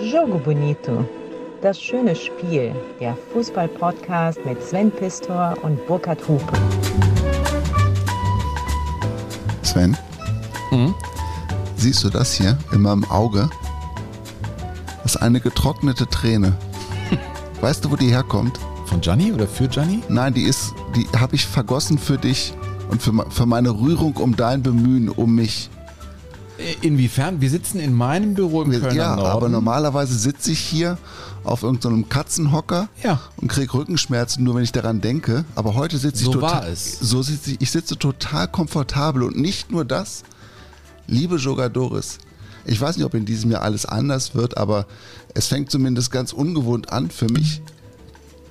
Jogo Bonito. Das schöne Spiel. Der Fußball-Podcast mit Sven Pistor und Burkhard Hupe. Sven, siehst du das hier in meinem Auge? Das ist eine getrocknete Träne. Weißt du, wo die herkommt? Von Gianni oder für Gianni? Nein, die ist, die habe ich vergossen für dich und für, für meine Rührung um dein Bemühen um mich. Inwiefern? Wir sitzen in meinem Büro im Kölner ja, Norden. aber normalerweise sitze ich hier auf irgendeinem Katzenhocker Ja. und kriege Rückenschmerzen, nur wenn ich daran denke. Aber heute sitze ich So total. war es. So sitze ich, ich sitze total komfortabel und nicht nur das. Liebe Jogadores, ich weiß nicht, ob in diesem Jahr alles anders wird, aber es fängt zumindest ganz ungewohnt an für mich.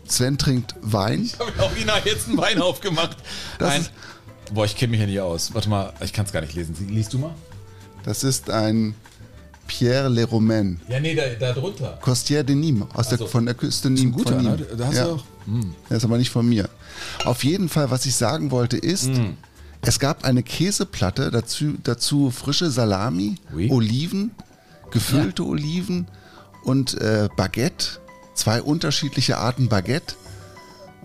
Sven trinkt Wein. Ich habe auch Ina jetzt einen Wein aufgemacht. Das ein, boah, ich kenne mich ja nicht aus. Warte mal, ich kann es gar nicht lesen. Liest du mal? Das ist ein Pierre Le Romain. Ja, nee, da, da drunter. Costière de Nîmes, aus der, Also, von der Küste Nîmes. guter, von ne? Nîmes. Da hast ja. du auch. Hm. Der ist aber nicht von mir. Auf jeden Fall, was ich sagen wollte, ist, es gab eine Käseplatte, dazu, dazu frische Salami, Oui. Oliven, gefüllte Oliven und äh, Baguette. Zwei unterschiedliche Arten Baguette.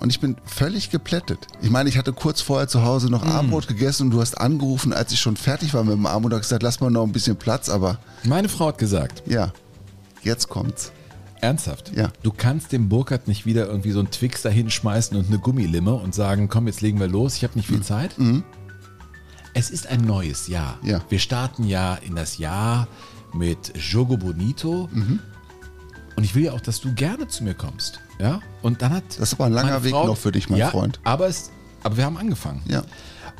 Und ich bin völlig geplättet. Ich meine, ich hatte kurz vorher zu Hause noch Armbrot gegessen und du hast angerufen, als ich schon fertig war mit dem Armbrot, und hast gesagt, lass mal noch ein bisschen Platz, aber Meine Frau hat gesagt, ja, jetzt kommt's. ernsthaft, Ja. du kannst dem Burkhardt nicht wieder irgendwie so einen Twix da hinschmeißen und eine Gummilimme und sagen, komm, jetzt legen wir los, ich habe nicht viel Zeit. Es ist ein neues Jahr. Mhm. Ja. Wir starten ja in das Jahr mit Jogo Bonito. Mhm. Und ich will ja auch, dass du gerne zu mir kommst. Ja? Und dann hat. Das ist aber ein langer Weg noch für dich, mein ja, Freund. Aber, es, aber wir haben angefangen. Ja.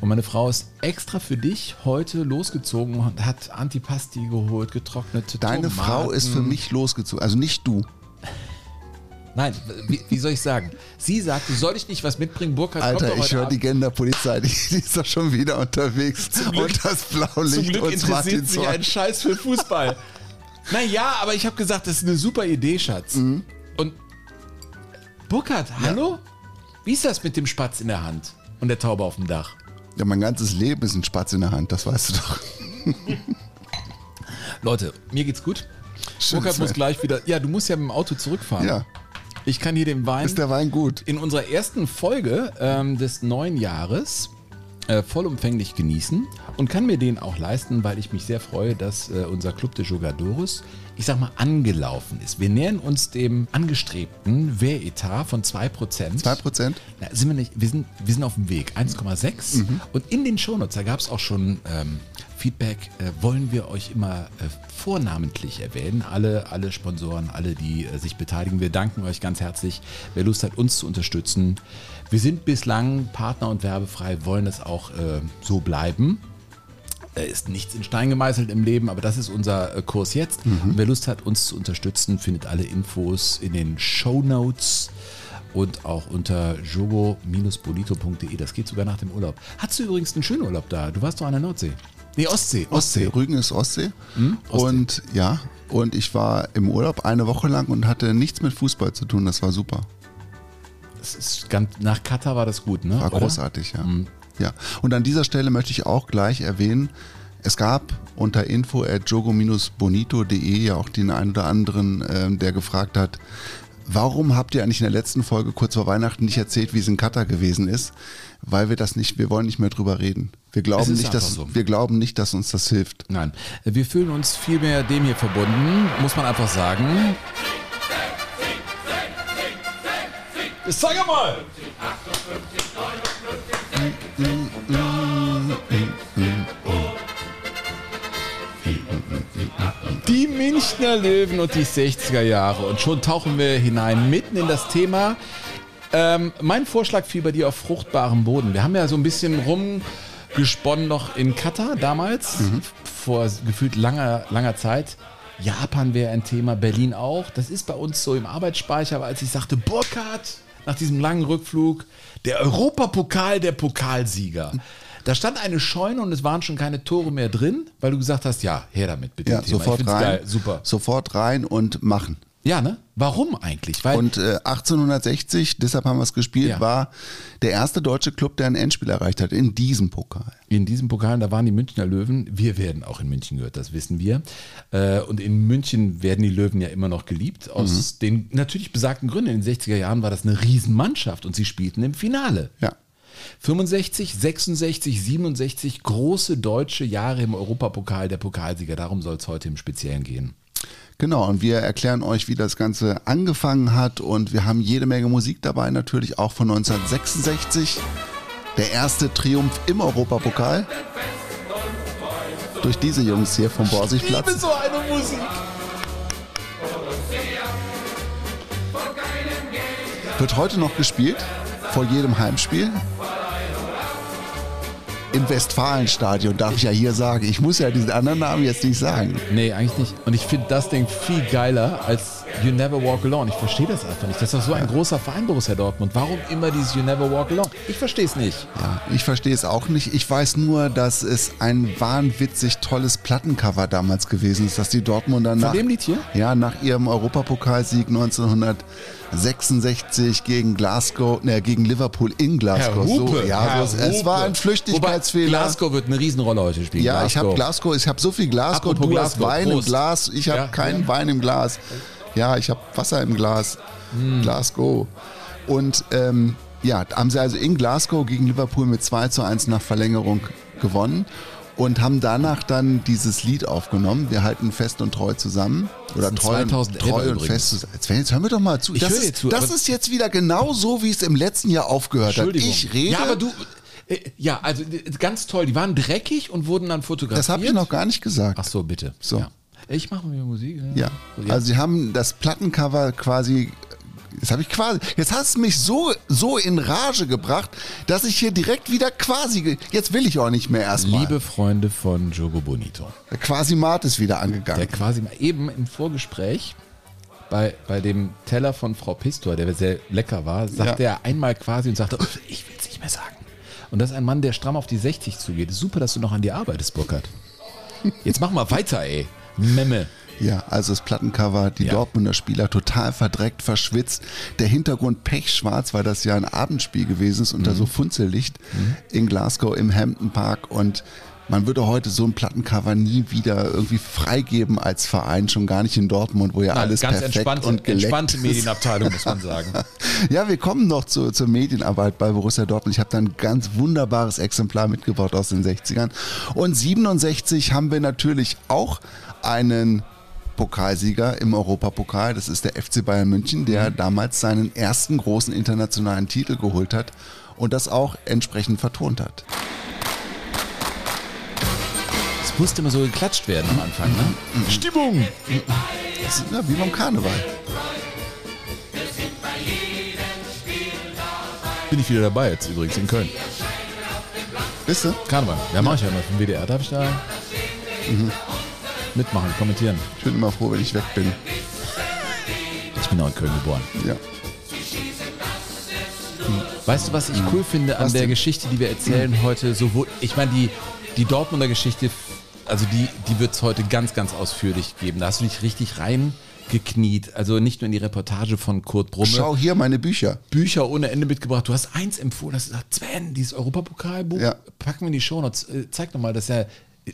Und meine Frau ist extra für dich heute losgezogen und hat Antipasti geholt, getrocknete Deine Tomaten. Frau ist für mich losgezogen, also nicht du. Nein, wie, wie soll ich sagen? Sie sagte, soll ich nicht was mitbringen? Burkhard Alter, kommt ich höre die. Genderpolizei, die, die ist doch schon wieder unterwegs. Glück- und das Blaulicht Zum Glück und interessiert Martin sich ein Scheiß für Fußball. naja, aber ich habe gesagt, das ist eine super Idee, Schatz. Mhm. Und Burkhard, hallo? Wie ist das mit dem Spatz in der Hand und der Taube auf dem Dach? Ja, mein ganzes Leben ist ein Spatz in der Hand, das weißt du doch. Leute, mir geht's gut. Schön, Burkhard muss gleich wieder. Ja, du musst ja mit dem Auto zurückfahren. Ja, Ich kann hier den Wein ist der Wein gut? in unserer ersten Folge ähm, des neuen Jahres äh, vollumfänglich genießen und kann mir den auch leisten, weil ich mich sehr freue, dass äh, unser Club de Jogadores, ich sag mal, angelaufen ist. Wir nähern uns dem angestrebten Wehretat von 2%. 2%? Na, sind wir, nicht, wir, sind, wir sind auf dem Weg, 1,6. Mhm. Und in den Shownotes, da gab es auch schon ähm, Feedback, äh, wollen wir euch immer äh, vornamentlich erwähnen. Alle, alle Sponsoren, alle, die äh, sich beteiligen. Wir danken euch ganz herzlich, wer Lust hat, uns zu unterstützen. Wir sind bislang Partner und werbefrei, wollen es auch äh, so bleiben. Äh, ist nichts in Stein gemeißelt im Leben, aber das ist unser äh, Kurs jetzt. Und wer Lust hat, uns zu unterstützen, findet alle Infos in den Show Notes und auch unter jogo-bonito.de. Das geht sogar nach dem Urlaub. Hattest du übrigens einen schönen Urlaub da? Du warst doch an der Nordsee. Nee, Ostsee. Ostsee, Rügen ist Ostsee. Hm? Ostsee. Und ja, und ich war im Urlaub eine Woche lang und hatte nichts mit Fußball zu tun, das war super. Das ist ganz, nach Katar war das gut, ne? War Oder? großartig, ja. Ja. Und an dieser Stelle möchte ich auch gleich erwähnen, es gab unter info at jogo-bonito.de ja auch den einen oder anderen, ähm, der gefragt hat, warum habt ihr eigentlich in der letzten Folge kurz vor Weihnachten nicht erzählt, wie es in Katar gewesen ist? Weil wir das nicht, wir wollen nicht mehr drüber reden. Wir glauben nicht, dass, so. wir glauben nicht, dass uns das hilft. Nein, wir fühlen uns vielmehr dem hier verbunden, muss man einfach sagen. Sag mal! Die Münchner Löwen und die 60er Jahre. Und schon tauchen wir hinein mitten in das Thema. Ähm, mein Vorschlag fiel bei dir auf fruchtbarem Boden. Wir haben ja so ein bisschen rumgesponnen noch in Katar damals, vor gefühlt langer, langer Zeit. Japan wäre ein Thema, Berlin auch. Das ist bei uns so im Arbeitsspeicher, aber als ich sagte, Burkhardt, nach diesem langen Rückflug, der Europapokal der Pokalsieger. Da stand eine Scheune und es waren schon keine Tore mehr drin, weil du gesagt hast, ja, her damit bitte. Ja, sofort rein. Geil, super. Sofort rein und machen. Ja, ne? Warum eigentlich? Weil Und äh, 1860, deshalb haben wir es gespielt, Ja. war der erste deutsche Club, der ein Endspiel erreicht hat in diesem Pokal. in diesem Pokal, da waren die Münchner Löwen. Wir werden auch in München gehört, das wissen wir. Äh, Und in München werden die Löwen ja immer noch geliebt. Aus den natürlich besagten Gründen. In den 60er Jahren war das eine Riesenmannschaft und sie spielten im Finale. Ja. 65, 66, 67 große deutsche Jahre im Europapokal der Pokalsieger. Darum soll es heute im Speziellen gehen. Genau, und wir erklären euch, wie das Ganze angefangen hat und wir haben jede Menge Musik dabei, natürlich auch von 1966. Der erste Triumph im Europapokal. Durch diese Jungs hier vom Borsigplatz. so eine Musik. Wird heute noch gespielt, vor jedem Heimspiel. Im Westfalenstadion, darf ich ja hier sagen. Ich muss ja diesen anderen Namen jetzt nicht sagen. Nee, eigentlich nicht. Und ich finde das Ding viel geiler als You Never Walk Alone. Ich verstehe das einfach nicht. Das ist doch so ein großer Verein, Borussia Dortmund. Warum immer dieses You Never Walk Alone? Ich verstehe es nicht. Ja, ich verstehe es auch nicht. Ich weiß nur, dass es ein wahnwitzig tolles Plattencover damals gewesen ist, dass die Dortmunder nach, dem Lied hier? Ja, nach ihrem Europapokalsieg 1966 gegen Glasgow, ne, gegen Liverpool in Glasgow. so, ja, Herr so, es, es war ein Hupe. Flüchtigkeitsfehler. Wobei, Glasgow wird eine Riesenrolle heute spielen. ja, ich habe Glasgow. Glasgow, ich habe so viel Glasgow, Apropos du hast Glasgow, Wein im Prost. Glas, ich habe Ja, keinen ja. Wein im Glas. Ja, ich habe Wasser im Glas. Hm. Glasgow. Und ähm, ja, haben sie also in Glasgow gegen Liverpool mit 2 zu 1 nach Verlängerung gewonnen und haben danach dann dieses Lied aufgenommen. Wir halten fest und treu zusammen. Oder treu, und- 2011er treu und fest zusammen. Jetzt, jetzt hören wir doch mal zu. Ich das ist, zu, das ist jetzt wieder genau so, wie es im letzten Jahr aufgehört hat. Ich rede. Ja, aber du. Äh, ja, also äh, ganz toll. Die waren dreckig und wurden dann fotografiert. das habe ich noch gar nicht gesagt. Ach so, bitte. So. Ja. Ich mache mal Musik. Ja. Also sie haben das Plattencover quasi. Jetzt habe ich quasi. Jetzt hast du mich so, so in Rage gebracht, dass ich hier direkt wieder quasi. Jetzt will ich auch nicht mehr erstmal. Liebe Freunde von Jogo Bonito. Der Quasimat ist wieder Der angegangen. quasi mal eben im Vorgespräch bei, bei dem Teller von Frau Pistor, der sehr lecker war, sagte Ja. er einmal quasi und sagte, ich will es nicht mehr sagen. Und das ist ein Mann, der stramm auf die 60 zugeht. Super, dass du noch an dir arbeitest, Burkhard. Jetzt mach mal weiter, ey. Memme. Ja, also das Plattencover, die Ja. Dortmunder Spieler total verdreckt, verschwitzt. Der Hintergrund pechschwarz, weil das ja ein Abendspiel gewesen ist unter so Funzellicht in Glasgow im Hampton Park und man würde heute so ein Plattencover nie wieder irgendwie freigeben als Verein, schon gar nicht in Dortmund, wo ja alles ganz perfekt entspannte, und entspannte. Medienabteilung, muss man sagen. Ja, wir kommen noch zu, zur Medienarbeit bei Borussia Dortmund. Ich habe da ein ganz wunderbares Exemplar mitgebracht aus den 60ern. Und 67 haben wir natürlich auch einen Pokalsieger im Europapokal. Das ist der FC Bayern München, der damals seinen ersten großen internationalen Titel geholt hat und das auch entsprechend vertont hat. Es musste immer so geklatscht werden am Anfang, ne? Stimmung! Das ist, ja, wie beim Karneval. Bin ich wieder dabei jetzt übrigens in Köln. Wisst ihr? Karneval. Ja, mach ich ja immer vom WDR. Darf ich da mitmachen, kommentieren? Ich bin immer froh, wenn ich weg bin. Ich bin auch in Köln geboren. Ja. Weißt du, was ich cool finde an Was der denn? Geschichte, die wir erzählen heute? Sowohl, ich meine, die, die Dortmunder Geschichte, also die, die wird es heute ganz, ganz ausführlich geben. Da hast du dich richtig reingekniet. Also nicht nur in die Reportage von Kurt Brumme. Schau hier meine Bücher. Bücher ohne Ende mitgebracht. Du hast eins empfohlen, das sagt, Sven, dieses Europapokalbuch, Ja. packen wir in die Shownotes. Äh, Zeig doch mal, das ist ja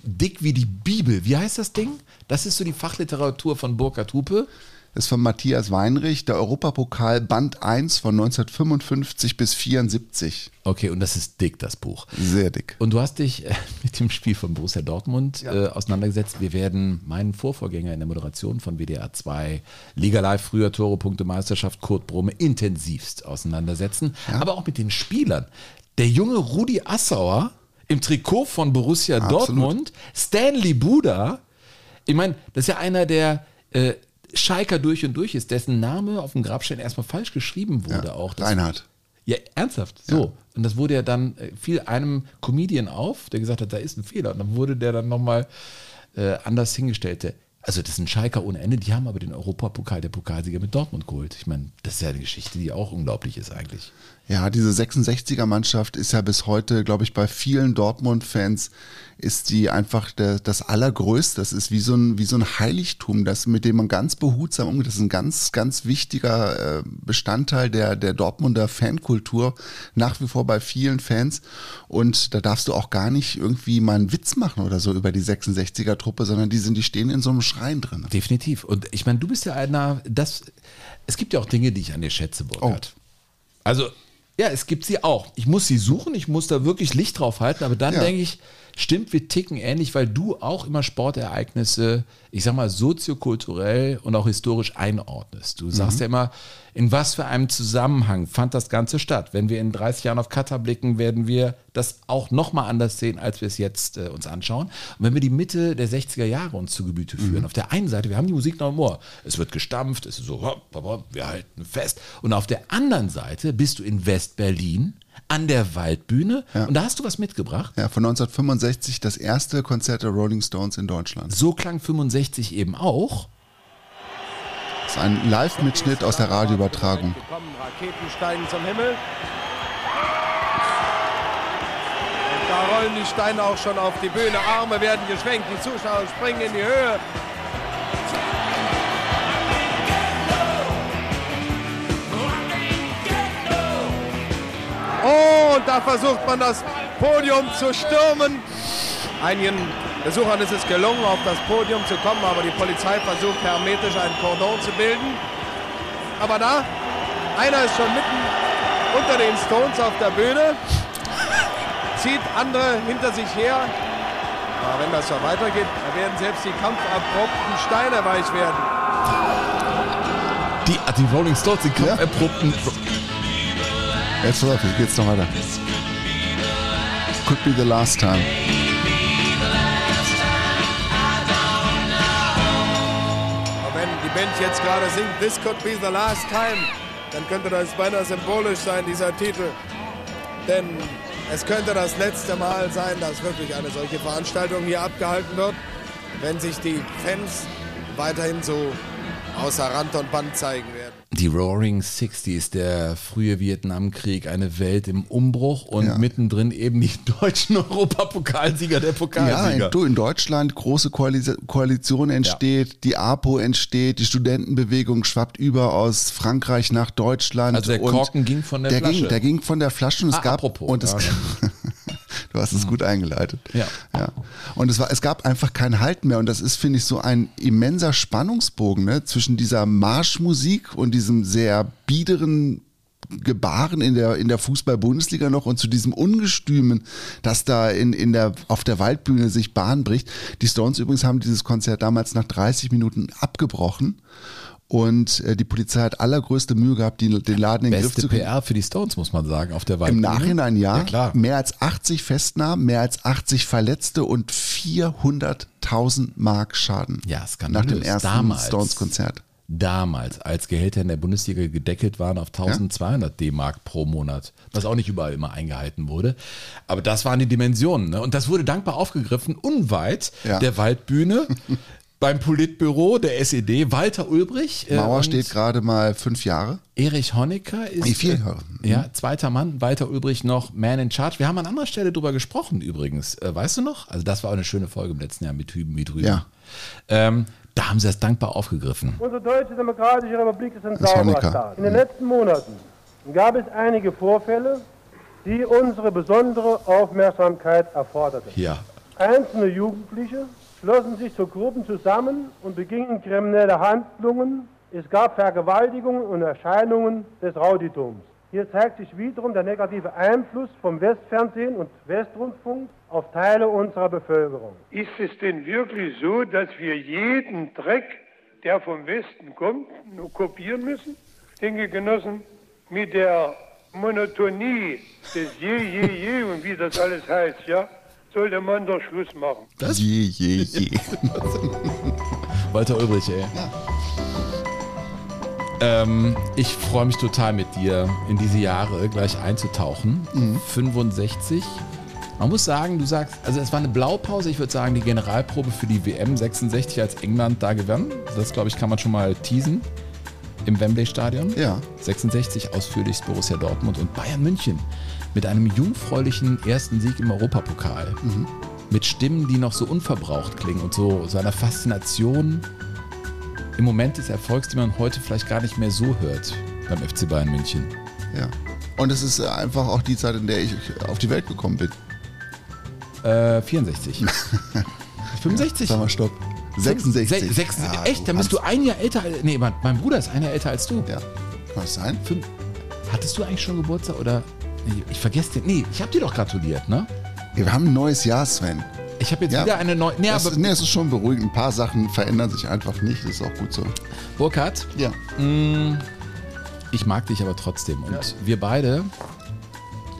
dick wie die Bibel. Wie heißt das Ding? Das ist so die Fachliteratur von Burkhard Hupe. Das ist von Matthias Weinrich, der Europapokal Band 1 von 1955 bis 74. Okay, und das ist dick, das Buch. Sehr dick. Und du hast dich äh, mit dem Spiel von Borussia Dortmund äh, auseinandergesetzt. Wir werden meinen Vorvorgänger in der Moderation von WDR 2, Liga Live, früher Tore, Punkte, Meisterschaft, Kurt Brumme, intensivst auseinandersetzen. Aber auch mit den Spielern. Der junge Rudi Assauer im Trikot von Borussia Absolut. Dortmund, Stanley Buda. Ich meine, das ist ja einer, der äh, Schalker durch und durch ist, dessen Name auf dem Grabstein erstmal falsch geschrieben wurde auch. Das Reinhard. ja, ernsthaft. So. Und das wurde ja dann, äh, fiel einem Comedian auf, der gesagt hat, da ist ein Fehler. Und dann wurde der dann nochmal äh, anders hingestellt. Also das sind Schalker ohne Ende, die haben aber den Europapokal der Pokalsieger mit Dortmund geholt. Ich meine, das ist ja eine Geschichte, die auch unglaublich ist eigentlich. Ja, diese 66er Mannschaft ist ja bis heute, glaube ich, bei vielen Dortmund-Fans ist die einfach der, das Allergrößte. Das ist wie so, ein, wie so ein Heiligtum, das, mit dem man ganz behutsam umgeht. Das ist ein ganz, ganz wichtiger äh, Bestandteil der, der Dortmunder Fankultur, nach wie vor bei vielen Fans. Und da darfst du auch gar nicht irgendwie mal einen Witz machen oder so über die 66er-Truppe, sondern die sind, die stehen in so einem Schrein drin. Definitiv. Und ich meine, du bist ja einer, das, es gibt ja auch Dinge, die ich an dir schätze, Burkhard. Oh. Also ja, es gibt sie auch. Ich muss sie suchen, ich muss da wirklich Licht drauf halten, aber dann ja. denke ich, stimmt, wir ticken ähnlich, weil du auch immer Sportereignisse, ich sag mal, soziokulturell und auch historisch einordnest. Du sagst mhm. ja immer, in was für einem Zusammenhang fand das Ganze statt? Wenn wir in 30 Jahren auf Katar blicken, werden wir das auch nochmal anders sehen, als wir es jetzt äh, uns anschauen. Und wenn wir die Mitte der 60er Jahre uns zu Gebüte führen, mhm. auf der einen Seite, wir haben die Musik noch im Ohr, es wird gestampft, es ist so, wir halten fest. Und auf der anderen Seite bist du in West-Berlin, an der Waldbühne. Ja. Und da hast du was mitgebracht. Ja, von 1965 das erste Konzert der Rolling Stones in Deutschland. So klang 65 eben auch. Das ist ein Live-Mitschnitt aus der Radioübertragung. Raketen steigen zum Himmel. Und da rollen die Steine auch schon auf die Bühne. Arme werden geschwenkt, die Zuschauer springen in die Höhe. Oh, und da versucht man das Podium zu stürmen. Einigen Besuchern ist es gelungen, auf das Podium zu kommen, aber die Polizei versucht hermetisch ein Cordon zu bilden. Aber da, einer ist schon mitten unter den Stones auf der Bühne, zieht andere hinter sich her. Aber wenn das so weitergeht, da werden selbst die kampferprobten Steine weich werden. Die, die Rolling Stones, die kampferprobten ja. Jetzt pass auf, jetzt geht's noch weiter. Could be the last time. wenn die Band jetzt gerade singt, This could be the last time, dann könnte das beinahe symbolisch sein, dieser Titel. Denn es könnte das letzte Mal sein, dass wirklich eine solche Veranstaltung hier abgehalten wird, wenn sich die Fans weiterhin so außer Rand und Band zeigen werden. Die Roaring Sixties, der frühe Vietnamkrieg, eine Welt im Umbruch und ja. mittendrin eben die deutschen Europapokalsieger, der Pokalsieger. Ja, in, in Deutschland große Koalition entsteht, ja. die APO entsteht, die Studentenbewegung schwappt über aus Frankreich nach Deutschland. Also der Korken ging von der, der Flasche. Ging, der ging von der Flasche und es ah, gab apropos, und es, ja, Du hast es mhm. gut eingeleitet. Ja. ja. Und es, war, es gab einfach kein Halt mehr. Und das ist, finde ich, so ein immenser Spannungsbogen ne? zwischen dieser Marschmusik und diesem sehr biederen Gebaren in der, in der Fußball-Bundesliga noch und zu diesem Ungestümen, das da in, in der, auf der Waldbühne sich Bahn bricht. Die Stones übrigens haben dieses Konzert damals nach 30 Minuten abgebrochen und äh, die Polizei hat allergrößte Mühe gehabt, die, den Laden in den Griff zu kriegen. PR für die Stones, muss man sagen, auf der Waldbühne. Im Nachhinein ja. ja klar. Mehr als 80 Festnahmen, mehr als 80 Verletzte und 400.000 Mark Schaden. Ja, skandalös. Nach dem ersten Stones-Konzert. Damals, als Gehälter in der Bundesliga gedeckelt waren auf 1200 ja? D-Mark pro Monat, was auch nicht überall immer eingehalten wurde. Aber das waren die Dimensionen. Ne? Und das wurde dankbar aufgegriffen, unweit ja. der Waldbühne. beim Politbüro der SED, Walter Ulbrich. Äh, Mauer steht gerade mal fünf Jahre. Erich Honecker ist. Nee, vier Jahre. Äh, ja, zweiter Mann, Walter Ulbrich noch Man in Charge. Wir haben an anderer Stelle drüber gesprochen übrigens. Äh, weißt du noch? Also, das war auch eine schöne Folge im letzten Jahr mit Hüben wie drüben. Ja. Ähm, da haben sie das dankbar aufgegriffen. Unsere Deutsche Demokratische Republik ist ein sauberer Staat. In den letzten Monaten gab es einige Vorfälle, die unsere besondere Aufmerksamkeit erforderten. Ja. Einzelne Jugendliche schlossen sich zu Gruppen zusammen und begingen kriminelle Handlungen. Es gab Vergewaltigungen und Erscheinungen des Rauditums. Hier zeigt sich wiederum der negative Einfluss vom Westfernsehen und Westrundfunk auf Teile unserer Bevölkerung. Ist es denn wirklich so, dass wir jeden Dreck, der vom Westen kommt, nur kopieren müssen? Denke, Genossen, mit der Monotonie des Je, Je, Je und wie das alles heißt, ja, soll der Mann doch Schluss machen. Das? Je, je, je. Walter Ulbrich, ey. Ja. Ähm, ich freue mich total mit dir in diese Jahre gleich einzutauchen. Mhm. 65 Man muss sagen, du sagst, also es war eine Blaupause. Ich würde sagen, die Generalprobe für die WM 66, als England da gewann. Das, glaube ich, kann man schon mal teasen. Im Wembley-Stadion. Ja. 66 ausführlichst Borussia Dortmund und Bayern München. Mit einem jungfräulichen ersten Sieg im Europapokal. Mit Stimmen, die noch so unverbraucht klingen und so seiner Faszination im Moment des Erfolgs, die man heute vielleicht gar nicht mehr so hört beim FC Bayern München. Ja. Und es ist einfach auch die Zeit, in der ich auf die Welt gekommen bin. Äh, 64. 65? Sag mal, stopp. 66. Se- sechs- Ja, echt? Dann bist du ein Jahr älter. als- Nee, mein, mein Bruder ist ein Jahr älter als du. Ja. Kann das sein? Fünf, hattest du eigentlich schon Geburtstag oder? Nee, ich vergesse den. Nee, ich habe dir doch gratuliert, ne? Wir haben ein neues Jahr, Sven. Ich habe jetzt Ja. wieder eine neue. Nee, Das, aber nee, es ist schon beruhigend. Ein paar Sachen verändern sich einfach nicht. Das ist auch gut so. Burkhard, Ja. ich mag dich aber trotzdem. Und wir beide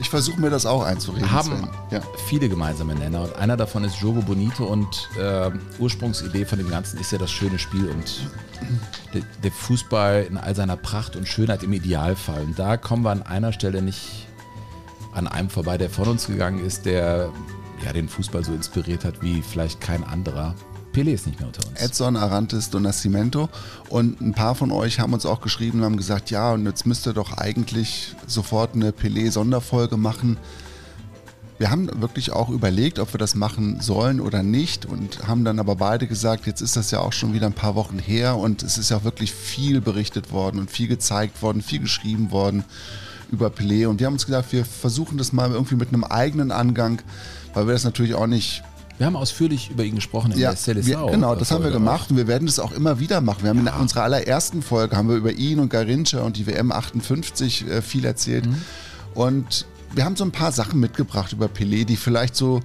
Ich versuche mir das auch einzureden, haben Sven. Ja. viele gemeinsame Nenner. Und einer davon ist Jogo Bonito. Und äh, Ursprungsidee von dem Ganzen ist ja das schöne Spiel und der, der Fußball in all seiner Pracht und Schönheit im Idealfall. Und da kommen wir an einer Stelle nicht an einem vorbei, der von uns gegangen ist, der ja, den Fußball so inspiriert hat wie vielleicht kein anderer. Pelé ist nicht mehr unter uns. Edson Arantes do Nascimento. Und ein paar von euch haben uns auch geschrieben und haben gesagt, ja, und jetzt müsst ihr doch eigentlich sofort eine Pelé-Sonderfolge machen. Wir haben wirklich auch überlegt, ob wir das machen sollen oder nicht und haben dann aber beide gesagt, jetzt ist das ja auch schon wieder ein paar Wochen her und es ist ja wirklich viel berichtet worden und viel gezeigt worden, viel geschrieben worden über Pelé und wir haben uns gedacht, wir versuchen das mal irgendwie mit einem eigenen Angang, weil wir das natürlich auch nicht Wir haben ausführlich über ihn gesprochen in ja, der Seleção. wir, genau, das haben wir gemacht und wir werden das auch immer wieder machen. Wir haben in unserer allerersten Folge haben wir über ihn und Garincha und die WM 58 äh, viel erzählt Mhm. und wir haben so ein paar Sachen mitgebracht über Pelé, die vielleicht so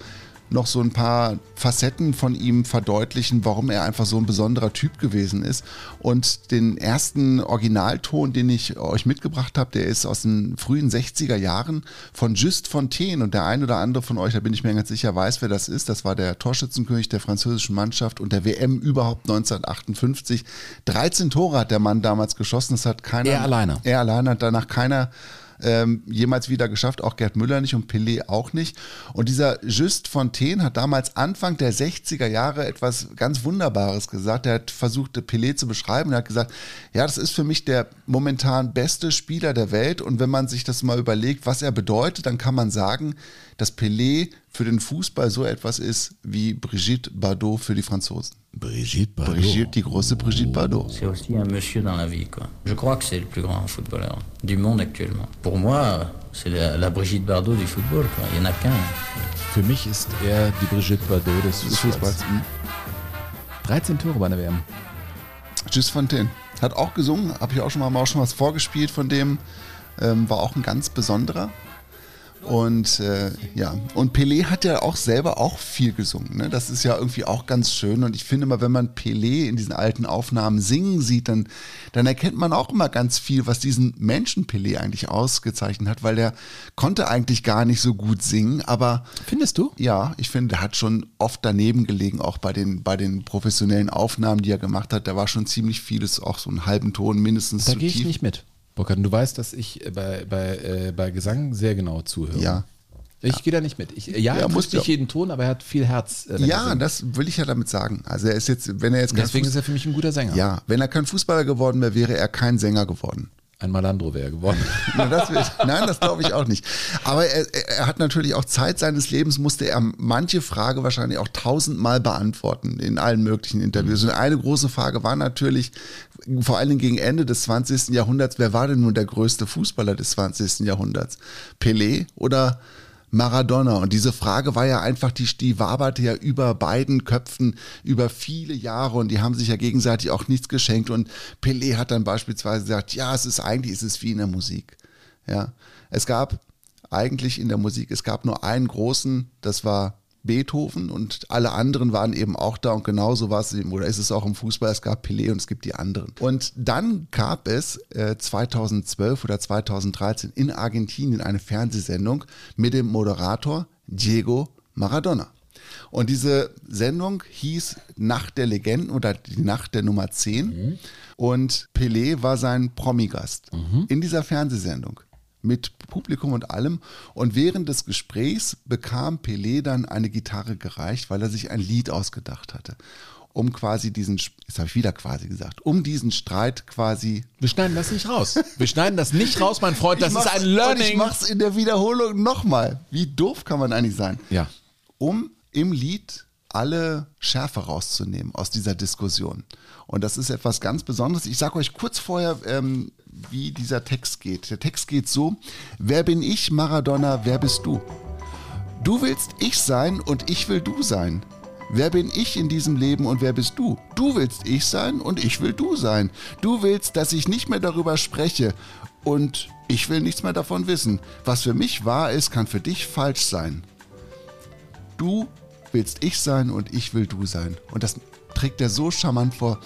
noch so ein paar Facetten von ihm verdeutlichen, warum er einfach so ein besonderer Typ gewesen ist. Und den ersten Originalton, den ich euch mitgebracht habe, der ist aus den frühen 60er Jahren von Just Fontaine. Und der ein oder andere von euch, da bin ich mir ganz sicher, weiß, wer das ist. Das war der Torschützenkönig der französischen Mannschaft und der WM überhaupt 1958. 13 Tore hat der Mann damals geschossen. Das hat keiner. Er alleine. Er alleine hat danach keiner ähm, jemals wieder geschafft, auch Gerd Müller nicht und Pelé auch nicht. Und dieser Just Fontaine hat damals Anfang der 60er Jahre etwas ganz Wunderbares gesagt. Er hat versucht, Pelé zu beschreiben. Er hat gesagt, ja, das ist für mich der momentan beste Spieler der Welt. Und wenn man sich das mal überlegt, was er bedeutet, dann kann man sagen, dass Pelé für den Fußball so etwas ist wie Brigitte Bardot für die Franzosen. Brigitte Bardot. Brigitte, die große Brigitte Bardot. C'est aussi un monsieur dans la vie, quoi. Je crois que c'est le plus grand footballeur du monde actuellement. Pour moi, c'est la, la Brigitte Bardot du football, quoi. Il n'y en a qu'un. Für mich ist er die Brigitte Bardot des Fußballs. Fußballs. hm. 13 Tore bei der WM. Just Fontaine. Hat auch gesungen, habe ich auch schon mal, auch schon was vorgespielt von dem. Ähm, war auch ein ganz besonderer. Und äh, ja, und Pelé hat ja auch selber auch viel gesungen. Ne? Das ist ja irgendwie auch ganz schön. Und ich finde immer, wenn man Pelé in diesen alten Aufnahmen singen sieht, dann, dann erkennt man auch immer ganz viel, was diesen Menschen Pelé eigentlich ausgezeichnet hat, weil der konnte eigentlich gar nicht so gut singen, aber Findest du? ja, ich finde, der hat schon oft daneben gelegen, auch bei den, bei den professionellen Aufnahmen, die er gemacht hat. Da war schon ziemlich vieles, auch so einen halben Ton mindestens Da gehe ich tief. nicht mit. Burkhard, du weißt, dass ich äh, bei, bei, äh, bei Gesang sehr genau zuhöre. Ja. Ich gehe da nicht mit. Ich, ja, Ja, er muss nicht ja. jeden Ton, aber er hat viel Herz. äh, Ja, das will ich ja damit sagen. Also er ist jetzt, wenn er jetzt kein Deswegen Fuß- ist er für mich ein guter Sänger. ja, wenn er kein Fußballer geworden wäre, wäre er kein Sänger geworden. Ein Malandro wäre er geworden. Na, das will, nein, das glaube ich auch nicht. Aber er, er hat natürlich auch Zeit seines Lebens, musste er manche Frage wahrscheinlich auch tausendmal beantworten in allen möglichen Interviews. Und eine große Frage war natürlich, vor Dingen gegen Ende des 20. Jahrhunderts, wer war denn nun der größte Fußballer des 20. Jahrhunderts? Pelé oder Maradona. Und diese Frage war ja einfach, die, die waberte ja über beiden Köpfen über viele Jahre und die haben sich ja gegenseitig auch nichts geschenkt. Und Pelé hat dann beispielsweise gesagt, ja, es ist eigentlich, ist es wie in der Musik. Ja, es gab eigentlich in der Musik, es gab nur einen großen, das war Beethoven und alle anderen waren eben auch da und genauso war es eben, oder ist es auch im Fußball, es gab Pelé und es gibt die anderen. Und dann gab es äh, 2012 oder 2013 in Argentinien eine Fernsehsendung mit dem Moderator Diego Maradona. Und diese Sendung hieß Nacht der Legenden oder die Nacht der Nummer 10. Und Pelé war sein Promigast in dieser Fernsehsendung. Mit Publikum und allem. Und während des Gesprächs bekam Pelé dann eine Gitarre gereicht, weil er sich ein Lied ausgedacht hatte. Um quasi diesen, jetzt habe ich wieder quasi gesagt, um diesen Streit quasi. Wir schneiden das nicht raus. Wir schneiden das nicht raus, mein Freund. Das ist ein Learning. Ich mach's in der Wiederholung nochmal. Wie doof kann man eigentlich sein? Ja. um im Lied alle Schärfe rauszunehmen aus dieser Diskussion. Und das ist etwas ganz Besonderes. Ich sage euch kurz vorher, ähm, wie dieser Text geht. Der Text geht so, wer bin ich, Maradona, wer bist du? Du willst ich sein und ich will du sein. Wer bin ich in diesem Leben und wer bist du? Du willst ich sein und ich will du sein. Du willst, dass ich nicht mehr darüber spreche und ich will nichts mehr davon wissen. Was für mich wahr ist, kann für dich falsch sein. Du willst ich sein und ich will du sein. Und das trägt er so charmant vor.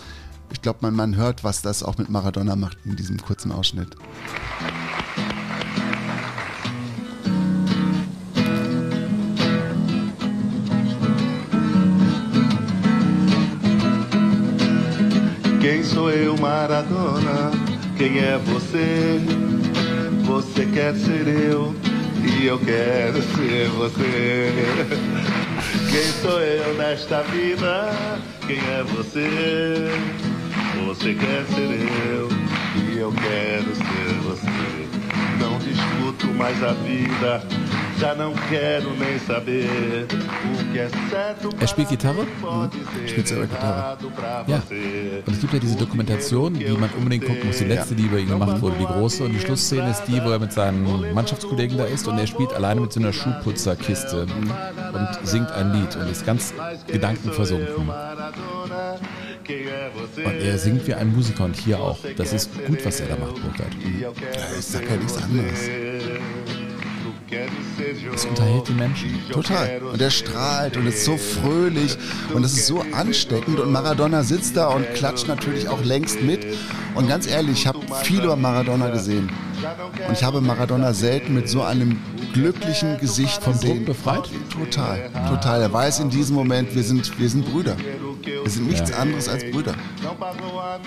Ich glaube, man, man hört, was das auch mit Maradona macht in diesem kurzen Ausschnitt. Quem sou eu, Maradona? Quem é você? Você quer ser eu e eu quero ser você. Quem sou eu nesta vida? Quem é você? Você quer ser eu e eu quero ser você. Não discuto mais a vida, Er spielt Gitarre? pode Spielt ser selber Gitarre. Ja. Und es gibt ja diese Dokumentation, die man unbedingt gucken muss. Die letzte, die über ihn gemacht wurde, die große. Und die Schlussszene ist die, wo er mit seinen Mannschaftskollegen da ist und er spielt alleine mit so einer Schuhputzerkiste und singt ein Lied und ist ganz gedankenversunken. Und er singt wie ein Musiker und hier auch. Das ist gut, was er da macht, Burkhard. Ich sag ja nichts anderes. Es unterhält die Menschen. Total. Und er strahlt und ist so fröhlich und es ist so ansteckend. Und Maradona sitzt da und klatscht natürlich auch längst mit. Und ganz ehrlich, ich habe viel über Maradona gesehen. Und ich habe Maradona selten mit so einem glücklichen Gesicht Vom gesehen. Druck befreit? Total, total. Er weiß in diesem Moment, wir sind, wir sind Brüder. Wir sind nichts anderes als Brüder.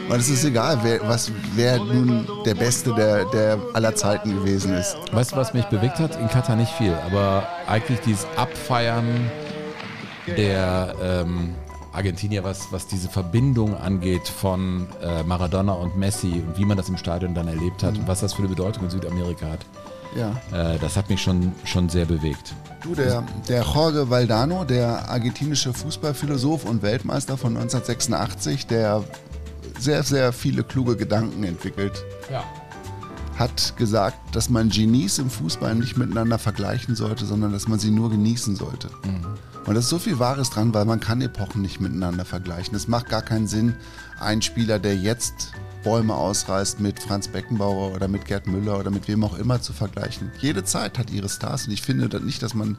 Weil es ist egal, wer, was, wer nun der Beste der, der aller Zeiten gewesen ist. Weißt du, was mich bewegt hat? In Katar nicht viel, aber eigentlich dieses Abfeiern der ähm, Argentinier, was, was diese Verbindung angeht von äh, Maradona und Messi und wie man das im Stadion dann erlebt hat und was das für eine Bedeutung in Südamerika hat. Ja. Äh, das hat mich schon, schon sehr bewegt. Du, der, der Jorge Valdano, der argentinische Fußballphilosoph und Weltmeister von 1986, der sehr, sehr viele kluge Gedanken entwickelt, Ja. hat gesagt, dass man Genies im Fußball nicht miteinander vergleichen sollte, sondern dass man sie nur genießen sollte. Und da ist so viel Wahres dran, weil man kann Epochen nicht miteinander vergleichen. Es macht gar keinen Sinn, einen Spieler, der jetzt Bäume ausreißt, mit Franz Beckenbauer oder mit Gerd Müller oder mit wem auch immer zu vergleichen. Jede Zeit hat ihre Stars und ich finde nicht, dass man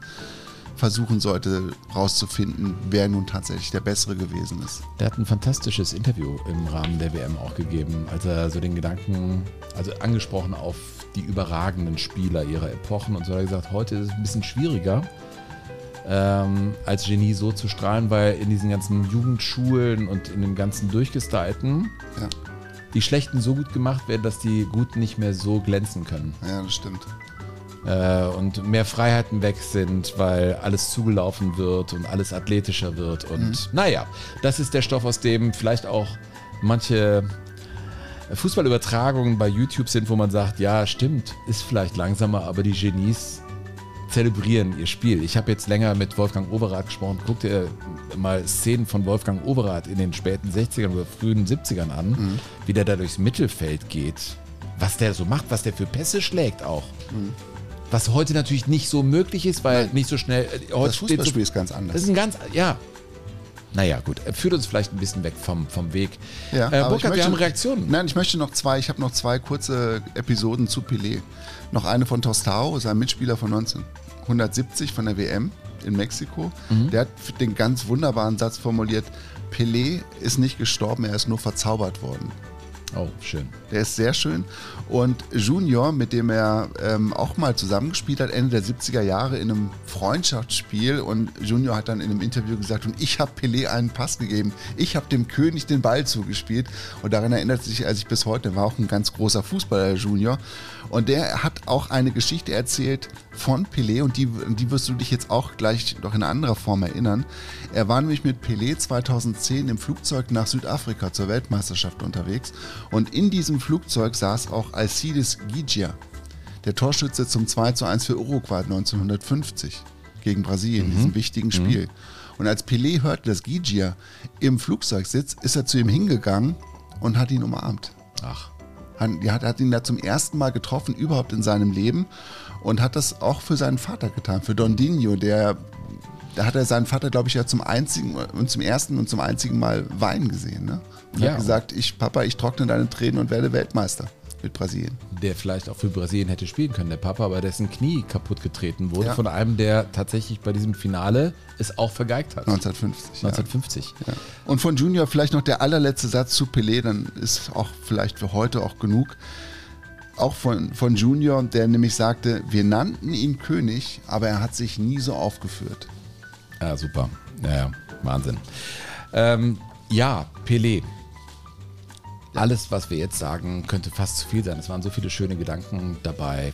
versuchen sollte, rauszufinden, wer nun tatsächlich der Bessere gewesen ist. Der hat ein fantastisches Interview im Rahmen der WM auch gegeben, als er so den Gedanken, also angesprochen auf die überragenden Spieler ihrer Epochen und so hat er gesagt, heute ist es ein bisschen schwieriger, ähm, als Genie so zu strahlen, weil in diesen ganzen Jugendschulen und in dem ganzen Durchgestylten Ja, die Schlechten so gut gemacht werden, dass die Guten nicht mehr so glänzen können. ja das stimmt. Äh, und mehr Freiheiten weg sind, weil alles zugelaufen wird und alles athletischer wird. Und naja, das ist der Stoff, aus dem vielleicht auch manche Fußballübertragungen bei YouTube sind, wo man sagt, ja, stimmt, ist vielleicht langsamer, aber die Genies zelebrieren ihr Spiel. Ich habe jetzt länger mit Wolfgang Overath gesprochen. Guck dir mal Szenen von Wolfgang Overath in den späten 60ern oder frühen 70ern an, wie der da durchs Mittelfeld geht. Was der so macht, was der für Pässe schlägt auch. Was heute natürlich nicht so möglich ist, weil nicht so schnell. äh, Heute Das Fußballspiel so, ist ganz anders. Das ist ein ganz, ja. Naja, gut. Er führt uns vielleicht ein bisschen weg vom, vom Weg. Ja, äh, Burkhard, ich möchte- wir haben Reaktionen. Nein, ich möchte noch zwei, ich habe noch zwei kurze Episoden zu Pelé. Noch eine von Tostao, sein Mitspieler von 1970 von der WM in Mexiko. Mhm. Der hat den ganz wunderbaren Satz formuliert, Pelé ist nicht gestorben, er ist nur verzaubert worden. Oh, schön. Der ist sehr schön. Und Junior, mit dem er ähm, auch mal zusammengespielt hat, Ende der 70er Jahre in einem Freundschaftsspiel. Und Junior hat dann in einem Interview gesagt, und ich habe Pelé einen Pass gegeben. Ich habe dem König den Ball zugespielt. Und daran erinnert sich er sich bis heute. War auch ein ganz großer Fußballer, Junior. Und der hat auch eine Geschichte erzählt von Pelé und die, die wirst du dich jetzt auch gleich noch in anderer Form erinnern. Er war nämlich mit Pelé 2010 im Flugzeug nach Südafrika zur Weltmeisterschaft unterwegs und in diesem Flugzeug saß auch Alcides Gigia, der Torschütze zum 2 zu 1 für Uruguay 1950 gegen Brasilien, in diesem wichtigen Spiel. Und als Pelé hörte, dass Gigia im Flugzeug sitzt, ist er zu ihm hingegangen und hat ihn umarmt. Ach. Hat, hat ihn da zum ersten Mal getroffen, überhaupt in seinem Leben. Und hat das auch für seinen Vater getan, für Dondinho, der, da hat er seinen Vater, glaube ich, ja zum einzigen und zum ersten und zum einzigen Mal weinen gesehen. Ne? Und Ja. hat gesagt, ich, Papa, ich trockne deine Tränen und werde Weltmeister mit Brasilien. Der vielleicht auch für Brasilien hätte spielen können, der Papa, aber dessen Knie kaputt getreten wurde Ja. von einem, der tatsächlich bei diesem Finale es auch vergeigt hat. 1950. ja. 1950. Ja. Und von Junior vielleicht noch der allerletzte Satz zu Pelé, dann ist auch vielleicht für heute auch genug. Auch von, von Junior, der nämlich sagte, wir nannten ihn König, aber er hat sich nie so aufgeführt. Ja, super. Ja, ja. Wahnsinn. Ähm, ja, Pelé. Alles, was wir jetzt sagen, könnte fast zu viel sein. Es waren so viele schöne Gedanken dabei.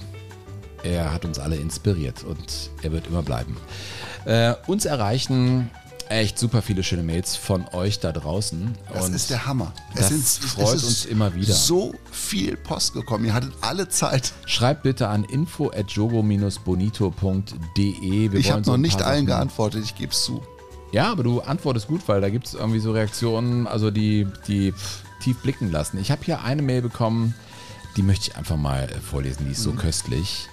Er hat uns alle inspiriert und er wird immer bleiben. Äh, uns erreichen echt super viele schöne Mails von euch da draußen. Das und ist der Hammer. das freut ist uns immer wieder. so viel Post gekommen. Ihr hattet alle Zeit. Schreibt bitte an info.jogo-bonito.de. Ich habe so noch nicht allen Sachen- geantwortet, ich gebe es zu. Ja, aber du antwortest gut, weil da gibt es irgendwie so Reaktionen, also die, die tief blicken lassen. Ich habe hier eine Mail bekommen, die möchte ich einfach mal vorlesen, die ist so köstlich.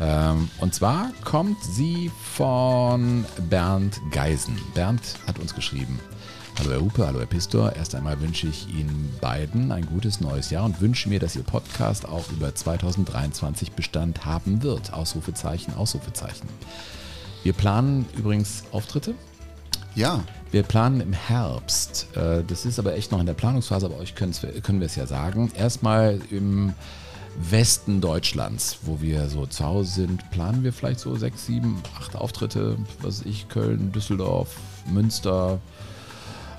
Ähm, und zwar kommt sie von Bernd Geisen. Bernd hat uns geschrieben. Hallo Herr Hupe, hallo Herr Pistor. Erst einmal wünsche ich Ihnen beiden ein gutes neues Jahr und wünsche mir, dass Ihr Podcast auch über 2023 Bestand haben wird. Ausrufezeichen, Ausrufezeichen. Wir planen übrigens Auftritte. Ja, Wir planen im Herbst. Äh, Das ist aber echt noch in der Planungsphase, aber euch können wir es ja sagen. Erstmal im Westen Deutschlands, wo wir so zu Hause sind, planen wir vielleicht so sechs, sieben, acht Auftritte, was weiß ich, Köln, Düsseldorf, Münster,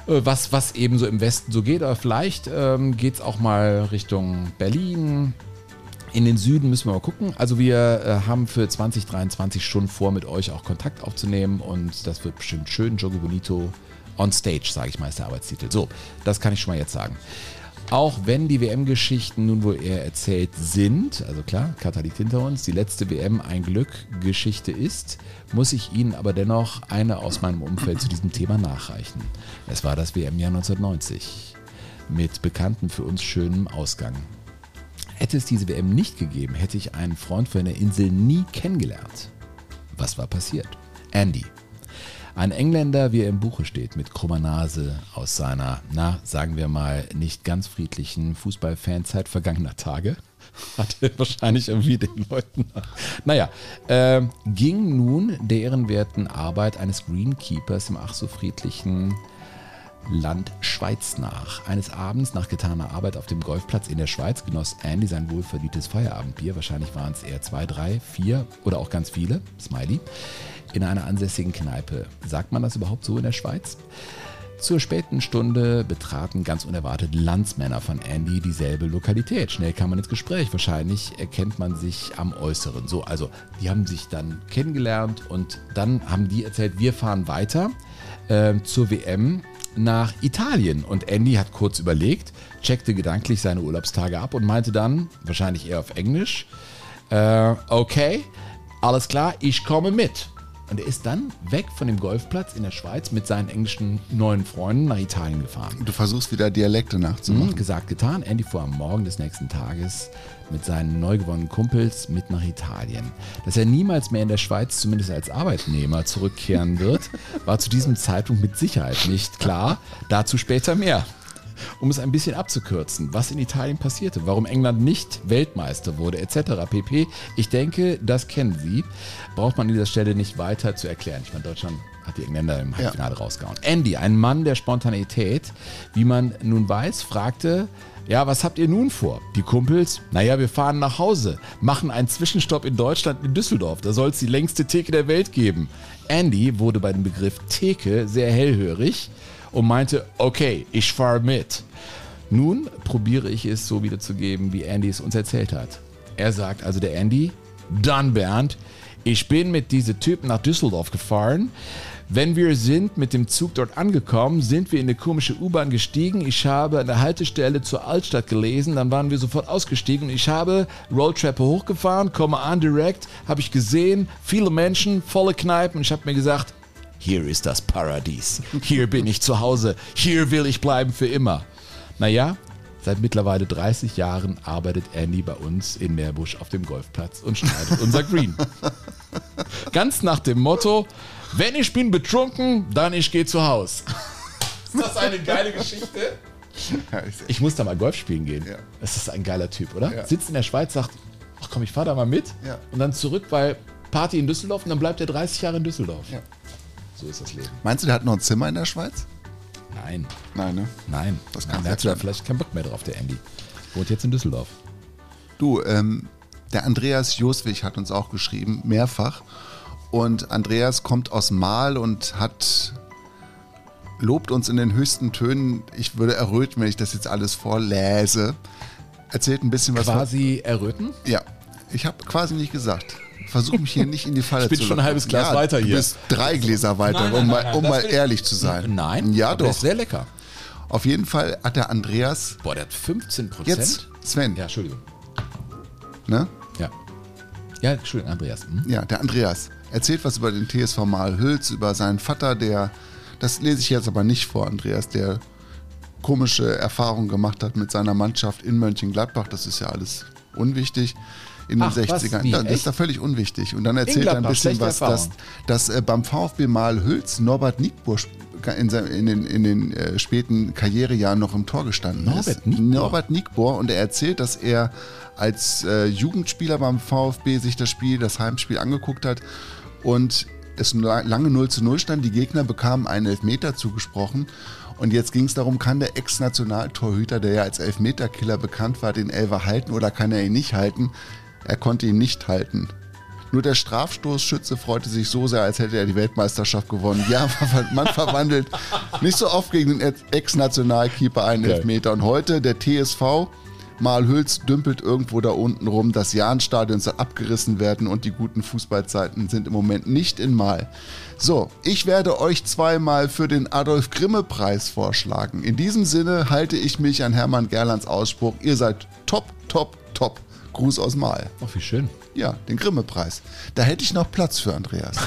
äh, was, was eben so im Westen so geht. Aber vielleicht ähm, geht es auch mal Richtung Berlin. In den Süden müssen wir mal gucken. Also wir äh, haben für 2023 schon vor, mit euch auch Kontakt aufzunehmen und das wird bestimmt schön. Jogo Bonito on Stage, sage ich mal, ist der Arbeitstitel. So, das kann ich schon mal jetzt sagen. Auch wenn die WM-Geschichten nun wohl eher erzählt sind, also klar, Katar liegt hinter uns, die letzte WM ein Glück-Geschichte ist, muss ich Ihnen aber dennoch eine aus meinem Umfeld zu diesem Thema nachreichen. Es war das WM-Jahr 1990 mit bekannten für uns schönem Ausgang. Hätte es diese WM nicht gegeben, hätte ich einen Freund von der Insel nie kennengelernt. Was war passiert? Andy. Ein Engländer, wie er im Buche steht, mit krummer Nase aus seiner, na, sagen wir mal, nicht ganz friedlichen Fußballfanzeit vergangener Tage. Hatte wahrscheinlich irgendwie den Leuten. Naja, äh, ging nun der ehrenwerten Arbeit eines Greenkeepers im ach so friedlichen Land Schweiz nach. Eines Abends nach getaner Arbeit auf dem Golfplatz in der Schweiz genoss Andy sein wohlverdientes Feierabendbier. Wahrscheinlich waren es eher zwei, drei, vier oder auch ganz viele. Smiley. In einer ansässigen Kneipe. Sagt man das überhaupt so in der Schweiz? Zur späten Stunde betraten ganz unerwartet Landsmänner von Andy dieselbe Lokalität. Schnell kam man ins Gespräch. Wahrscheinlich erkennt man sich am Äußeren. So, also die haben sich dann kennengelernt und dann haben die erzählt, wir fahren weiter äh, zur WM nach Italien. Und Andy hat kurz überlegt, checkte gedanklich seine Urlaubstage ab und meinte dann, wahrscheinlich eher auf Englisch, äh, okay, alles klar, ich komme mit. Und er ist dann weg von dem Golfplatz in der Schweiz mit seinen englischen neuen Freunden nach Italien gefahren. du versuchst wieder Dialekte nachzumachen. Mhm, gesagt, getan. Andy fuhr am Morgen des nächsten Tages mit seinen neu gewonnenen Kumpels mit nach Italien. Dass er niemals mehr in der Schweiz, zumindest als Arbeitnehmer, zurückkehren wird, war zu diesem Zeitpunkt mit Sicherheit nicht klar. Dazu später mehr. Um es ein bisschen abzukürzen, was in Italien passierte, warum England nicht Weltmeister wurde, etc. pp. Ich denke, das kennen Sie. Braucht man an dieser Stelle nicht weiter zu erklären. Ich meine, Deutschland hat die Engländer im Halbfinale rausgehauen. Andy, ein Mann der Spontaneität, wie man nun weiß, fragte, Ja, was habt ihr nun vor? Die Kumpels? Naja, wir fahren nach Hause, machen einen Zwischenstopp in Deutschland in Düsseldorf. Da soll es die längste Theke der Welt geben. Andy wurde bei dem Begriff Theke sehr hellhörig und meinte, okay, ich fahre mit. Nun probiere ich es so wiederzugeben, wie Andy es uns erzählt hat. Er sagt also der Andy, dann Bernd, ich bin mit diesem Typen nach Düsseldorf gefahren. Wenn wir sind mit dem Zug dort angekommen, sind wir in eine komische U-Bahn gestiegen. Ich habe an der Haltestelle zur Altstadt gelesen, dann waren wir sofort ausgestiegen und ich habe Rolltreppe hochgefahren, komme an direkt, habe ich gesehen, viele Menschen, volle Kneipen ich habe mir gesagt, hier ist das Paradies. Hier bin ich zu Hause. Hier will ich bleiben für immer. Naja, seit mittlerweile 30 Jahren arbeitet Andy bei uns in Meerbusch auf dem Golfplatz und schneidet unser Green. Ganz nach dem Motto, wenn ich bin betrunken, dann ich gehe zu Haus. Ist das eine geile Geschichte? Ich, muss da mal Golf spielen gehen. Ja. Das ist ein geiler Typ, oder? Ja. Sitzt in der Schweiz, sagt, ach komm, ich fahr da mal mit. Ja. Und dann zurück, weil Party in Düsseldorf und dann bleibt er 30 Jahre in Düsseldorf. Ja. So ist das Leben. meinst du, der hat noch ein Zimmer in der Schweiz? Nein, Nein, ne? nein. Das nein kann der hat da vielleicht keinen Bock mehr drauf, der Andy. Wohnt jetzt in Düsseldorf. Du, ähm, der Andreas Joswig hat uns auch geschrieben, mehrfach. Und Andreas kommt aus Mal und hat lobt uns in den höchsten Tönen. Ich würde erröten, wenn ich das jetzt alles vorläse. Erzählt ein bisschen was. Quasi erröten? Ja, ich habe quasi nicht gesagt. Versuche mich hier nicht in die Falle Ich bin zu schon ein halbes Glas weiter Du hier. bist drei Gläser weiter, Nein, nein, um nein, mal, um mal ehrlich zu sein. Nein, Ja, aber der doch. ist sehr lecker. Auf jeden Fall hat der Andreas Boah, der hat 15 Prozent. jetzt, Sven, Ja, Entschuldigung. ne? Ja. Ja, Entschuldigung, Andreas. Hm? Ja, der Andreas erzählt was über den TSV Malhülz, über seinen Vater, der, das lese ich jetzt aber nicht vor, Andreas, der komische Erfahrungen gemacht hat mit seiner Mannschaft in Mönchengladbach. Das ist ja alles unwichtig. In den Ach, was? 60ern. Wie? Ja, das ist da völlig unwichtig. Und dann erzählt er ein bisschen was, dass, dass äh, beim VfB Malhülz Norbert Nietbuhr in, den, in den äh, späten Karrierejahren noch im Tor gestanden Norbert ist. Nietbohr? Norbert Nietbohr. Und er erzählt, dass er als äh, Jugendspieler beim VfB sich das Spiel, das Heimspiel angeguckt hat und es la- lange 0 zu 0 stand. Die Gegner bekamen einen Elfmeter zugesprochen. Und jetzt ging es darum, kann der Ex-Nationaltorhüter, der ja als Elfmeterkiller bekannt war, den Elfer halten oder kann er ihn nicht halten? Er konnte ihn nicht halten. Nur der Strafstoßschütze freute sich so sehr, als hätte er die Weltmeisterschaft gewonnen. Ja, man verwandelt nicht so oft gegen den Ex-Nationalkeeper einen Geil. Elfmeter. Und heute der TSV Malhülz dümpelt irgendwo da unten rum. Das Jahnstadion soll abgerissen werden und die guten Fußballzeiten sind im Moment nicht in Mal. So, ich werde euch zweimal für den Adolf Grimme Preis vorschlagen. In diesem Sinne halte ich mich an Hermann Gerlands Ausspruch. Ihr seid top, top, top. Gruß aus Mal. Ach, wie schön. Ja, den Grimme-Preis. Da hätte ich noch Platz für Andreas.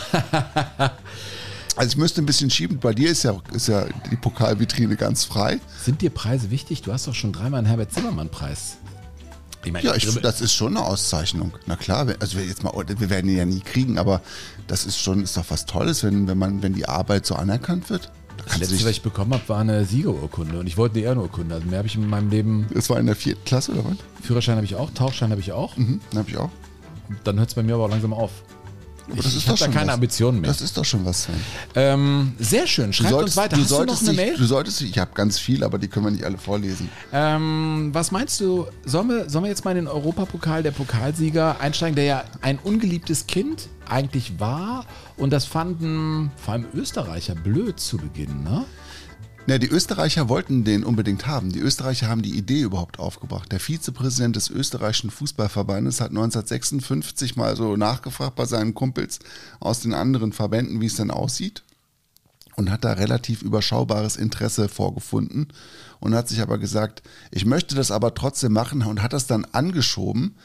also ich müsste ein bisschen schieben. Bei dir ist ja, ist ja die Pokalvitrine ganz frei. Sind dir Preise wichtig? Du hast doch schon dreimal einen Herbert Zimmermann-Preis. Ich meine, Ja, ich, das ist schon eine Auszeichnung. Na klar, also wir jetzt mal, wir werden ihn ja nie kriegen, aber das ist schon, ist doch was Tolles, wenn, wenn man, wenn die Arbeit so anerkannt wird. Da das letzte, was ich bekommen habe, war eine Siegerurkunde und ich wollte eine Ehrenurkunde. Also mehr habe ich in meinem Leben. das war in der vierten Klasse oder was? Führerschein habe ich auch, Tauchschein habe ich auch. Mhm, habe ich auch. Dann hört es bei mir aber auch langsam auf. Aber ich das ich ist habe doch da schon keine was. Ambitionen mehr. Das ist doch schon was. Ähm, sehr schön. Schreibt uns weiter. Hast du noch solltest eine dich, Mail? du solltest ich habe ganz viel, aber die können wir nicht alle vorlesen. Ähm, was meinst du, sollen wir, sollen wir jetzt mal in den Europapokal der Pokalsieger einsteigen, der ja ein ungeliebtes Kind eigentlich war und das fanden vor allem Österreicher blöd zu Beginn, ne? Ja, die Österreicher wollten den unbedingt haben. Die Österreicher haben die Idee überhaupt aufgebracht. Der Vizepräsident des österreichischen Fußballverbandes hat 1956 mal so nachgefragt bei seinen Kumpels aus den anderen Verbänden, wie es denn aussieht. Und hat da relativ überschaubares Interesse vorgefunden und hat sich aber gesagt, ich möchte das aber trotzdem machen und hat das dann angeschoben,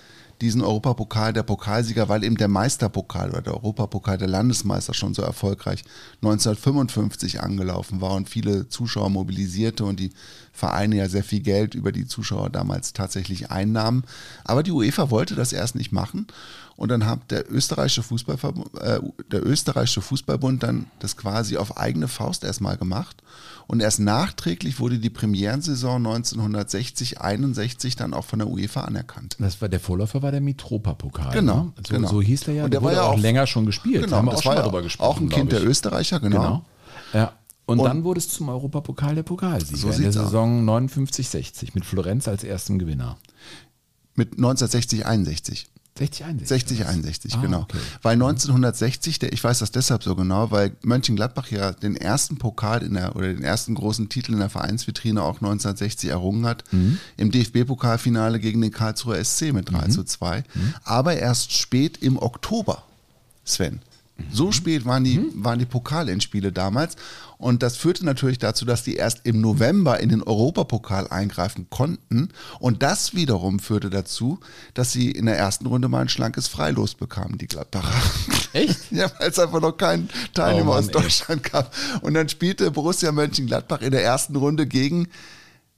diesen Europapokal der Pokalsieger, weil eben der Meisterpokal oder der Europapokal der Landesmeister schon so erfolgreich 1955 angelaufen war und viele Zuschauer mobilisierte und die Vereine ja sehr viel Geld über die Zuschauer damals tatsächlich einnahmen. Aber die UEFA wollte das erst nicht machen und dann hat der österreichische, Fußballverbund, äh, der österreichische Fußballbund dann das quasi auf eigene Faust erstmal gemacht. Und erst nachträglich wurde die Premierensaison 1960-61 dann auch von der UEFA anerkannt. Das war der Vorläufer war der Mitropa-Pokal. Genau, ne? so, genau. so hieß der ja. Und der war wurde ja auch auch- länger schon gespielt. Genau, Haben wir das auch schon war mal drüber gesprochen. auch ein Kind glaub der ich. Österreicher, genau. Genau. Ja. Und, Und- dann wurde es zum Europapokal der Pokalsieger So in der. Saison 59-60 mit Florenz als ersten Gewinner. Mit 1960, 61. 60, 61. 60, 61, Ah, genau. okay. Weil 1960, der, ich weiß das deshalb so genau, weil Mönchengladbach ja den ersten Pokal in der, oder den ersten großen Titel in der Vereinsvitrine auch 1960 errungen hat, Mhm. im DFB-Pokalfinale gegen den Karlsruher SC mit 3 Mhm. zu 2. Aber erst spät im Oktober, Sven. Mhm. So spät waren die, waren die Pokalendspiele damals. Und das führte natürlich dazu, dass die erst im November in den Europapokal eingreifen konnten. Und das wiederum führte dazu, dass sie in der ersten Runde mal ein schlankes Freilos bekamen, die Gladbacher. Echt? Ja, weil es einfach noch keinen Teilnehmer Oh Mann, aus Deutschland gab. Und dann spielte Borussia Mönchengladbach in der ersten Runde gegen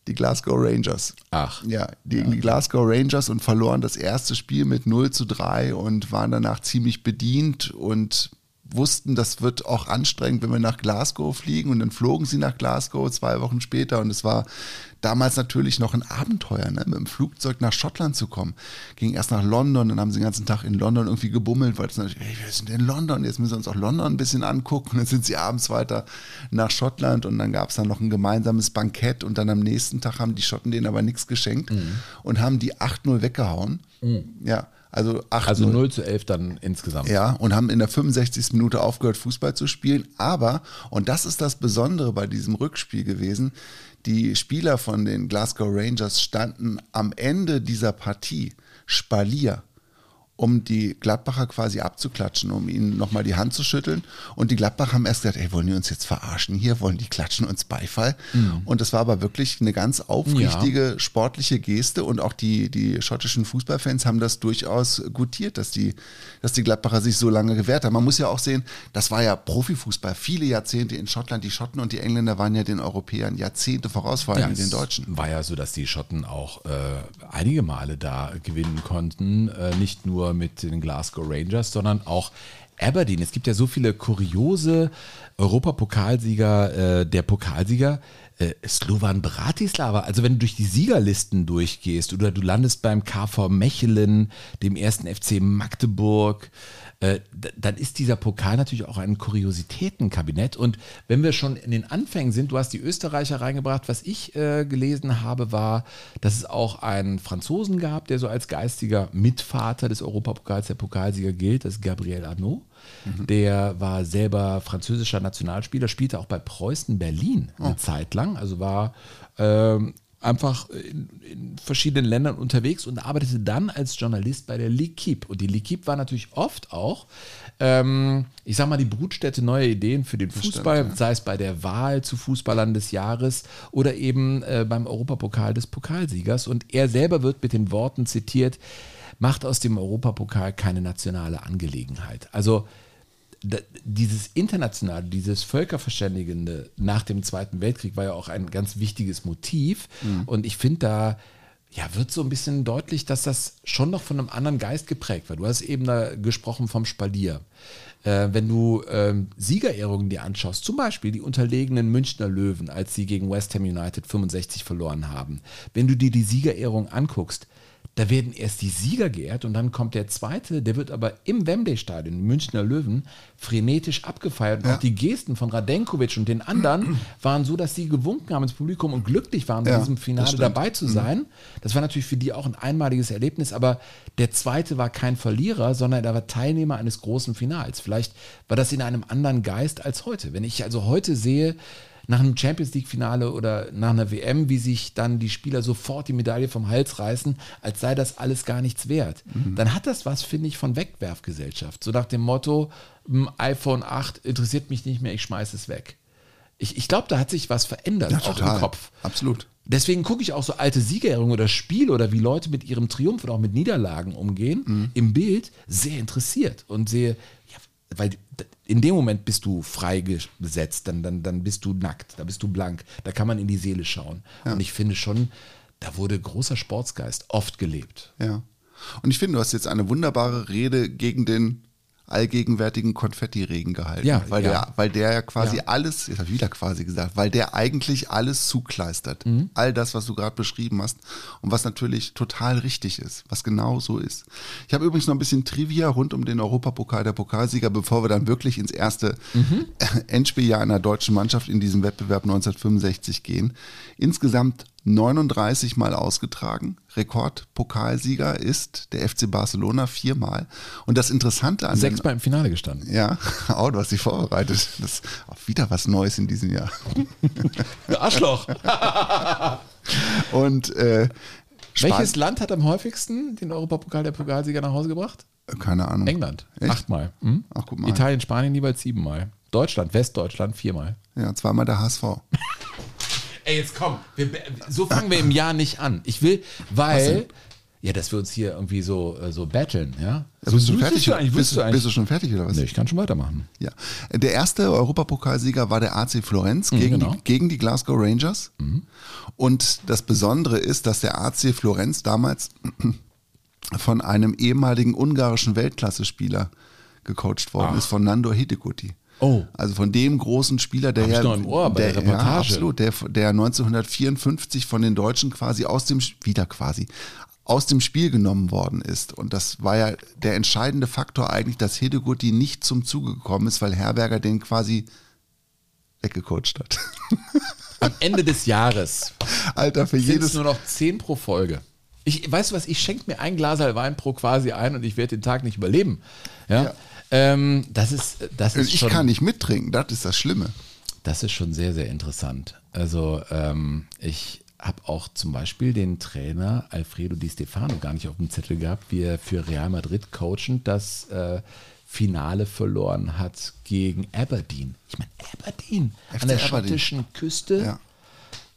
die Glasgow Rangers. Ach. Ja, gegen die Glasgow Rangers und verloren das erste Spiel mit 0 zu 3 und waren danach ziemlich bedient und wussten, das wird auch anstrengend, wenn wir nach Glasgow fliegen. Und dann flogen sie nach Glasgow zwei Wochen später und es war damals natürlich noch ein Abenteuer, ne? mit dem Flugzeug nach Schottland zu kommen. Ging erst nach London, dann haben sie den ganzen Tag in London irgendwie gebummelt, weil es natürlich, hey, wir sind in London, jetzt müssen wir uns auch London ein bisschen angucken. Und dann sind sie abends weiter nach Schottland und dann gab es dann noch ein gemeinsames Bankett und dann am nächsten Tag haben die Schotten denen aber nichts geschenkt und haben die 8-0 weggehauen. Ja, also 8-0. Also 0 zu 11 dann insgesamt. Ja, und haben in der 65. Minute aufgehört, Fußball zu spielen. Aber, und das ist das Besondere bei diesem Rückspiel gewesen, die Spieler von den Glasgow Rangers standen am Ende dieser Partie Spalier, um die Gladbacher quasi abzuklatschen, um ihnen nochmal die Hand zu schütteln. Und die Gladbacher haben erst gesagt, ey, wollen die uns jetzt verarschen hier? Wollen die klatschen uns Beifall? Und das war aber wirklich eine ganz aufrichtige sportliche Geste und auch die, die schottischen Fußballfans haben das durchaus gutiert, dass die, dass die Gladbacher sich so lange gewehrt haben. Man muss ja auch sehen, das war ja Profifußball, viele Jahrzehnte in Schottland. Die Schotten und die Engländer waren ja den Europäern Jahrzehnte voraus, vor allem es den Deutschen. War ja so, dass die Schotten auch äh, einige Male da gewinnen konnten. Äh, nicht nur mit den Glasgow Rangers, sondern auch Aberdeen. Es gibt ja so viele kuriose Europapokalsieger. Äh, der Pokalsieger äh, Slovan Bratislava. Also wenn du durch die Siegerlisten durchgehst oder du landest beim KV Mechelen, dem ersten FC Magdeburg, äh, dann ist dieser Pokal natürlich auch ein Kuriositätenkabinett. Und wenn wir schon in den Anfängen sind, du hast die Österreicher reingebracht, was ich äh, gelesen habe, war, dass es auch einen Franzosen gab, der so als geistiger Mitvater des Europapokals, der Pokalsieger gilt, das ist Gabriel Arnaud. Der war selber französischer Nationalspieler, spielte auch bei Preußen Berlin eine Zeit lang, also war ähm, einfach in, in verschiedenen Ländern unterwegs und arbeitete dann als Journalist bei der L'Equipe. Und die L'Equipe war natürlich oft auch, ähm, ich sag mal, die Brutstätte neuer Ideen für den Fußball, sei es bei der Wahl zu Fußballern des Jahres oder eben äh, beim Europapokal des Pokalsiegers. Und er selber wird mit den Worten zitiert, macht aus dem Europapokal keine nationale Angelegenheit. Also dieses internationale, dieses Völkerverständigende nach dem Zweiten Weltkrieg war ja auch ein ganz wichtiges Motiv. Und ich finde, da ja, wird so ein bisschen deutlich, dass das schon noch von einem anderen Geist geprägt war. Du hast eben da gesprochen vom Spalier. Äh, wenn du ähm, Siegerehrungen dir anschaust, zum Beispiel die unterlegenen Münchner Löwen, als sie gegen West Ham United 65 verloren haben, wenn du dir die Siegerehrung anguckst, da werden erst die Sieger geehrt und dann kommt der zweite, der wird aber im Wembley-Stadion, Münchner Löwen, frenetisch abgefeiert. Und Ja. auch die Gesten von Radenkovic und den anderen waren so, dass sie gewunken haben ins Publikum und glücklich waren, Ja, diesem das Finale dabei zu sein. Das war natürlich für die auch ein einmaliges Erlebnis, aber der zweite war kein Verlierer, sondern er war Teilnehmer eines großen Finals. Vielleicht war das in einem anderen Geist als heute. Wenn ich also heute sehe, nach einem Champions League-Finale oder nach einer WM, wie sich dann die Spieler sofort die Medaille vom Hals reißen, als sei das alles gar nichts wert. Dann hat das was, finde ich, von Wegwerfgesellschaft. So nach dem Motto, "Hm, iPhone 8 interessiert mich nicht mehr, ich schmeiße es weg. Ich, ich glaube, da hat sich was verändert, auch im Kopf. Absolut. Deswegen gucke ich auch so alte Siegerehrungen oder Spiele oder wie Leute mit ihrem Triumph und auch mit Niederlagen umgehen, im Bild sehr interessiert und sehe, ja, weil in dem Moment bist du freigesetzt, dann, dann, dann bist du nackt, da bist du blank, da kann man in die Seele schauen. Und ich finde schon, da wurde großer Sportsgeist oft gelebt. Ja. Und ich finde, du hast jetzt eine wunderbare Rede gegen den allgegenwärtigen Konfettiregen gehalten. Ja, weil, ja. Der, weil der ja quasi Ja. alles, jetzt habe ich wieder quasi gesagt, weil der eigentlich alles zukleistert. Mhm. All das, was du gerade beschrieben hast und was natürlich total richtig ist, was genau so ist. Ich habe übrigens noch ein bisschen Trivia rund um den Europapokal der Pokalsieger, bevor wir dann wirklich ins erste Mhm. Endspieljahr einer deutschen Mannschaft in diesem Wettbewerb 1965 gehen. Insgesamt 39 Mal ausgetragen. Rekordpokalsieger ist der FC Barcelona viermal. Und das Interessante an Sechsmal im Finale gestanden. ja, oh, du hast dich vorbereitet. Das ist auch wieder was Neues in diesem Jahr. Arschloch. Und äh, Welches Land hat am häufigsten den Europapokal der Pokalsieger nach Hause gebracht? Keine Ahnung. England. Echt? Achtmal. Hm? Ach, guck mal. Italien, Spanien jeweils siebenmal. Deutschland, Westdeutschland viermal. Ja, zweimal der HSV. Ey, jetzt komm. Wir, so fangen wir im Jahr nicht an. Ich will, weil. Ja, dass wir uns hier irgendwie so, äh, so battlen, ja? Ja, bist, du fertig, du eigentlich, bist, du eigentlich? bist du schon fertig oder was? Nee, ich kann schon weitermachen. Ja. Der erste Europapokalsieger war der AC Florenz gegen, genau. die, gegen die Glasgow Rangers. Und das Besondere ist, dass der AC Florenz damals von einem ehemaligen ungarischen Weltklasse-Spieler gecoacht worden ist, von Nandor Hidekuti. Oh. Also von dem großen Spieler, der ja, Ohr der, der. Ja, absolut, der, der 1954 von den Deutschen quasi aus dem wieder quasi aus dem Spiel genommen worden ist. Und das war ja der entscheidende Faktor eigentlich, dass Hidekuti nicht zum Zuge gekommen ist, weil Herberger den quasi weggecoacht hat. Am Ende des Jahres Alter, für jedes es nur noch zehn pro Folge. Ich, weißt du was, ich schenke mir ein Glas Wein pro quasi ein und ich werde den Tag nicht überleben. Ja. Ja. Ähm, das ist, das ist ich schon, kann nicht mittrinken, das ist das Schlimme. Das ist schon sehr, sehr interessant. Also ähm, ich habe auch zum Beispiel den Trainer Alfredo Di Stefano gar nicht auf dem Zettel gehabt, wie er für Real Madrid coachend das äh, Finale verloren hat gegen Aberdeen. Ich meine, Aberdeen FC an der Aberdeen. schottischen Küste. Ja.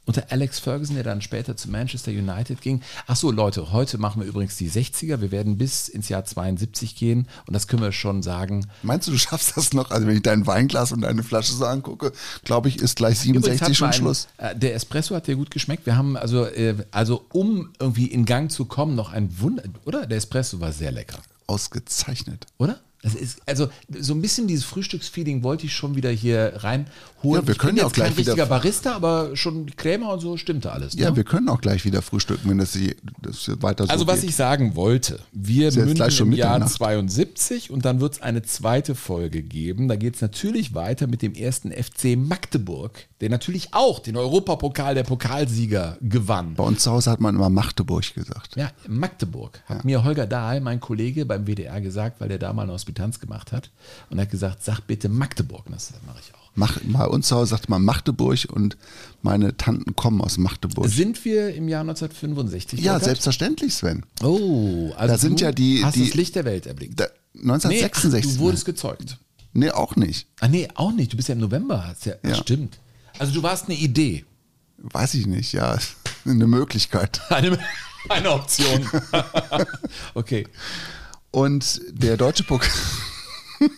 Unter Alex Ferguson, der dann später zu Manchester United ging. Ach so, Leute, heute machen wir übrigens die 60er. Wir werden bis ins Jahr 72 gehen und das können wir schon sagen. Meinst du, du schaffst das noch? Also wenn ich dein Weinglas und deine Flasche so angucke, glaube ich, ist gleich Übrigens 67 hat schon mein- Schluss. Äh, der Espresso hat dir gut geschmeckt. Wir haben also, äh, also um irgendwie in Gang zu kommen, noch ein Wunder, oder? Der Espresso war sehr lecker, Ausgezeichnet. oder? Das ist, also so ein bisschen dieses Frühstücksfeeling wollte ich schon wieder hier reinholen. Ja, wir ich können bin ja jetzt auch gleich kein richtiger wieder- Barista, aber schon Krämer und so stimmte alles. Ja, ne? wir können auch gleich wieder frühstücken, wenn das, sie- das weiter so Also was geht. ich sagen wollte, wir münden im Jahr Mitternacht. 72 und dann wird es eine zweite Folge geben. Da geht es natürlich weiter mit dem ersten FC Magdeburg, der natürlich auch den Europapokal der Pokalsieger gewann. Bei uns zu Hause hat man immer Magdeburg gesagt. Ja, Magdeburg. Hat mir Holger Dahl, mein Kollege beim WDR, gesagt, weil der da mal eine Hospitanz gemacht hat. Und er hat gesagt, sag bitte Magdeburg. Und das mache ich auch. Mach, bei uns zu Hause sagt man Magdeburg und meine Tanten kommen aus Magdeburg. Sind wir im Jahr 1965? ja, Burkhard? selbstverständlich, Sven. Oh, also Da sind ja die- hast die- das Licht der Welt erblickt. Da, nee, ach, 1966. du wurdest gezeugt. nee, auch nicht. Ah, nee, auch nicht. Du bist ja im November. Hast ja, Ja. Stimmt. Also du warst eine Idee. Weiß ich nicht, ja. Eine Möglichkeit. Eine, eine Option. okay. Und der deutsche Pokal.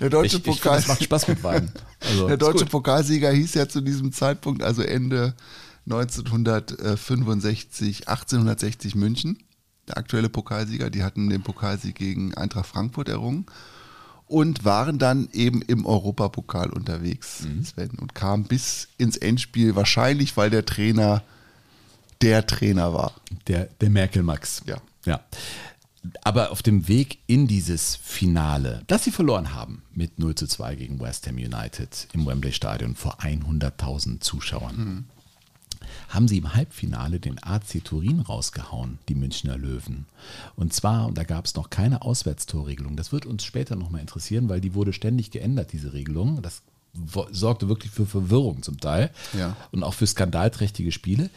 der deutsche Ich, ich Pokal. das macht Spaß mit Wein. Also, der deutsche. Pokalsieger hieß ja zu diesem Zeitpunkt, also Ende 1965, 1860 München. Der aktuelle Pokalsieger, die hatten den Pokalsieg gegen Eintracht Frankfurt errungen und waren dann eben im Europapokal unterwegs, Mhm. Sven, und kamen bis ins Endspiel, wahrscheinlich weil der Trainer der Trainer war. Der, der Merkel-Max. Ja. ja. Aber auf dem Weg in dieses Finale, das sie verloren haben mit 0 zu 2 gegen West Ham United im Wembley Stadion vor 100.000 Zuschauern, haben sie im Halbfinale den AC Turin rausgehauen, die Münchner Löwen. Und zwar, und da gab es noch keine Auswärtstorregelung, das wird uns später nochmal interessieren, weil die wurde ständig geändert, diese Regelung. Das sorgte wirklich für Verwirrung zum Teil Ja. und auch für skandalträchtige Spiele.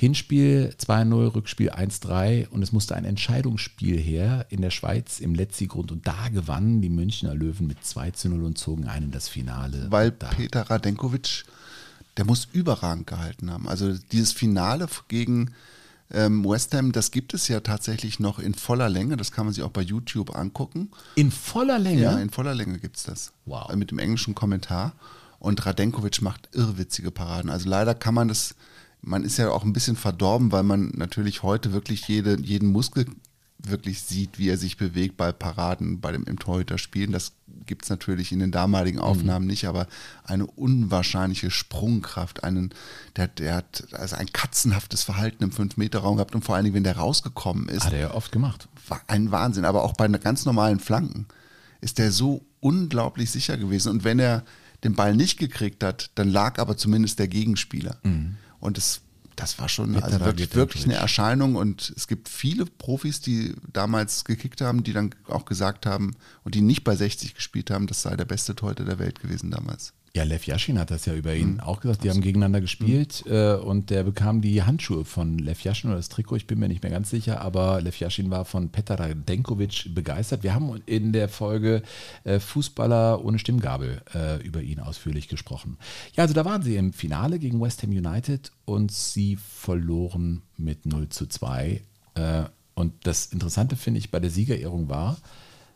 Hinspiel 2-0, Rückspiel 1-3 und es musste ein Entscheidungsspiel her in der Schweiz im Letzigrund und da gewannen die Münchner Löwen mit 2-0 und zogen ein in das Finale. Weil da. Peter Radenkovic, der muss überragend gehalten haben. Also dieses Finale gegen ähm, West Ham, das gibt es ja tatsächlich noch in voller Länge. Das kann man sich auch bei YouTube angucken. In voller Länge? Ja, in voller Länge gibt es das. Wow. Mit dem englischen Kommentar. Und Radenkovic macht irrwitzige Paraden. Also leider kann man das, man ist ja auch ein bisschen verdorben, weil man natürlich heute wirklich jede, jeden Muskel wirklich sieht, wie er sich bewegt bei Paraden, bei dem im Torhüterspielen. Das gibt es natürlich in den damaligen Aufnahmen nicht, aber eine unwahrscheinliche Sprungkraft, einen, der, der hat also ein katzenhaftes Verhalten im 5-Meter-Raum gehabt und vor allen Dingen, wenn der rausgekommen ist, Hat er ja oft gemacht. war ein Wahnsinn. Aber auch bei ganz normalen Flanken ist der so unglaublich sicher gewesen. Und wenn er den Ball nicht gekriegt hat, dann lag aber zumindest der Gegenspieler. Und es, das war schon also wirklich, wirklich eine. Erscheinung. Und es gibt viele Profis, die damals gekickt haben, die dann auch gesagt haben und die nicht bei 60 gespielt haben, das sei der beste Torhüter der Welt gewesen damals. Ja, Lev Yashin hat das ja über ihn Mhm. auch gesagt. Die haben gegeneinander gespielt äh, und der bekam die Handschuhe von Lev Yashin oder das Trikot, ich bin mir nicht mehr ganz sicher, aber Lev Yashin war von Petar Radenkovic begeistert. Wir haben in der Folge äh, Fußballer ohne Stimmgabel äh, über ihn ausführlich gesprochen. Ja, also da waren sie im Finale gegen West Ham United und sie verloren mit 0 zu 2. Äh, und das Interessante finde ich bei der Siegerehrung war,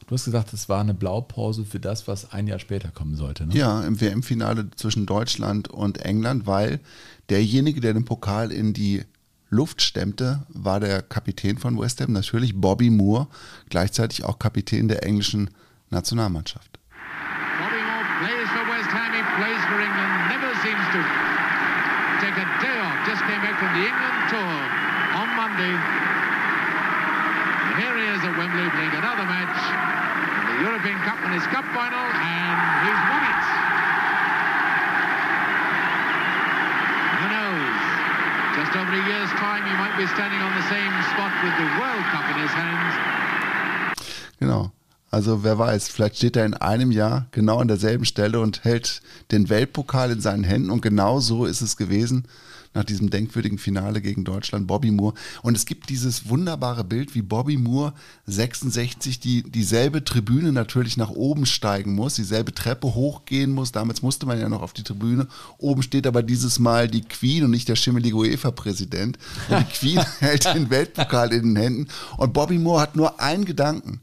du hast gesagt, es war eine Blaupause für das, was ein Jahr später kommen sollte. Ne? Ja, im WM-Finale zwischen Deutschland und England, weil derjenige, der den Pokal in die Luft stemmte, war der Kapitän von West Ham, natürlich Bobby Moore, gleichzeitig auch Kapitän der englischen Nationalmannschaft. Bobby Moore plays for West Ham, he plays for England, never seems to take a day off. Just came back from the England tour on Monday. And here he is at Wembley playing another match the European Cup and his cup final, and he's won it. Who knows? Just over a year's time, he might be standing on the same spot with the World Cup in his hands. Genau. Also wer weiß, vielleicht steht er in einem Jahr genau an derselben Stelle und hält den Weltpokal in seinen Händen und genau so ist es gewesen nach diesem denkwürdigen Finale gegen Deutschland, Bobby Moore. Und es gibt dieses wunderbare Bild, wie Bobby Moore 66 die, dieselbe Tribüne natürlich nach oben steigen muss, dieselbe Treppe hochgehen muss. Damals musste man ja noch auf die Tribüne. Oben steht aber dieses Mal die Queen und nicht der schimmelige UEFA-Präsident. Und die Queen hält den Weltpokal in den Händen. Und Bobby Moore hat nur einen Gedanken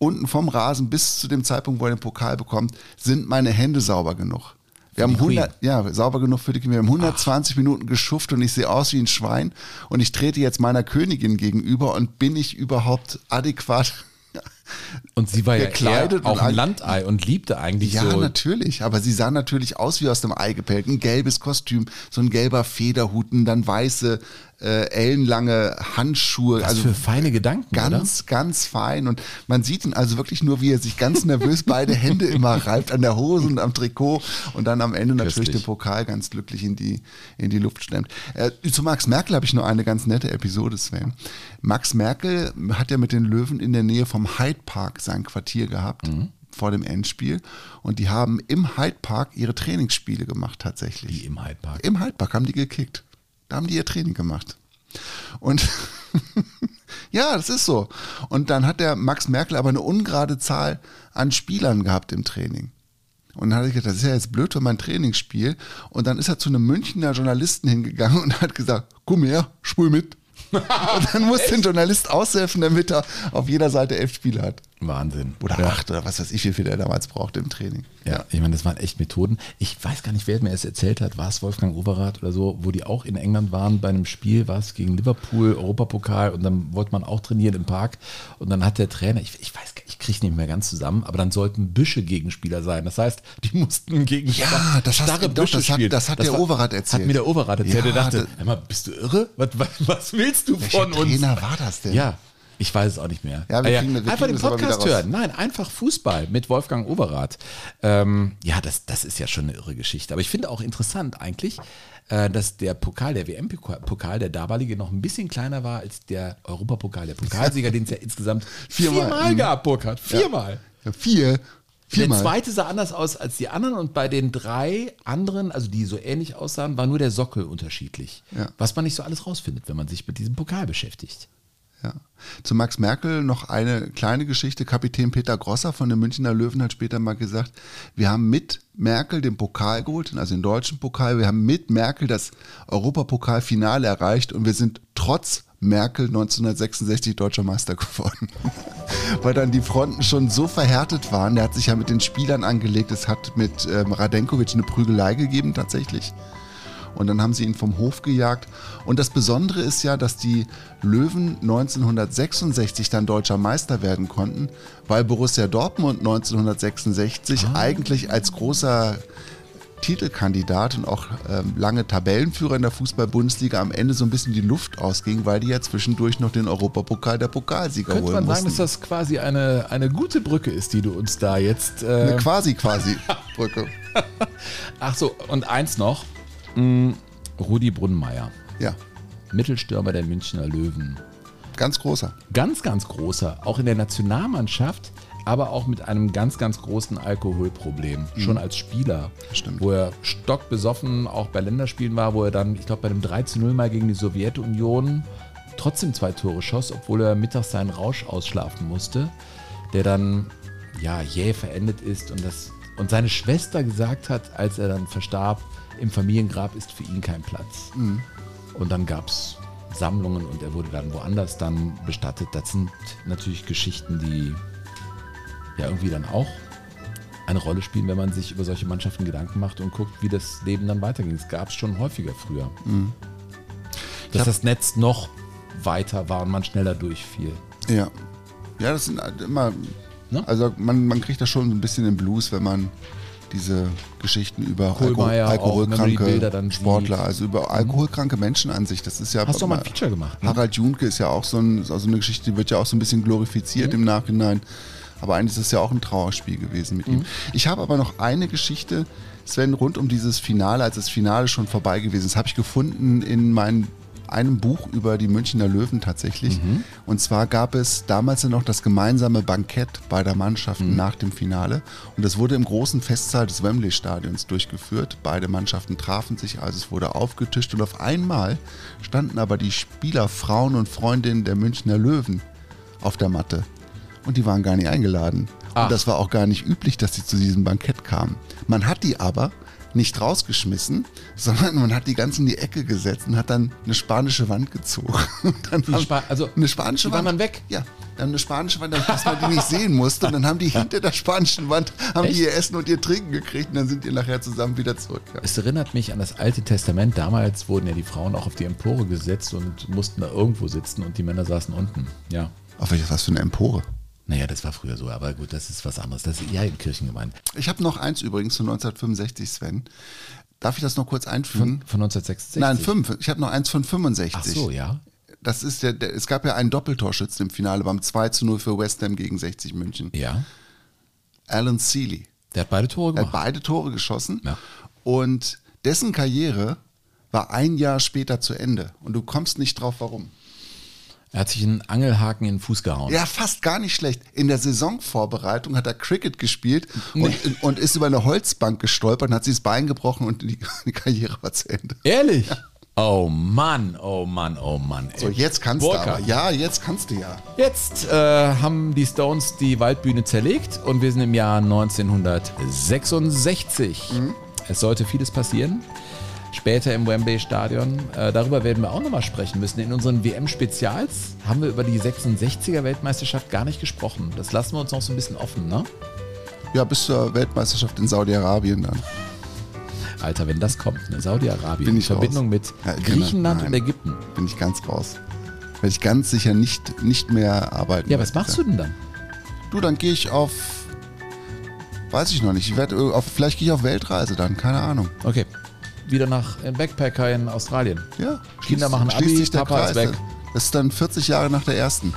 unten vom Rasen bis zu dem Zeitpunkt, wo er den Pokal bekommt, sind meine Hände sauber genug. Wir haben die Queen. 100, ja, sauber genug für die Queen. Wir haben 120 Minuten geschufft und ich sehe aus wie ein Schwein und ich trete jetzt meiner Königin gegenüber und bin ich überhaupt adäquat Und sie war ja gekleidet eher auch ein Landei und liebte eigentlich Ja, so. natürlich. Aber sie sah natürlich aus wie aus dem Ei gepellt. Ein gelbes Kostüm, so ein gelber Federhut, und dann weiße, äh, ellenlange Handschuhe. Was also für feine Gedanken, Ganz, ganz fein. Und man sieht ihn also wirklich nur, wie er sich ganz nervös beide Hände immer reibt an der Hose und am Trikot und dann am Ende natürlich Köstlich. den Pokal ganz glücklich in die, in die Luft stemmt. Äh, zu Max Merkel habe ich nur eine ganz nette Episode, Sven. Max Merkel hat ja mit den Löwen in der Nähe vom Hyde Park sein Quartier gehabt. Vor dem Endspiel. Und die haben im Hyde Park ihre Trainingsspiele gemacht, tatsächlich. Wie im Hyde Park. Im Hyde Park haben die gekickt. Da haben die ihr Training gemacht. Und ja, das ist so. Und dann hat der Max Merkel aber eine ungerade Zahl an Spielern gehabt im Training. Und dann hat er gedacht, das ist ja jetzt blöd für mein Trainingsspiel. Und dann ist er zu einem Münchner Journalisten hingegangen und hat gesagt, komm her, spul mit. und dann musste ein Journalist aushelfen, damit er auf jeder Seite elf Spieler hat. Wahnsinn. Oder ja. acht oder was weiß ich, wie viel er damals brauchte im Training. Ja, ich meine, das waren echt Methoden. Ich weiß gar nicht, wer mir es erzählt hat. War es Wolfgang Overath oder so, wo die auch in England waren bei einem Spiel, war es gegen Liverpool, Europapokal und dann wollte man auch trainieren im Park und dann hat der Trainer, ich, ich weiß, gar- ich kriege nicht mehr ganz zusammen, aber dann sollten Büsche Gegenspieler sein. Das heißt, die mussten gegen Ja, das hast- starre doch, Büsche das hat- das hat der war- Overath erzählt. Hat mir der Overath erzählt. Ja, der dachte, das- mal, bist du irre? Was, was, was willst du Welcher von uns? Trainer war das denn? Ja, ich weiß es auch nicht mehr. Ja, wir Ah kriegen- wir einfach den Podcast hören. Nein, einfach Fußball mit Wolfgang Overath. Ähm, ja, das, das ist ja schon eine irre Geschichte. Aber ich finde auch interessant eigentlich, äh, dass der Pokal, der WM-Pokal, der damalige, noch ein bisschen kleiner war als der Europapokal, der Pokalsieger, den es ja insgesamt Viermal. viermal Mhm. gab, Burkhard. Viermal. Ja, vier. Der Viermal. zweite sah anders aus als die anderen und bei den drei anderen, also die so ähnlich aussahen, war nur der Sockel unterschiedlich. Ja. Was man nicht so alles rausfindet, wenn man sich mit diesem Pokal beschäftigt. Ja. Zu Max Merkel noch eine kleine Geschichte. Kapitän Peter Grosser von den Münchner Löwen hat später mal gesagt, wir haben mit Merkel den Pokal geholt, also den deutschen Pokal. Wir haben mit Merkel das Europapokalfinale erreicht und wir sind trotz Merkel 1966 deutscher Meister geworden. Weil dann die Fronten schon so verhärtet waren. Der hat sich ja mit den Spielern angelegt. Es hat mit ähm, Radenkovic eine Prügelei gegeben tatsächlich. Und dann haben sie ihn vom Hof gejagt. Und das Besondere ist ja, dass die Löwen 1966 dann deutscher Meister werden konnten, weil Borussia Dortmund 1966 eigentlich als großer Titelkandidat und auch ähm, lange Tabellenführer in der Fußball-Bundesliga am Ende so ein bisschen die Luft ausging, weil die ja zwischendurch noch den Europapokal der Pokalsieger Könnte holen man sagen, mussten. dass das quasi eine, eine gute Brücke ist, die du uns da jetzt. Äh, Eine quasi quasi Brücke. ach so, und eins noch. Mh, Rudi Brunnenmeier, Ja, Mittelstürmer der Münchner Löwen. ganz großer. Ganz, ganz großer, auch in der Nationalmannschaft, aber auch mit einem ganz, ganz großen Alkoholproblem. Schon als Spieler. Stimmt. Wo er stockbesoffen auch bei Länderspielen war, wo er dann, ich glaube, bei einem 3 zu 0 mal gegen die Sowjetunion trotzdem zwei Tore schoss, obwohl er mittags seinen Rausch ausschlafen musste, der dann ja jäh verendet ist und das und seine Schwester gesagt hat, als er dann verstarb, im Familiengrab ist für ihn kein Platz. Und dann gab es Sammlungen und er wurde dann woanders dann bestattet. Das sind natürlich Geschichten, die ja irgendwie dann auch eine Rolle spielen, wenn man sich über solche Mannschaften Gedanken macht und guckt, wie das Leben dann weiterging. Es gab es schon häufiger früher. Dass hab- das Netz noch weiter war und man schneller durchfiel. Ja. Ja, das sind halt immer. Ne? Also man, man kriegt da schon ein bisschen den Blues, wenn man diese Geschichten über Kohlmeier dann alkoholkranke Sportler, sieht. also über alkoholkranke Menschen an sich. Das ist ja. Hast du mal ein Feature gemacht? Ne? Harald Junke ist ja auch so, ein, so eine Geschichte, die wird ja auch so ein bisschen glorifiziert im Nachhinein. Aber eigentlich ist es ja auch ein Trauerspiel gewesen mit ihm. Ich habe aber noch eine Geschichte, Sven, rund um dieses Finale, als das Finale schon vorbei gewesen ist, habe ich gefunden in meinem einem Buch über die Münchner Löwen tatsächlich. Und zwar gab es damals noch das gemeinsame Bankett beider Mannschaften nach dem Finale. Und das wurde im großen Festsaal des Wembley-Stadions durchgeführt. Beide Mannschaften trafen sich, also es wurde aufgetischt. Und auf einmal standen aber die Spieler, Frauen und Freundinnen der Münchner Löwen auf der Matte. Und die waren gar nicht eingeladen. Ach. Und das war auch gar nicht üblich, dass sie zu diesem Bankett kamen. Man hat die aber nicht rausgeschmissen, sondern man hat die ganz in die Ecke gesetzt und hat dann eine spanische Wand gezogen. Spa- also, eine spanische die waren Wand. dann weg? Ja, dann eine spanische Wand, dass man die nicht sehen musste. Und dann haben die hinter der spanischen Wand haben Echt? die ihr Essen und ihr Trinken gekriegt und dann sind die nachher zusammen wieder zurück. Ja. Es erinnert mich an das Alte Testament. Damals wurden ja die Frauen auch auf die Empore gesetzt und mussten da irgendwo sitzen und die Männer saßen unten. Ja. Auf welches was für eine Empore. Naja, das war früher so, aber gut, das ist was anderes. Das ist ja in Kirchen gemeint. Ich habe noch eins übrigens von 1965, Sven. Darf ich das noch kurz einfügen? Von 1966? Nein, fünf. Ich habe noch eins von 65. Ach so, ja. Das ist der, der, es gab ja einen Doppeltorschützen im Finale beim 2 zu 0 für West Ham gegen 60 München. Ja. Alan Seeley. Der hat beide Tore Er hat gemacht. beide Tore geschossen Ja. und dessen Karriere war ein Jahr später zu Ende. Und du kommst nicht drauf, warum. Er hat sich einen Angelhaken in den Fuß gehauen. Ja, fast gar nicht schlecht. In der Saisonvorbereitung hat er Cricket gespielt und, und ist über eine Holzbank gestolpert und hat sich das Bein gebrochen und die, die Karriere war zu Ende. Ehrlich? Oh Mann, oh Mann, oh Mann. Ey. So, jetzt kannst Burkhardt. du aber. Ja, jetzt kannst du ja. Jetzt äh, haben die Stones die Waldbühne zerlegt und wir sind im Jahr 1966. Mhm. Es sollte vieles passieren. Später im Wembley-Stadion. Äh, darüber werden wir auch nochmal sprechen müssen. In unseren WM-Spezials haben wir über die 66er-Weltmeisterschaft gar nicht gesprochen. Das lassen wir uns noch so ein bisschen offen, ne? Ja, bis zur Weltmeisterschaft in Saudi-Arabien dann. Alter, wenn das kommt, ne? Saudi-Arabien in Verbindung raus. mit Ja. Griechenland und Ägypten. Bin ich ganz raus. Werde ich ganz sicher nicht, nicht mehr arbeiten. Ja, was machst du denn dann? Du, dann gehe ich auf. Weiß ich noch nicht. Ich werde äh, auf, vielleicht gehe ich auf Weltreise dann, keine Ahnung. Okay. Wieder nach äh, Backpacker in Australien. Ja. Kinder machen Abi, sich der Papa ist Kreis. weg. Das ist dann 40 Jahre nach der ersten.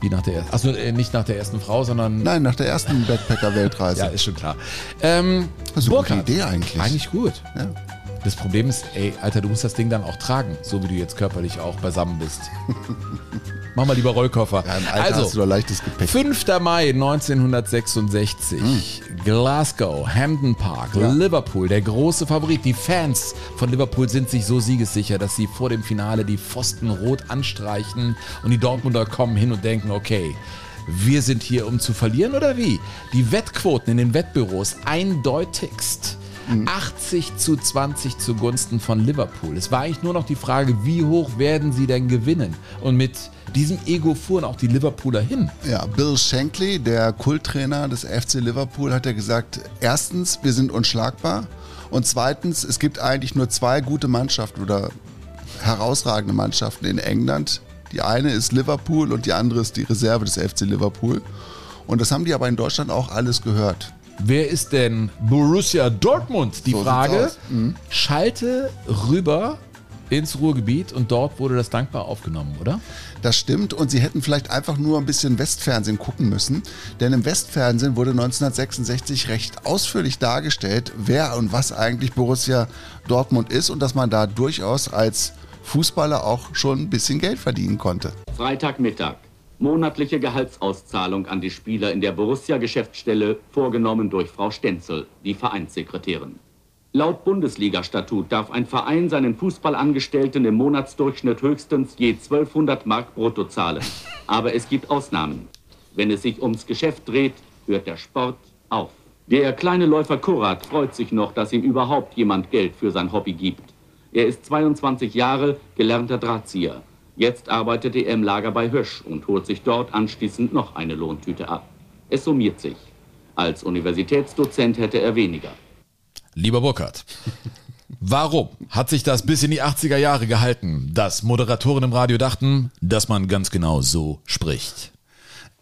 Wie nach der ersten. Achso, äh, nicht nach der ersten Frau, sondern. Nein, nach der ersten Backpacker-Weltreise. Ja, ist schon klar. Ähm, Das ist eine gute Burkhard. Idee eigentlich. Eigentlich gut. Ja. Das Problem ist, ey, Alter, du musst das Ding dann auch tragen, so wie du jetzt körperlich auch beisammen bist. Mach mal lieber Rollkoffer. Ja, Alter hast du also, leichtes Gepäck. 5. Mai 1966, Glasgow, Hampden Park, Hm. Ja. Liverpool, der große Favorit. Die Fans von Liverpool sind sich so siegessicher, dass sie vor dem Finale die Pfosten rot anstreichen und die Dortmunder kommen hin und denken, okay, wir sind hier, um zu verlieren oder wie? Die Wettquoten in den Wettbüros eindeutigst. 80 zu 20 zugunsten von Liverpool. Es war eigentlich nur noch die Frage, wie hoch werden sie denn gewinnen? Und mit diesem Ego fuhren auch die Liverpooler hin. Ja, Bill Shankly, der Kulttrainer des FC Liverpool, hat ja gesagt, erstens, wir sind unschlagbar Und zweitens, es gibt eigentlich nur zwei gute Mannschaften oder herausragende Mannschaften in England. Die eine ist Liverpool und die andere ist die Reserve des FC Liverpool. Und das haben die aber in Deutschland auch alles gehört. Wer ist denn Borussia Dortmund? Die So Frage. Mhm. Schalte rüber ins Ruhrgebiet und dort wurde das dankbar aufgenommen, oder? Das stimmt und sie hätten vielleicht einfach nur ein bisschen Westfernsehen gucken müssen, denn im Westfernsehen wurde 1966 recht ausführlich dargestellt, wer und was eigentlich Borussia Dortmund ist und dass man da durchaus als Fußballer auch schon ein bisschen Geld verdienen konnte. Freitagmittag. Monatliche Gehaltsauszahlung an die Spieler in der Borussia-Geschäftsstelle, vorgenommen durch Frau Stenzel, die Vereinssekretärin. Laut Bundesliga-Statut darf ein Verein seinen Fußballangestellten im Monatsdurchschnitt höchstens je 1200 Mark brutto zahlen. Aber es gibt Ausnahmen. Wenn es sich ums Geschäft dreht, hört der Sport auf. Der kleine Läufer Kurat freut sich noch, dass ihm überhaupt jemand Geld für sein Hobby gibt. Er ist 22 Jahre, gelernter Drahtzieher. Jetzt arbeitet er im Lager bei Hösch und holt sich dort anschließend noch eine Lohntüte ab. Es summiert sich. Als Universitätsdozent hätte er weniger. Lieber Burkhard, warum hat sich das bis in die 80er Jahre gehalten, dass Moderatoren im Radio dachten, dass man ganz genau so spricht?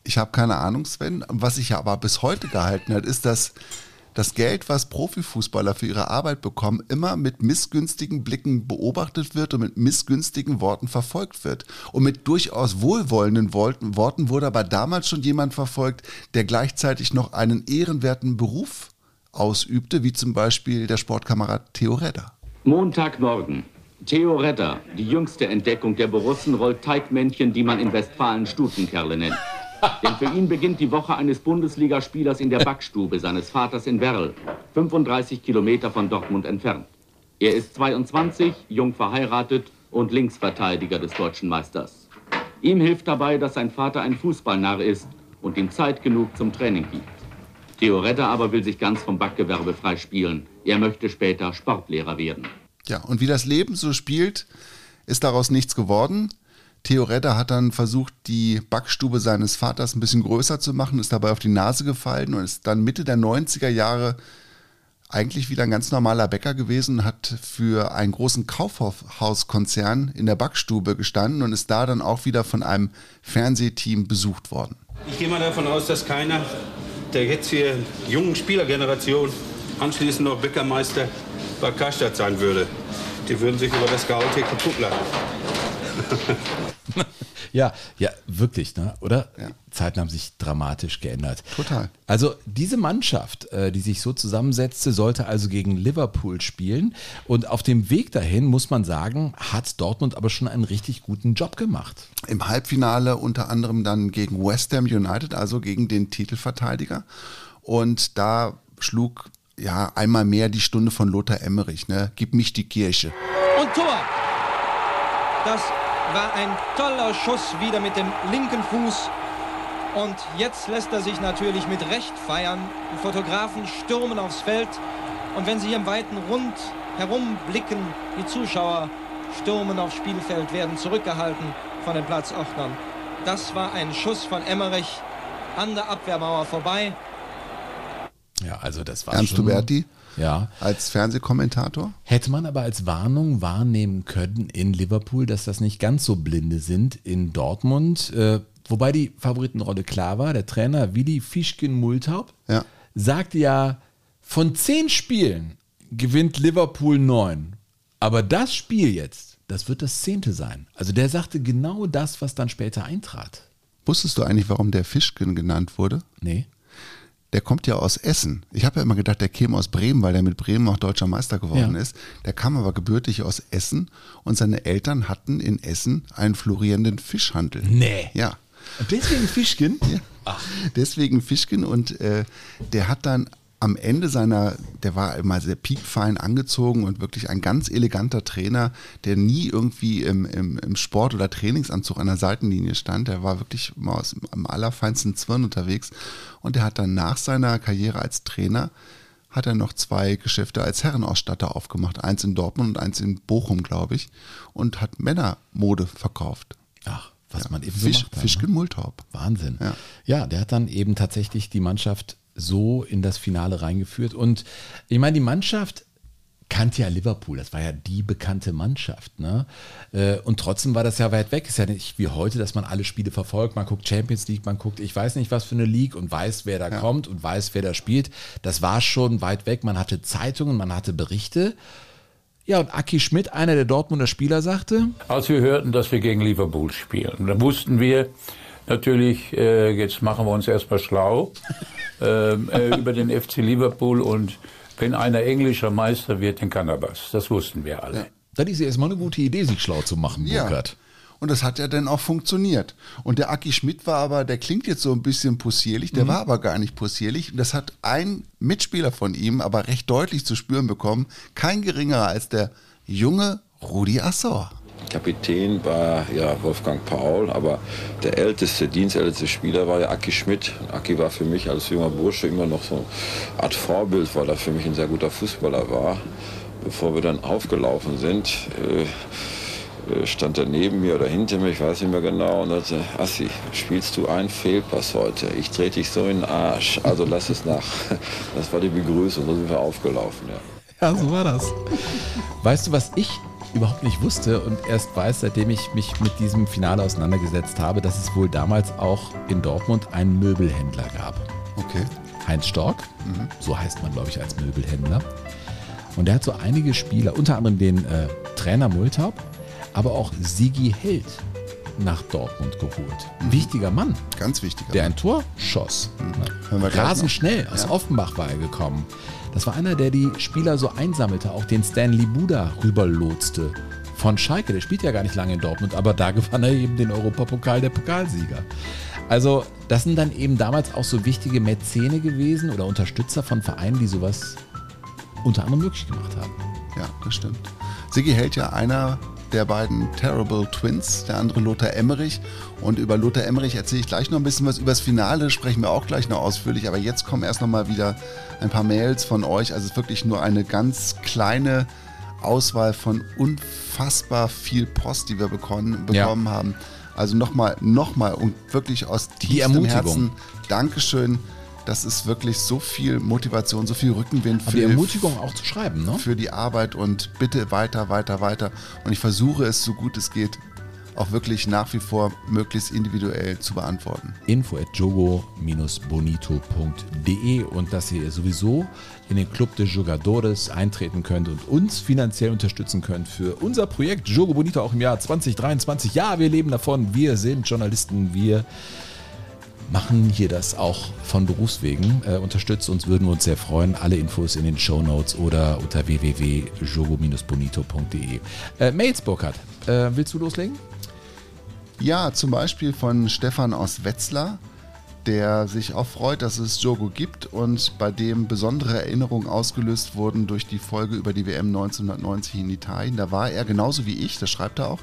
Ich habe keine Ahnung, Sven. Was sich aber bis heute gehalten hat, ist, dass das Geld, was Profifußballer für ihre Arbeit bekommen, immer mit missgünstigen Blicken beobachtet wird und mit missgünstigen Worten verfolgt wird. Und mit durchaus wohlwollenden Worten wurde aber damals schon jemand verfolgt, der gleichzeitig noch einen ehrenwerten Beruf ausübte, wie zum Beispiel der Sportkamerad Theo Redder. Montagmorgen. Theo Redder, die jüngste Entdeckung der Borussen, rollt Teigmännchen, die man in Westfalen Stutenkerle nennt. Denn für ihn beginnt die Woche eines Bundesligaspielers in der Backstube seines Vaters in Werl, 35 Kilometer von Dortmund entfernt. Er ist 22, jung verheiratet und Linksverteidiger des deutschen Meisters. Ihm hilft dabei, dass sein Vater ein Fußballnarr ist und ihm Zeit genug zum Training gibt. Theo Redder aber will sich ganz vom Backgewerbe freispielen. Er möchte später Sportlehrer werden. Ja, und wie das Leben so spielt, ist daraus nichts geworden. Theo Redder hat dann versucht, die Backstube seines Vaters ein bisschen größer zu machen, ist dabei auf die Nase gefallen und ist dann Mitte der 90er Jahre eigentlich wieder ein ganz normaler Bäcker gewesen, hat für einen großen Kaufhauskonzern in der Backstube gestanden und ist da dann auch wieder von einem Fernsehteam besucht worden. Ich gehe mal davon aus, dass keiner der jetzt hier jungen Spielergeneration anschließend noch Bäckermeister bei Karstadt sein würde. Die würden sich über das Gehalt hier kaputt lachen. Ja, ja, wirklich, ne? oder? Zeiten haben sich dramatisch geändert. Total. Also diese Mannschaft, äh, die sich so zusammensetzte, sollte also gegen Liverpool spielen. Und auf dem Weg dahin, muss man sagen, hat Dortmund aber schon einen richtig guten Job gemacht. Im Halbfinale unter anderem dann gegen West Ham United, also gegen den Titelverteidiger. Und da schlug ja einmal mehr die Stunde von Lothar Emmerich, ne? Gib mich die Kirche. Und Tor. Das war ein toller Schuss wieder mit dem linken Fuß. Und jetzt lässt er sich natürlich mit Recht feiern. Die Fotografen stürmen aufs Feld. Und wenn sie im weiten Rund herumblicken, die Zuschauer stürmen aufs Spielfeld, werden zurückgehalten von den Platzordnern. Das war ein Schuss von Emmerich an der Abwehrmauer vorbei. Ja, also das war Ernst schon... Huberti Ja. als Fernsehkommentator. Hätte man aber als Warnung wahrnehmen können in Liverpool, dass das nicht ganz so blinde sind in Dortmund. Äh, wobei die Favoritenrolle klar war. Der Trainer Willi Fischkin-Multaub Ja. sagte ja, von zehn Spielen gewinnt Liverpool neun. Aber das Spiel jetzt, das wird das zehnte sein. Also der sagte genau das, was dann später eintrat. Wusstest du eigentlich, warum der Fischken genannt wurde? Nee. Der kommt ja aus Essen. Ich habe ja immer gedacht, der käme aus Bremen, weil der mit Bremen auch deutscher Meister geworden Ja. ist. Der kam aber gebürtig aus Essen und seine Eltern hatten in Essen einen florierenden Fischhandel. Nee. Ja. Deswegen Fischkin? Ja. Deswegen Fischken und äh, der hat dann am Ende seiner, der war immer sehr piekfein angezogen und wirklich ein ganz eleganter Trainer, der nie irgendwie im, im, im Sport- oder Trainingsanzug an der Seitenlinie stand. Der war wirklich immer aus, am allerfeinsten Zwirn unterwegs. Und der hat dann nach seiner Karriere als Trainer hat er noch zwei Geschäfte als Herrenausstatter aufgemacht. Eins in Dortmund und eins in Bochum, glaube ich. Und hat Männermode verkauft. Ach, was Ja. man eben Fisch, so macht. dann, Fischken ne? Multaub. Wahnsinn. Ja. Ja. der hat dann eben tatsächlich die Mannschaft so in das Finale reingeführt. Und ich meine, die Mannschaft kannte ja Liverpool, das war ja die bekannte Mannschaft. Ne? Äh, Und trotzdem war das ja weit weg. Ist ja nicht wie heute, dass man alle Spiele verfolgt. Man guckt Champions League, man guckt, ich weiß nicht was für eine League und weiß, wer da kommt und weiß, wer da spielt. Das war schon weit weg. Man hatte Zeitungen, man hatte Berichte. Ja, und Aki Schmidt, einer der Dortmunder Spieler, sagte, Als wir hörten, dass wir gegen Liverpool spielen, dann wussten wir natürlich, äh, jetzt machen wir uns erstmal schlau ähm, äh, über den FC Liverpool und wenn einer englischer Meister wird, dann kann er was. Das wussten wir alle. das ist ja erstmal eine gute Idee, sich schlau zu machen, Ja. Burkhard. Und das hat ja dann auch funktioniert. Und der Aki Schmidt war aber, der klingt jetzt so ein bisschen possierlich, der Mhm. war aber gar nicht possierlich. Und das hat ein Mitspieler von ihm aber recht deutlich zu spüren bekommen. Kein geringerer als der junge Rudi Assauer. Kapitän war ja Wolfgang Paul, aber der älteste, dienstälteste Spieler war ja Aki Schmidt. Aki war für mich als junger Bursche immer noch so eine Art Vorbild, weil er für mich ein sehr guter Fußballer war. Bevor wir dann aufgelaufen sind, äh, äh, stand er neben mir oder hinter mir, ich weiß nicht mehr genau, und sagte, Assi, spielst du einen Fehlpass heute? Ich trete dich so in den Arsch, also lass es nach. Das war die Begrüßung, so sind wir aufgelaufen, ja. Ja, so war das. Weißt du, was ich überhaupt nicht wusste und erst weiß, seitdem ich mich mit diesem Finale auseinandergesetzt habe, dass es wohl damals auch in Dortmund einen Möbelhändler gab. Okay. Heinz Stork, so heißt man, glaube ich, als Möbelhändler. Und der hat so einige Spieler, unter anderem den äh, Trainer Multaub, aber auch Sigi Held nach Dortmund geholt. Ein wichtiger Mann. Ganz wichtiger Der ein Tor schoss. Noch. Rasend schnell. Aus Ja. Offenbach war er gekommen. Das war einer, der die Spieler so einsammelte, auch den Stanley Buda rüberlotste. Von Schalke, der spielt ja gar nicht lange in Dortmund, aber da gewann er eben den Europapokal der Pokalsieger. Also, das sind dann eben damals auch so wichtige Mäzene gewesen oder Unterstützer von Vereinen, die sowas unter anderem möglich gemacht haben. Ja, das stimmt. Sigi hält ja einer der beiden Terrible Twins, der andere Lothar Emmerich. Und über Lothar Emmerich erzähle ich gleich noch ein bisschen was. Über das Finale sprechen wir auch gleich noch ausführlich. Aber jetzt kommen erst noch mal wieder ein paar Mails von euch. Also es ist wirklich nur eine ganz kleine Auswahl von unfassbar viel Post, die wir bekommen, Ja. bekommen haben. Also nochmal, nochmal und wirklich aus tiefstem. Herzen Dankeschön. Das ist wirklich so viel Motivation, so viel Rückenwind Aber die Ermutigung auch zu schreiben, ne? für die Arbeit und bitte weiter, weiter, weiter. Und ich versuche es so gut es geht, auch wirklich nach wie vor möglichst individuell zu beantworten. info at jogo-bonito.de und dass ihr sowieso in den Club de Jugadores eintreten könnt und uns finanziell unterstützen könnt für unser Projekt Jogo Bonito auch im Jahr 2023. Ja, wir leben davon, wir sind Journalisten, wir machen hier das auch von Berufswegen. Äh, unterstützt uns, würden wir uns sehr freuen. Alle Infos in den Show Notes oder unter www.jogo-bonito.de. Äh, Mails, Burkhard, äh, willst du loslegen? Ja, zum Beispiel von Stefan aus Wetzlar, der sich auch freut, dass es Jogo gibt und bei dem besondere Erinnerungen ausgelöst wurden durch die Folge über die WM 1990 in Italien. Da war er genauso wie ich, das schreibt er auch,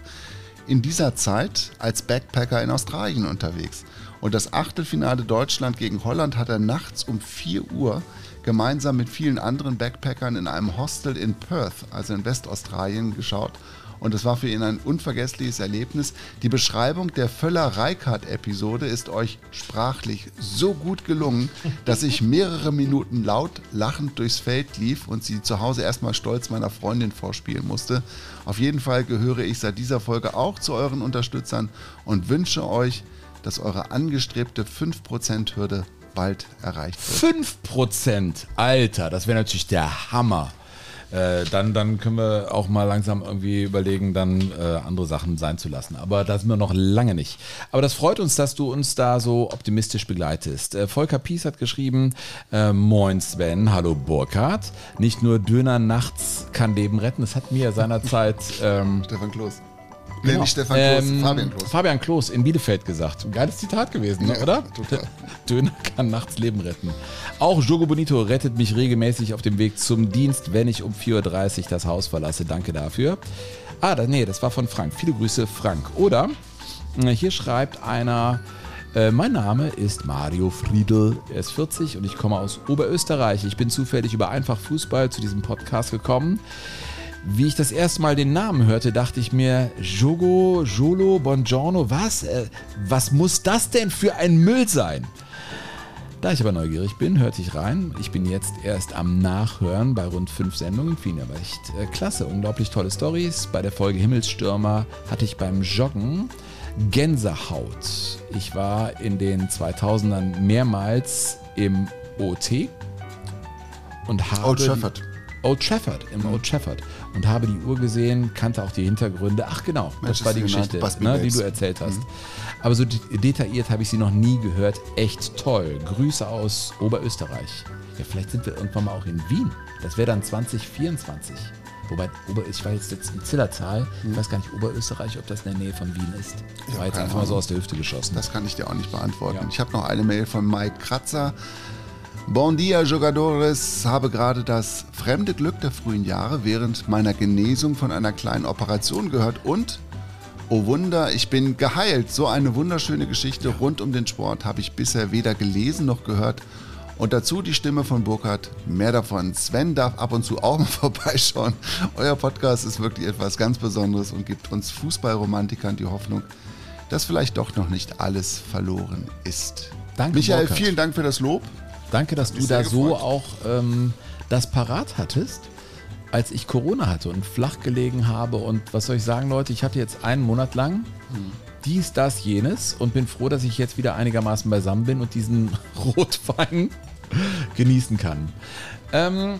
in dieser Zeit als Backpacker in Australien unterwegs. Und das Achtelfinale Deutschland gegen Holland hat er nachts um 4 Uhr gemeinsam mit vielen anderen Backpackern in einem Hostel in Perth, also in Westaustralien, geschaut. Und es war für ihn ein unvergessliches Erlebnis. Die Beschreibung der Völler-Reichardt-Episode ist euch sprachlich so gut gelungen, dass ich mehrere Minuten laut lachend durchs Feld lief und sie zu Hause erstmal stolz meiner Freundin vorspielen musste. Auf jeden Fall gehöre ich seit dieser Folge auch zu euren Unterstützern und wünsche euch, dass eure angestrebte 5%-Hürde bald erreicht wird. 5%, Alter, das wäre natürlich der Hammer. Äh, dann, dann können wir auch mal langsam irgendwie überlegen, dann äh, andere Sachen sein zu lassen. Aber da sind wir noch lange nicht. Aber das freut uns, dass du uns da so optimistisch begleitest. Äh, Volker Pies hat geschrieben, äh, Moin Sven, hallo Burkhard. Nicht nur Döner nachts kann Leben retten, das hat mir seinerzeit... Ähm, Stefan Kloß. Nee, nicht Stefan Kloß, Fabian Kloß. Fabian Kloß in Bielefeld gesagt. Geiles Zitat gewesen, ne, Ja, oder? total. Döner kann nachts Leben retten. Auch Jogo Bonito rettet mich regelmäßig auf dem Weg zum Dienst, wenn ich um 4.30 Uhr das Haus verlasse. Danke dafür. Ah, da, nee, das war von Frank. Viele Grüße, Frank. Oder äh, hier schreibt einer, äh, mein Name ist Mario Friedl, er ist 40 und ich komme aus Oberösterreich. Ich bin zufällig über Einfach Fußball zu diesem Podcast gekommen. Wie ich das erste Mal den Namen hörte, dachte ich mir, Jogo, Jolo, Bongiorno, was? Äh, was muss das denn für ein Müll sein? Da ich aber neugierig bin, hörte ich rein. Ich bin jetzt erst am Nachhören bei rund fünf Sendungen. Mir aber echt äh, klasse. Unglaublich tolle Stories. Bei der Folge Himmelsstürmer hatte ich beim Joggen Gänsehaut. Ich war in den 2000ern mehrmals im OT und habe Old Trafford. Old Trafford, im Old Trafford. Und habe die Uhr gesehen, kannte auch die Hintergründe. Ach genau, das Manchester war die Geschichte, ne, die du erzählt hast. Mhm. Aber so de- detailliert habe ich sie noch nie gehört. Echt toll. Grüße aus Oberösterreich. Ja, vielleicht sind wir irgendwann mal auch in Wien. Das wäre dann 2024. Wobei, Ober, ich war jetzt, jetzt in Zillertal, ich weiß gar nicht, Oberösterreich, ob das in der Nähe von Wien ist. Ja, war jetzt einfach mal so aus der Hüfte geschossen. Das kann ich dir auch nicht beantworten. Ja. Ich habe noch eine Mail von Mike Kratzer. Bon dia, Jogadores. Habe gerade das fremde Glück der frühen Jahre während meiner Genesung von einer kleinen Operation gehört und, oh Wunder, ich bin geheilt. So eine wunderschöne Geschichte rund um den Sport habe ich bisher weder gelesen noch gehört. Und dazu die Stimme von Burkhard. Mehr davon. Sven darf ab und zu auch mal vorbeischauen. Euer Podcast ist wirklich etwas ganz Besonderes und gibt uns Fußballromantikern die Hoffnung, dass vielleicht doch noch nicht alles verloren ist. Danke, Michael, Burkhard. vielen Dank für das Lob. Danke, dass du da sehr so gefreut. auch ähm, das parat hattest, als ich Corona hatte und flach gelegen habe. Und was soll ich sagen, Leute? Ich hatte jetzt einen Monat lang dies, das, jenes und bin froh, dass ich jetzt wieder einigermaßen beisammen bin und diesen Rotwein genießen kann. Ähm,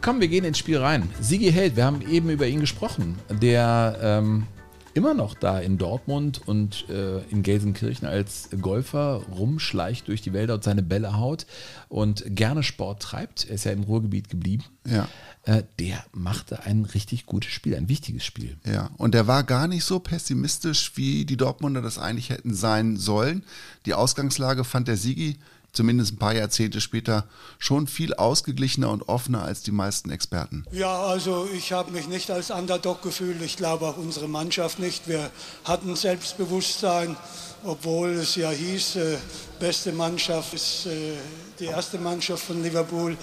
komm, wir gehen ins Spiel rein. Sigi Held, wir haben eben über ihn gesprochen, der ähm, immer noch da in Dortmund und äh, in Gelsenkirchen als Golfer rumschleicht durch die Wälder und seine Bälle haut und gerne Sport treibt. Er ist ja im Ruhrgebiet geblieben. Ja. Äh, der machte ein richtig gutes Spiel, ein wichtiges Spiel. Ja, und er war gar nicht so pessimistisch, wie die Dortmunder das eigentlich hätten sein sollen. Die Ausgangslage fand der Sigi zumindest ein paar Jahrzehnte später schon viel ausgeglichener und offener als die meisten Experten. Ja, also ich habe mich nicht als Underdog gefühlt. Ich glaube auch unsere Mannschaft nicht. Wir hatten Selbstbewusstsein, obwohl es ja hieß, äh, beste Mannschaft ist äh, die erste Mannschaft von Liverpool.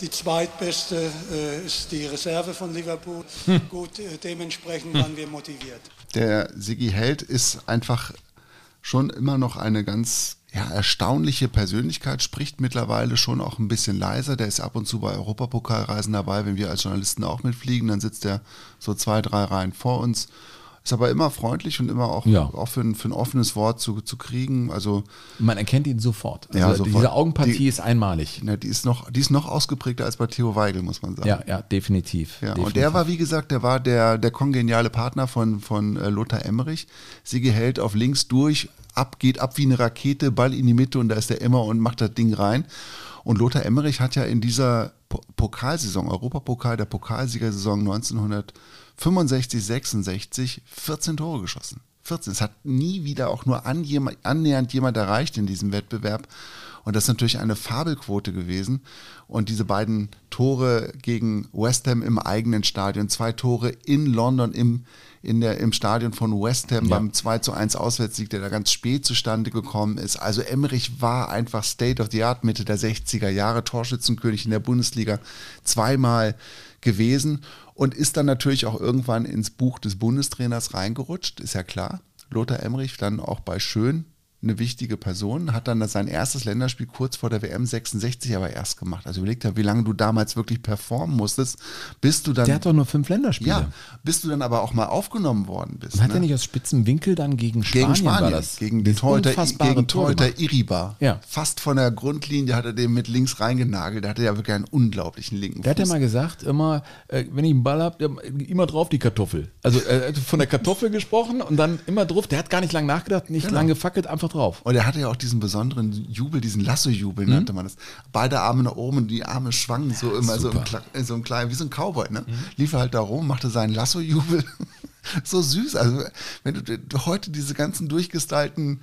Die zweitbeste äh, ist die Reserve von Liverpool. Hm. Gut, äh, dementsprechend waren wir motiviert. Der Sigi Held ist einfach schon immer noch eine ganz ja, erstaunliche Persönlichkeit, spricht mittlerweile schon auch ein bisschen leiser. Der ist ab und zu bei Europapokalreisen dabei, wenn wir als Journalisten auch mitfliegen, dann sitzt er so zwei, drei Reihen vor uns. Ist aber immer freundlich und immer auch, Ja. auch für, ein, für ein offenes Wort zu, zu kriegen. Also Man erkennt ihn sofort. Also Ja, sofort. Diese Augenpartie Die- ist einmalig. Ja, die ist noch, die ist noch ausgeprägter als bei Theo Weigel, muss man sagen. Ja, ja, definitiv. Ja, definitiv. und der war, wie gesagt, der war der, der kongeniale Partner von, von äh, Lothar Emmerich. Sigi hält auf links durch, ab, geht ab wie eine Rakete, Ball in die Mitte und da ist der immer und macht das Ding rein. Und Lothar Emmerich hat ja in dieser Po- Pokalsaison, Europapokal der Pokalsiegersaison 1965, 66, 14 Tore geschossen. 14. Es hat nie wieder auch nur annähernd jemand erreicht in diesem Wettbewerb. Und das ist natürlich eine Fabelquote gewesen. Und diese beiden Tore gegen West Ham im eigenen Stadion, zwei Tore in London im, in der, im Stadion von West Ham Ja. beim 2 zu 1 Auswärtssieg, der da ganz spät zustande gekommen ist. Also Emmerich war einfach State of the Art Mitte der 60er Jahre, Torschützenkönig in der Bundesliga zweimal gewesen und ist dann natürlich auch irgendwann ins Buch des Bundestrainers reingerutscht, ist ja klar. Lothar Emmerich dann auch bei Schön eine wichtige Person, hat dann sein erstes Länderspiel kurz vor der WM 66 aber erst gemacht. Also überleg dir, wie lange du damals wirklich performen musstest, bis du dann... Der hat doch nur fünf Länderspiele. Ja, bis du dann aber auch mal aufgenommen worden bist. Hat ne? er nicht aus spitzem Winkel dann gegen Spanien, Gegen Spanien, war das? gegen Das Torhüter, gegen Tor Torhüter. Iribar. Ja. Fast von der Grundlinie hat er den mit links reingenagelt. Der hatte ja wirklich einen unglaublichen linken Der hat ja Fuß. mal gesagt, immer, äh, wenn ich einen Ball habe, immer drauf die Kartoffel. Also äh, von der Kartoffel gesprochen und dann immer drauf. Der hat gar nicht lange nachgedacht, nicht Genau. lange gefackelt, einfach drauf. Und er hatte ja auch diesen besonderen Jubel, diesen Lasso-Jubel Mhm. nannte man das. Beide Arme nach oben und die Arme schwangen so immer so, im, so ein klein, wie so ein Cowboy, ne? Mhm. Lief er halt da rum, machte seinen Lasso-Jubel. so süß. Also, wenn du heute diese ganzen durchgestylten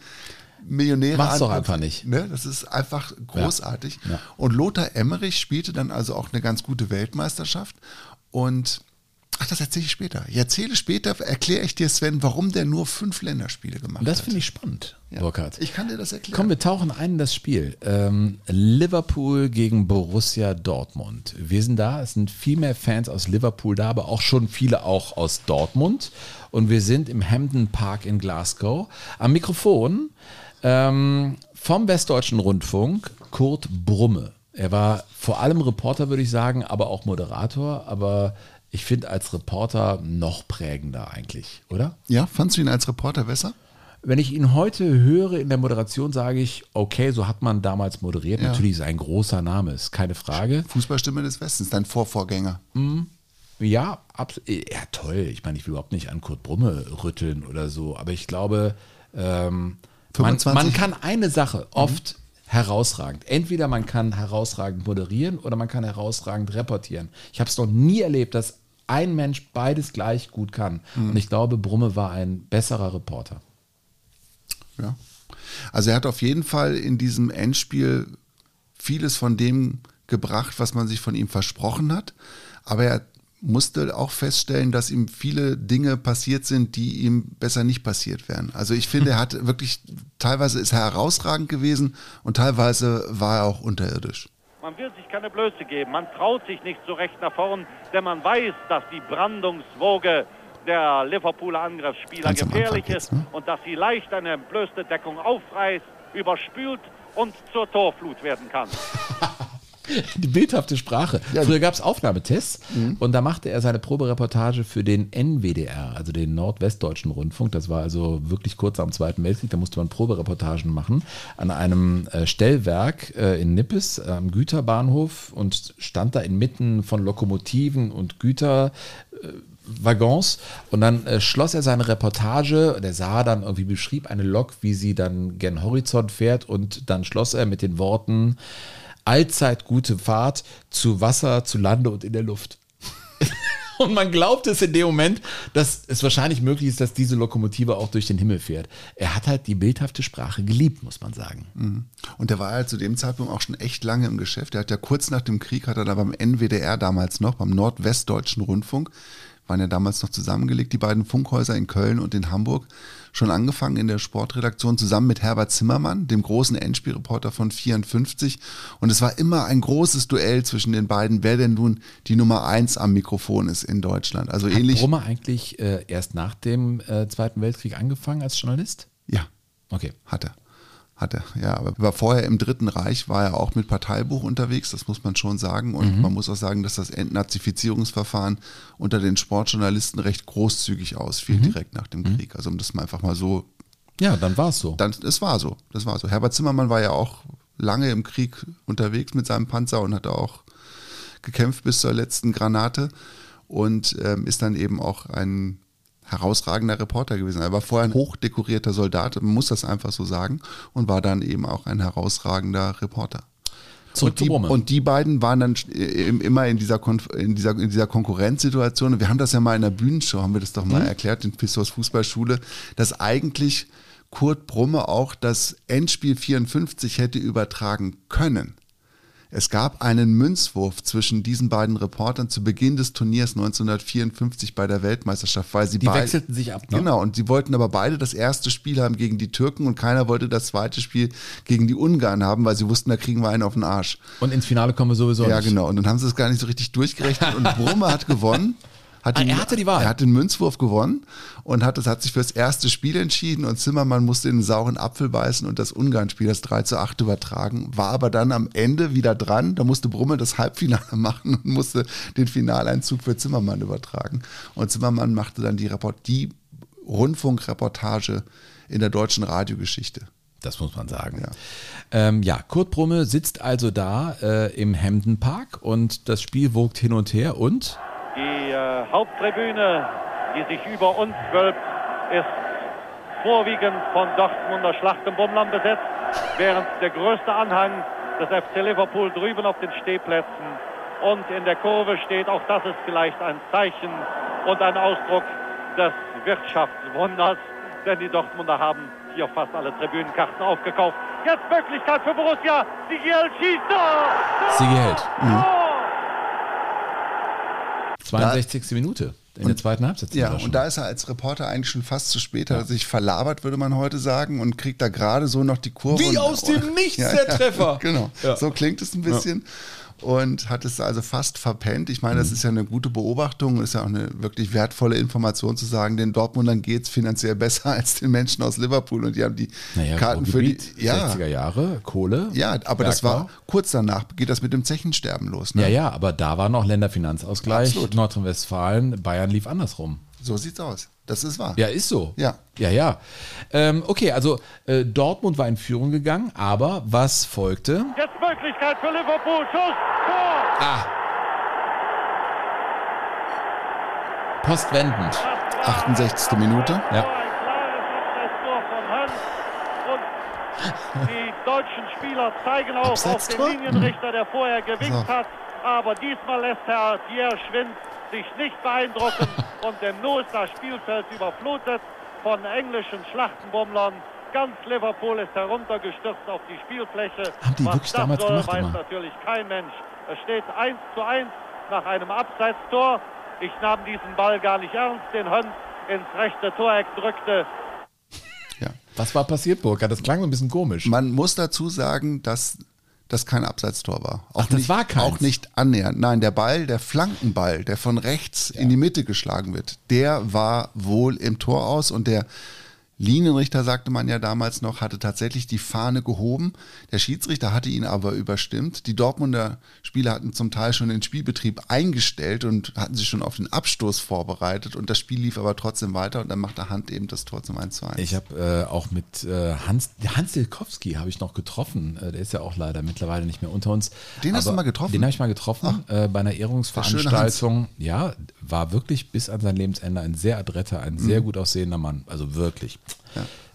Millionäre Mach's doch einfach nicht. Ne? Das ist einfach großartig. Ja. Und Lothar Emmerich spielte dann also auch eine ganz gute Weltmeisterschaft. Und ach, das erzähle ich später. Ich erzähle später, erkläre ich dir, Sven, warum der nur fünf Länderspiele gemacht das hat. finde ich spannend, Burkhard. Ich kann dir das erklären. Komm, wir tauchen ein in das Spiel. Ähm, Liverpool gegen Borussia Dortmund. Wir sind da, es sind viel mehr Fans aus Liverpool da, aber auch schon viele auch aus Dortmund. Und wir sind im Hampden Park in Glasgow. Am Mikrofon Ähm, vom Westdeutschen Rundfunk, Kurt Brumme. Er war vor allem Reporter, würde ich sagen, aber auch Moderator. Aber ich finde als Reporter noch prägender eigentlich, oder? Ja, fandst du ihn als Reporter besser? Wenn ich ihn heute höre in der Moderation, sage ich, okay, so hat man damals moderiert. Ja. Natürlich ist ein großer Name, ist keine Frage. Fußballstimme des Westens, dein Vorvorgänger. Mhm. Ja, ja, toll. Ich meine, ich will überhaupt nicht an Kurt Brumme rütteln oder so, aber ich glaube, ähm, man, 25? man kann eine Sache oft herausragend. Entweder man kann herausragend moderieren oder man kann herausragend reportieren. Ich habe es noch nie erlebt, dass ein Mensch beides gleich gut kann. Mhm. Und ich glaube, Brumme war ein besserer Reporter. Ja. Also er hat auf jeden Fall in diesem Endspiel vieles von dem gebracht, was man sich von ihm versprochen hat. Aber er musste auch feststellen, dass ihm viele Dinge passiert sind, die ihm besser nicht passiert wären. Also ich finde, er hat wirklich, teilweise ist er herausragend gewesen und teilweise war er auch unterirdisch. Man will sich keine Blöße geben. Man traut sich nicht so recht nach vorn, denn man weiß, dass die Brandungswoge der Liverpooler Angriffsspieler gefährlich ist ne? und dass sie leicht eine blößte Deckung aufreißt, überspült und zur Torflut werden kann. Die bildhafte Sprache. Früher gab es Aufnahmetests und da machte er seine Probereportage für den NWDR, also den Nordwestdeutschen Rundfunk. Das war also wirklich kurz am Zweiten Weltkrieg. Da musste man Probereportagen machen an einem äh, Stellwerk äh, in Nippes am Güterbahnhof und stand da inmitten von Lokomotiven und Güter. Waggons und dann äh, schloss er seine Reportage und er sah dann irgendwie beschrieb eine Lok, wie sie dann gen Horizont fährt und dann schloss er mit den Worten allzeit gute Fahrt zu Wasser, zu Lande und in der Luft. Und man glaubt es in dem Moment, dass es wahrscheinlich möglich ist, dass diese Lokomotive auch durch den Himmel fährt. Er hat halt die bildhafte Sprache geliebt, muss man sagen. Mhm. Und der war ja zu dem Zeitpunkt auch schon echt lange im Geschäft. Er hat ja kurz nach dem Krieg, hat er da beim NWDR damals noch, beim Nordwestdeutschen Rundfunk, waren ja damals noch zusammengelegt, die beiden Funkhäuser in Köln und in Hamburg, schon angefangen in der Sportredaktion zusammen mit Herbert Zimmermann, dem großen Endspielreporter von 54. Und es war immer ein großes Duell zwischen den beiden, wer denn nun die Nummer eins am Mikrofon ist in Deutschland. Also Hat ähnlich. Brummer eigentlich äh, erst nach dem äh, Zweiten Weltkrieg angefangen als Journalist? Ja. Okay. Hat er. Hat er, ja. Aber war vorher im Dritten Reich, war er auch mit Parteibuch unterwegs, das muss man schon sagen. Und Mhm. man muss auch sagen, dass das Entnazifizierungsverfahren unter den Sportjournalisten recht großzügig ausfiel, Mhm. direkt nach dem Krieg. Also um das mal einfach mal so. Ja, dann war es so. Dann, es war so. Das war so. Herbert Zimmermann war ja auch lange im Krieg unterwegs mit seinem Panzer und hat auch gekämpft bis zur letzten Granate und ähm, ist dann eben auch ein herausragender Reporter gewesen. Er war vorher ein hochdekorierter Soldat, man muss das einfach so sagen, und war dann eben auch ein herausragender Reporter. Zurück und, die, und die beiden waren dann äh, immer in dieser, Konf in dieser, in dieser Konkurrenzsituation. Wir haben das ja mal in der Bühnenshow, haben wir das doch mal Mhm. erklärt, in Pistors Fußballschule, dass eigentlich Kurt Brumme auch das Endspiel 54 hätte übertragen können. Es gab einen Münzwurf zwischen diesen beiden Reportern zu Beginn des Turniers 1954 bei der Weltmeisterschaft, weil sie Die beide- wechselten sich ab, ne? Genau, und sie wollten aber beide das erste Spiel haben gegen die Türken und keiner wollte das zweite Spiel gegen die Ungarn haben, weil sie wussten, da kriegen wir einen auf den Arsch. Und ins Finale kommen wir sowieso Ja, nicht. genau. Und dann haben sie es gar nicht so richtig durchgerechnet und Brumme hat gewonnen. Hat Ah, er hatte die Wahl. Er hat den Münzwurf gewonnen und hat, das hat sich fürs erste Spiel entschieden und Zimmermann musste in den sauren Apfel beißen und das Ungarn-Spiel, das 3 zu 8 übertragen, war aber dann am Ende wieder dran. Da musste Brummel das Halbfinale machen und musste den Finaleinzug für Zimmermann übertragen. Und Zimmermann machte dann die, Report die Rundfunkreportage in der deutschen Radiogeschichte. Das muss man sagen. Ja, ähm, ja Kurt Brumme sitzt also da äh, im Hamden Park und das Spiel wogt hin und her und äh, Haupttribüne, die sich über uns wölbt, ist vorwiegend von Dortmunder Schlachtenbummlern besetzt, während der größte Anhang des FC Liverpool drüben auf den Stehplätzen und in der Kurve steht. Auch das ist vielleicht ein Zeichen und ein Ausdruck des Wirtschaftswunders, denn die Dortmunder haben hier fast alle Tribünenkarten aufgekauft. Jetzt Möglichkeit für Borussia. Sigiel schießt. Tor! Sigi hält. Mhm. 62. Minute in der zweiten Halbzeit. Ja, und da ist er als Reporter eigentlich schon fast zu spät, hat er sich verlabert, würde man heute sagen, und kriegt da gerade so noch die Kurve. Wie und, aus dem Nichts Ja, der ja, Treffer. Genau, Ja. so klingt es ein bisschen. Und hat es also fast verpennt. Ich meine, das ist ja eine gute Beobachtung, ist ja auch eine wirklich wertvolle Information zu sagen, den Dortmundern geht es finanziell besser als den Menschen aus Liverpool und die haben die Naja, Karten für die. Ruhrgebiet, 60er Jahre, Kohle. Ja, aber das war Bergbau. kurz danach, geht das mit dem Zechensterben los. Ne? Ja, ja, aber da war noch Länderfinanzausgleich. Absolut. Nordrhein-Westfalen, Bayern lief andersrum. So sieht's aus. Das ist wahr. Ja, ist so. Ja. Ja, ja. Ähm, okay, also äh, Dortmund war in Führung gegangen, aber was folgte? Jetzt Möglichkeit für Liverpool. Schuss, Tor. Ah. Postwendend. 68. Minute. Ja. Das Tor von Hans. Und die deutschen Spieler zeigen auch auf den? Linienrichter, der vorher gewinkt So. hat. Aber diesmal lässt Herr Thierry Schwind sich nicht beeindrucken und demnach ist das Spielfeld überflutet von englischen Schlachtenbummlern. Ganz Liverpool ist heruntergestürzt auf die Spielfläche. Haben die Was wirklich das damals soll, gemacht weiß immer? natürlich kein Mensch. Es steht 1 zu 1 nach einem Abseitstor. Ich nahm diesen Ball gar nicht ernst, den Hans ins rechte Toreck drückte. Was war passiert, Burkhard? Das klang so ein bisschen komisch. Man muss dazu sagen, dass das kein Abseitstor war. Auch Ach, das nicht, war keins? Auch nicht annähernd. Nein, der Ball, der Flankenball, der von rechts in die Mitte geschlagen wird, der war wohl im Tor aus und der Linienrichter, sagte man ja damals noch, hatte tatsächlich die Fahne gehoben. Der Schiedsrichter hatte ihn aber überstimmt. Die Dortmunder Spieler hatten zum Teil schon den Spielbetrieb eingestellt und hatten sich schon auf den Abstoß vorbereitet und das Spiel lief aber trotzdem weiter und dann machte Hand eben das Tor zum 1 zu 1. Ich habe äh, auch mit äh, Hans, Hans Dilkowski habe ich noch getroffen. Äh, der ist ja auch leider mittlerweile nicht mehr unter uns. Den hast Aber du mal getroffen? Den habe ich mal getroffen äh, bei einer Ehrungsveranstaltung. Ja, war wirklich bis an sein Lebensende ein sehr adretter, ein sehr Mhm. gut aussehender Mann. Also wirklich.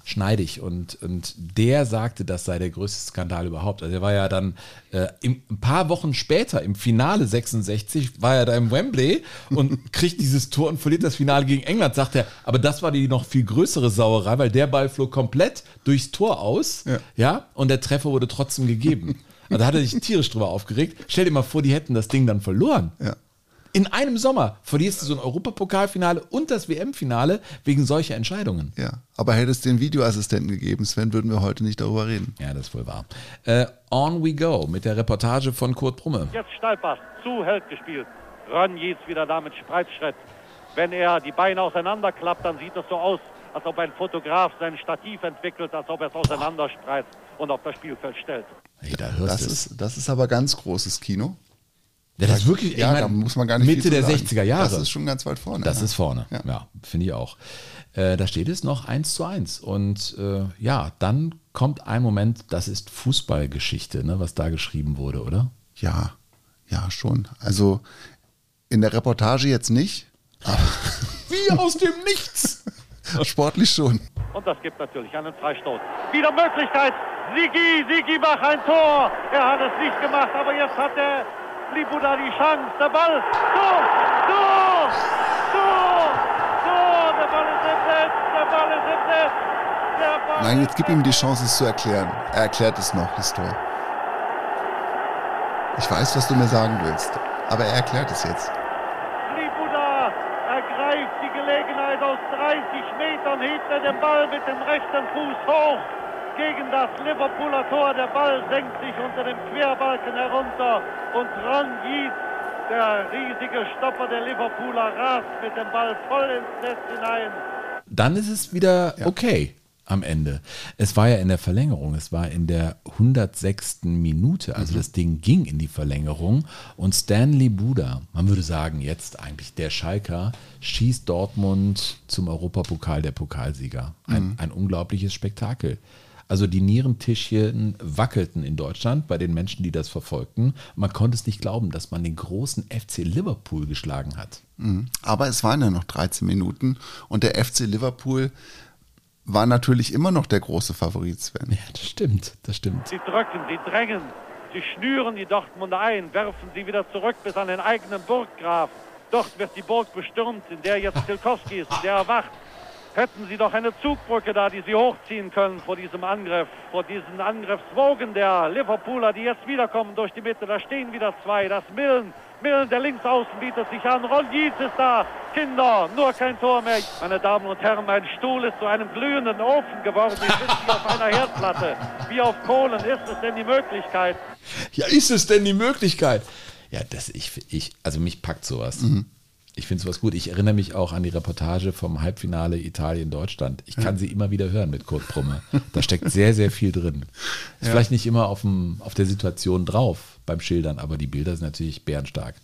Schneidig und, und der sagte, das sei der größte Skandal überhaupt. Also er war ja dann äh, im, ein paar Wochen später im Finale 66 war er da im Wembley und kriegt dieses Tor und verliert das Finale gegen England, sagt er. Aber das war die noch viel größere Sauerei, weil der Ball flog komplett durchs Tor aus, ja, und der Treffer wurde trotzdem gegeben. Also da hat er sich tierisch drüber aufgeregt. Stell dir mal vor, die hätten das Ding dann verloren. Ja. In einem Sommer verlierst du so ein Europapokalfinale und das WM-Finale wegen solcher Entscheidungen. Ja, aber hätte es den Videoassistenten gegeben, Sven, würden wir heute nicht darüber reden. Ja, das ist wohl wahr. Äh, on we go mit der Reportage von Kurt Brumme. Jetzt Steilpass, zu Held gespielt. Ron jetzt wieder da mit Spreitschritt. Wenn er die Beine auseinanderklappt, dann sieht es so aus, als ob ein Fotograf sein Stativ entwickelt, als ob er es auseinanderspreizt und auf das Spielfeld stellt. Hey, da hörst Das ist, das ist aber ganz großes Kino. Ja, das ist wirklich, ja, ich mein, da muss man gar nicht Mitte der zu sagen. 60er Jahre. Das ist schon ganz weit vorne. Das ja. ist vorne, Ja. ja, finde ich auch. Äh, da steht es noch 1 zu 1. Und äh, ja, dann kommt ein Moment, das ist Fußballgeschichte, ne, was da geschrieben wurde, oder? Ja, ja, schon. Also in der Reportage jetzt nicht. Wie aus dem Nichts. Sportlich schon. Und das gibt natürlich einen Freistoß. Wieder Möglichkeit. Sigi, Sigi macht ein Tor. Er hat es nicht gemacht, aber jetzt hat der Libuda die Chance. Der Ball. Tor, Tor, Tor, Tor. Der Ball ist im Netz. Der Ball ist im Netz. Der Ball Nein, jetzt gib ihm die Chance, es zu erklären. Er erklärt es noch, das Tor. Ich weiß, was du mir sagen willst, aber er erklärt es jetzt. Libuda ergreift die Gelegenheit aus 30 Metern, hebt er den Ball mit dem rechten Fuß hoch gegen das Liverpooler Tor. Der Ball senkt sich unter dem Querbalken herunter und Ron Yeats, der riesige Stopper der Liverpooler, rast mit dem Ball voll ins Netz hinein. Dann ist es wieder okay am Ende. Es war ja in der Verlängerung, es war in der 106. Minute, also das Ding ging in die Verlängerung und Stanley Buda, man würde sagen jetzt eigentlich der Schalker, schießt Dortmund zum Europapokal der Pokalsieger. Ein, Mhm. ein unglaubliches Spektakel. Also die Nierentischchen wackelten in Deutschland bei den Menschen, die das verfolgten. Man konnte es nicht glauben, dass man den großen FC Liverpool geschlagen hat. Mhm. Aber es waren ja noch 13 Minuten und der FC Liverpool war natürlich immer noch der große Favorit, Sven. Ja, das stimmt, das stimmt. Sie drücken, sie drängen, sie schnüren die Dortmunder ein, werfen sie wieder zurück bis an den eigenen Burggraf. Dort wird die Burg bestürmt, in der jetzt Tilkowski ist, in der er wacht. Hätten sie doch eine Zugbrücke da, die sie hochziehen können vor diesem Angriff, vor diesen Angriffswogen der Liverpooler, die jetzt wiederkommen durch die Mitte. Da stehen wieder zwei, das Millen Millen, der Linksaußen bietet sich an. Ron Dietz ist da. Kinder, nur kein Tor mehr. Meine Damen und Herren, mein Stuhl ist zu einem glühenden Ofen geworden. Ich sitze hier auf einer Herdplatte. Wie auf Kohlen. Ist es denn die Möglichkeit? Ja, ist es denn die Möglichkeit? Ja, das ich, ich also mich packt sowas. Ich finde sowas gut. Ich erinnere mich auch an die Reportage vom Halbfinale Italien-Deutschland. Ich kann sie immer wieder hören mit Kurt Brumme. Da steckt sehr, sehr viel drin. Ist Ja. vielleicht nicht immer auf, dem, auf der Situation drauf beim Schildern, aber die Bilder sind natürlich bärenstark.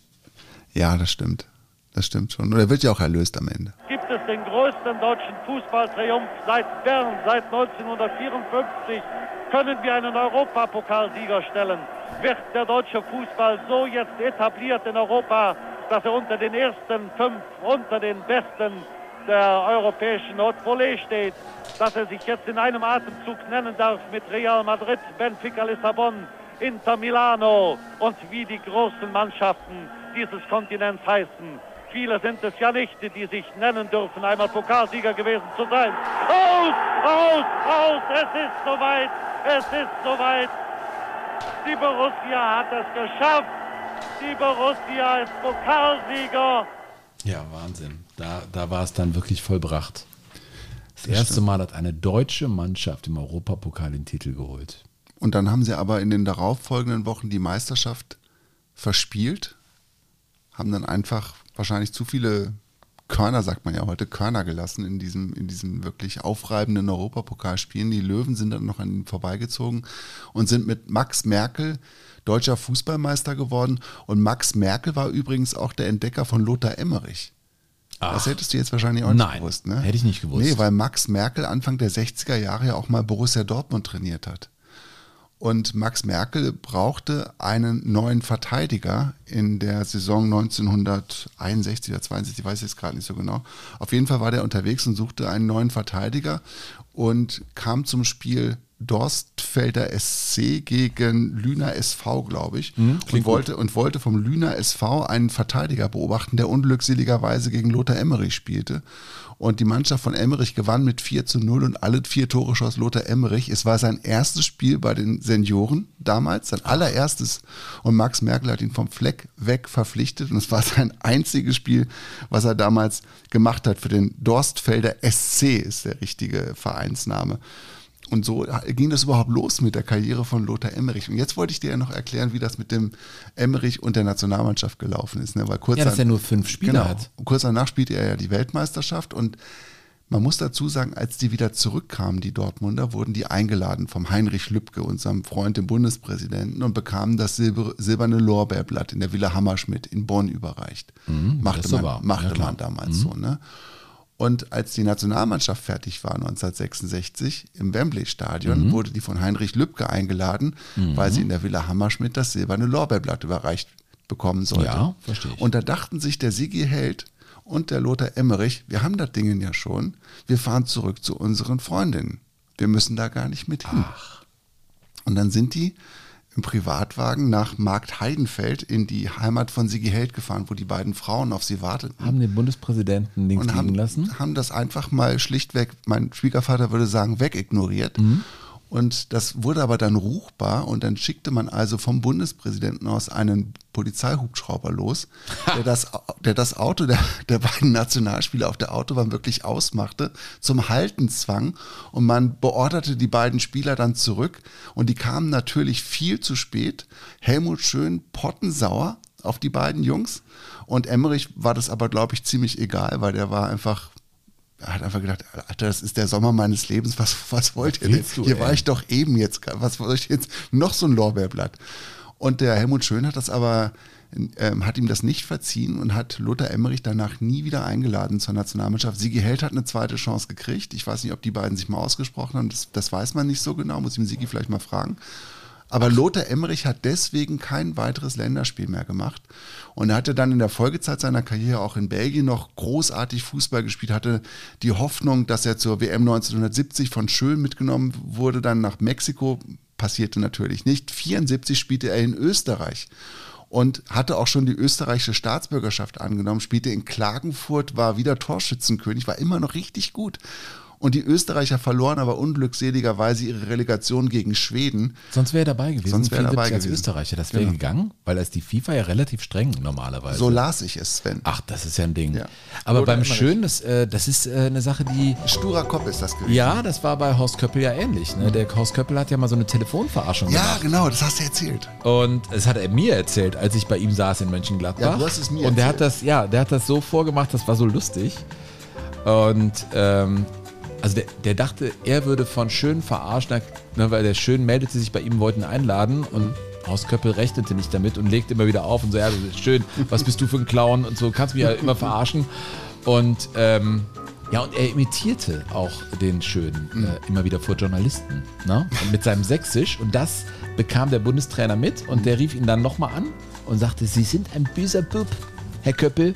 Ja, das stimmt. Das stimmt schon. Und er wird ja auch erlöst am Ende. gibt es den größten deutschen Fußballtriumph seit Bern, seit 1954. Können wir einen Europapokalsieger stellen? Wird der deutsche Fußball so jetzt etabliert in Europa, dass er unter den ersten fünf, unter den besten der europäischen Haute Volée steht, dass er sich jetzt in einem Atemzug nennen darf mit Real Madrid, Benfica Lissabon, Inter Milano und wie die großen Mannschaften dieses Kontinents heißen. Viele sind es ja nicht, die sich nennen dürfen, einmal Pokalsieger gewesen zu sein. Aus, aus, aus, es ist soweit, es ist soweit. Die Borussia hat es geschafft. Die Borussia ist Pokalsieger. Ja, Wahnsinn. Da, da war es dann wirklich vollbracht. Das, Das erste stimmt. Mal hat eine deutsche Mannschaft im Europapokal den Titel geholt. Und dann haben sie aber in den darauffolgenden Wochen die Meisterschaft verspielt, haben dann einfach wahrscheinlich zu viele Körner, sagt man ja heute, Körner gelassen in diesem, in diesem wirklich aufreibenden Europapokalspielen. Die Löwen sind dann noch an ihnen vorbeigezogen und sind mit Max Merkel deutscher Fußballmeister geworden. Und Max Merkel war übrigens auch der Entdecker von Lothar Emmerich. das hättest du jetzt wahrscheinlich auch Nein, nicht gewusst, ne? hätte ich nicht gewusst. Nee, weil Max Merkel Anfang der 60er Jahre ja auch mal Borussia Dortmund trainiert hat. Und Max Merkel brauchte einen neuen Verteidiger in der Saison 1961 oder 62, ich weiß jetzt gerade nicht so genau. Auf jeden Fall war der unterwegs und suchte einen neuen Verteidiger und kam zum Spiel Dorstfelder SC gegen Lüner SV, glaube ich, Mhm, und, wollte, und wollte vom Lüner SV einen Verteidiger beobachten, der unglückseligerweise gegen Lothar Emmerich spielte. Und die Mannschaft von Emmerich gewann mit 4 zu 0 und alle vier Tore schoss Lothar Emmerich. Es war sein erstes Spiel bei den Senioren damals, sein allererstes. Und Max Merkel hat ihn vom Fleck weg verpflichtet. Und es war sein einziges Spiel, was er damals gemacht hat für den Dorstfelder SC, ist der richtige Vereinsname. Und so ging das überhaupt los mit der Karriere von Lothar Emmerich. Und jetzt wollte ich dir ja noch erklären, wie das mit dem Emmerich und der Nationalmannschaft gelaufen ist. Ne? Weil kurz Ja, dass dann- er nur fünf Spiele genau, hat. kurz danach spielte er ja die Weltmeisterschaft und man muss dazu sagen, als die wieder zurückkamen, die Dortmunder, wurden die eingeladen vom Heinrich Lübke, unserem Freund, dem Bundespräsidenten, und bekamen das Silber, silberne Lorbeerblatt in der Villa Hammerschmidt in Bonn überreicht. Mhm, machte man, machte Ja, man damals Mhm. so. Ne? Und als die Nationalmannschaft fertig war 1966 im Wembley-Stadion, Mhm. wurde die von Heinrich Lübke eingeladen, Mhm. weil sie in der Villa Hammerschmidt das silberne Lorbeerblatt überreicht bekommen sollte. Ja, verstehe ich. Und da dachten sich der Sigi Held und der Lothar Emmerich, wir haben das Ding ja schon, wir fahren zurück zu unseren Freundinnen. Wir müssen da gar nicht mit hin. Und dann sind die im Privatwagen nach Markt Heidenfeld in die Heimat von Sigi Held gefahren, wo die beiden Frauen auf sie warteten. Haben den Bundespräsidenten links liegen haben, lassen? haben das einfach mal schlichtweg, mein Schwiegervater würde sagen, wegignoriert. Mhm. Und das wurde aber dann ruchbar und dann schickte man also vom Bundespräsidenten aus einen Polizeihubschrauber los, der das, der das Auto der, der beiden Nationalspieler auf der Autobahn wirklich ausmachte, zum Halten zwang. Und man beorderte die beiden Spieler dann zurück. Und die kamen natürlich viel zu spät. Helmut Schön pottensauer auf die beiden Jungs. Und Emmerich war das aber, glaube ich, ziemlich egal, weil der war einfach hat einfach gedacht, Alter, das ist der Sommer meines Lebens, was, was wollt ihr denn? du, Hier ey? war ich doch eben jetzt, was soll ich jetzt, noch so ein Lorbeerblatt. Und der Helmut Schön hat das aber, ähm, hat ihm das nicht verziehen und hat Lothar Emmerich danach nie wieder eingeladen zur Nationalmannschaft. Sigi Held hat eine zweite Chance gekriegt. Ich weiß nicht, ob die beiden sich mal ausgesprochen haben, das, das weiß man nicht so genau, muss ich ihm Sigi vielleicht mal fragen. Aber Lothar Emmerich hat deswegen kein weiteres Länderspiel mehr gemacht. Und er hatte dann in der Folgezeit seiner Karriere auch in Belgien noch großartig Fußball gespielt, hatte die Hoffnung, dass er zur WM 1970 von Schön mitgenommen wurde, dann nach Mexiko, passierte natürlich nicht. 74 spielte er in Österreich und hatte auch schon die österreichische Staatsbürgerschaft angenommen, spielte in Klagenfurt, war wieder Torschützenkönig, war immer noch richtig gut. Und die Österreicher verloren aber unglückseligerweise ihre Relegation gegen Schweden. Sonst wäre er dabei gewesen. Sonst wäre er 74 dabei als gewesen. Österreicher. Das wäre Genau. gegangen, weil da ist die FIFA ja relativ streng normalerweise. So las ich es, Sven. Ach, das ist ja ein Ding. Ja. Aber Oder beim immer Schön, das, äh, das ist äh, eine Sache, die. Sturer Kopf ist das gewesen. Ja, das war bei Horst Köppel ja ähnlich. Ne? Der Horst Köppel hat ja mal so eine Telefonverarschung Ja, gemacht. genau, das hast du erzählt. Und das hat er mir erzählt, als ich bei ihm saß in Mönchengladbach. Ja, du hast es mir Und der erzählt. hat das, ja, der hat das so vorgemacht, das war so lustig. Und ähm, also der, der dachte, er würde von Schön verarscht, ne, weil der Schön meldete sich bei ihm, wollten einladen und Horst Köppel rechnete nicht damit und legte immer wieder auf und so, ja, das ist schön, was bist du für ein Clown und so, kannst mich ja immer verarschen. Und ähm, ja, und er imitierte auch den Schönen äh, immer wieder vor Journalisten. Ne? Mit seinem Sächsisch. Und das bekam der Bundestrainer mit und der rief ihn dann nochmal an und sagte, Sie sind ein böser Bub, Herr Köppel.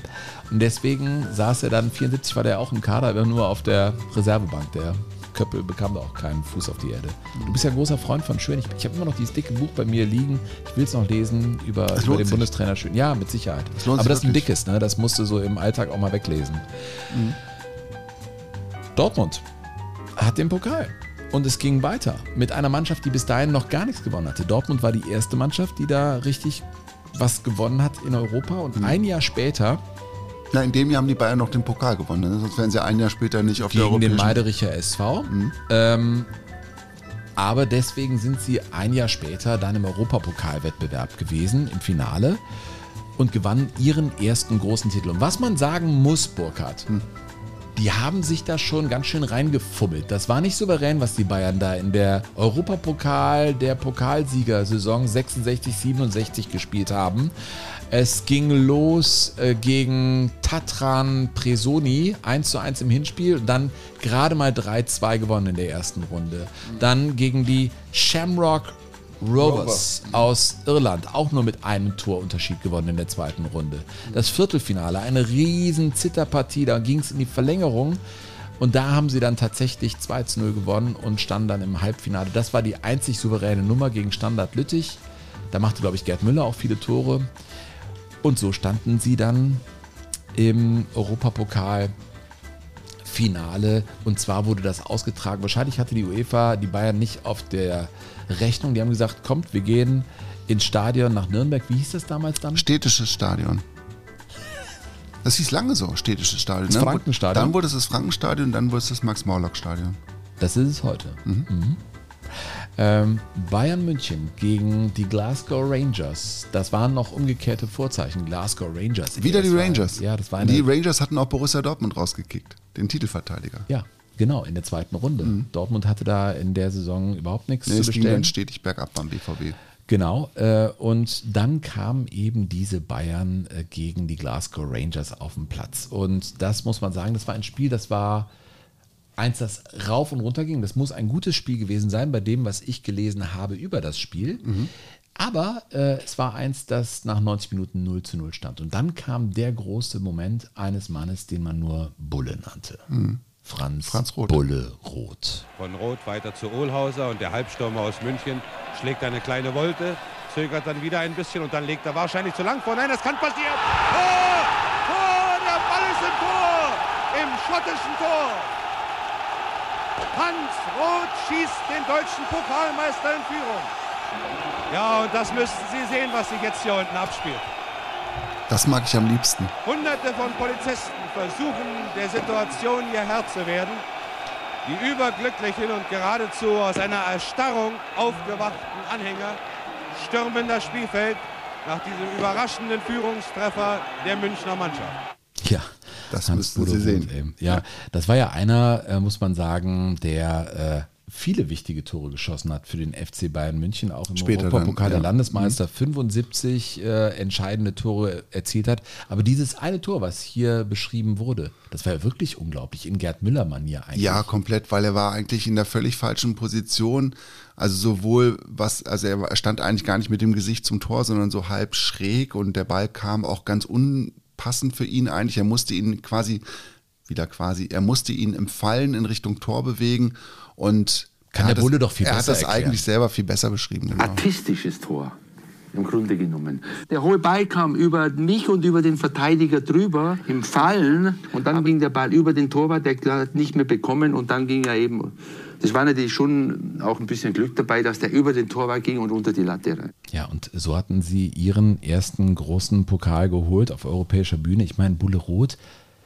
Und deswegen saß er dann, 74 war der auch im Kader, aber nur auf der Reservebank. Der Köppel bekam da auch keinen Fuß auf die Erde. Du bist ja ein großer Freund von Schön. Ich, ich habe immer noch dieses dicke Buch bei mir liegen. Ich will es noch lesen über, über den sich. Bundestrainer Schön. Ja, mit Sicherheit. Das aber das ist ein dickes, ne? das musst du so im Alltag auch mal weglesen. Mhm. Dortmund hat den Pokal. Und es ging weiter mit einer Mannschaft, die bis dahin noch gar nichts gewonnen hatte. Dortmund war die erste Mannschaft, die da richtig was gewonnen hat in Europa. Mhm. Und ein Jahr später Na, in dem Jahr haben die Bayern noch den Pokal gewonnen, ne? sonst wären sie ein Jahr später nicht auf der gegen den europäischen... Meidericher SV. Ähm, aber deswegen sind sie ein Jahr später dann im Europapokalwettbewerb gewesen, im Finale, und gewannen ihren ersten großen Titel. Und was man sagen muss, Burkhard, die haben sich da schon ganz schön reingefummelt. Das war nicht souverän, was die Bayern da in der Europapokal, der Pokalsiegersaison 66, 67 gespielt haben. Es ging los äh, gegen Tatran Presoni, 1 zu 1 im Hinspiel, dann gerade mal 3-2 gewonnen in der ersten Runde. Dann gegen die Shamrock Rovers aus Irland, auch nur mit einem Torunterschied gewonnen in der zweiten Runde. Das Viertelfinale, eine riesen Zitterpartie, da ging es in die Verlängerung und da haben sie dann tatsächlich 2 zu 0 gewonnen und standen dann im Halbfinale. Das war die einzig souveräne Nummer gegen Standard Lüttich. Da machte, glaube ich, Gerd Müller auch viele Tore. Und so standen sie dann im Europapokal Finale und zwar wurde das ausgetragen. Wahrscheinlich hatte die UEFA die Bayern nicht auf der Rechnung. Die haben gesagt, kommt, wir gehen ins Stadion nach Nürnberg. Wie hieß das damals dann? Städtisches Stadion. Das hieß lange so, städtisches Stadion. Das ne? Frankenstadion? Dann wurde es das Frankenstadion, dann wurde es das Max-Morlock-Stadion. Das ist es heute. Mhm. Ähm, Bayern München gegen die Glasgow Rangers. Das waren noch umgekehrte Vorzeichen. Glasgow Rangers. Wieder die Das war- Rangers. Ja, das war eine, Die Rangers hatten auch Borussia Dortmund rausgekickt, den Titelverteidiger. Ja, genau, in der zweiten Runde. Dortmund hatte da in der Saison überhaupt nichts Nee, zu es ging bestellen. dann stetig bergab beim BVB. Genau, äh, und dann kamen eben diese Bayern äh, gegen die Glasgow Rangers auf den Platz. Und das muss man sagen, das war ein Spiel, das war eins, das rauf und runter ging. Das muss ein gutes Spiel gewesen sein, bei dem, was ich gelesen habe über das Spiel. Aber äh, es war eins, das nach 90 Minuten 0 zu 0 stand. Und dann kam der große Moment eines Mannes, den man nur Bulle nannte. Mhm. Franz, Franz Roth. Bulle Roth. Von Roth weiter zu Ohlhauser und der Halbstürmer aus München schlägt eine kleine Wolte, zögert dann wieder ein bisschen und dann legt er wahrscheinlich zu lang vor. Nein, das kann passieren. Tor! Tor! Der Ball ist im Tor! Im schottischen Tor! Hans Roth schießt den deutschen Pokalmeister in Führung. Ja, und das müssten Sie sehen, was sich jetzt hier unten abspielt. Das mag ich am liebsten. Hunderte von Polizisten versuchen, der Situation ihr Herr zu werden. Die überglücklichen und geradezu aus einer Erstarrung aufgewachten Anhänger stürmen das Spielfeld nach diesem überraschenden Führungstreffer der Münchner Mannschaft. Ja, das Hans müssten Sie sehen. Eben. Ja, das war ja einer, äh, muss man sagen, der äh, viele wichtige Tore geschossen hat für den FC Bayern München, auch im Später Europapokal dann, der ja. Mhm. Landesmeister, 75 äh, entscheidende Tore erzielt hat. Aber dieses eine Tor, was hier beschrieben wurde, das war ja wirklich unglaublich, in Gerd Müller-Manier eigentlich. Ja, komplett, weil er war eigentlich in der völlig falschen Position. Also sowohl was, also er stand eigentlich gar nicht mit dem Gesicht zum Tor, sondern so halb schräg und der Ball kam auch ganz unpassend für ihn eigentlich. Er musste ihn quasi, wieder quasi, er musste ihn im Fallen in Richtung Tor bewegen und Kann er der hat Bulle das, doch viel er besser hat das erklären. eigentlich selber viel besser beschrieben. Genau. Artistisches Tor. im Grunde genommen. Der hohe Ball kam über mich und über den Verteidiger drüber im Fallen und dann ging der Ball über den Torwart, der hat nicht mehr bekommen und dann ging er eben. Das war natürlich schon auch ein bisschen Glück dabei, dass der über den Torwart ging und unter die Latte rein. Ja, und so hatten sie ihren ersten großen Pokal geholt auf europäischer Bühne. Ich meine, Bulle Roth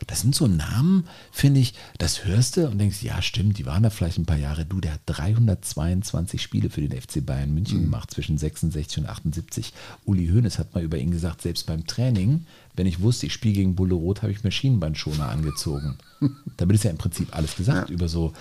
das sind so Namen, finde ich, das hörst du und denkst, ja, stimmt, die waren da vielleicht ein paar Jahre. Du, der hat 322 Spiele für den FC Bayern München mhm. gemacht, zwischen 66 und 78. Uli Hoeneß hat mal über ihn gesagt, selbst beim Training, wenn ich wusste, ich spiele gegen Bulle Rot, habe ich mir Schienenbandschoner angezogen. Damit ist ja im Prinzip alles gesagt ja. über so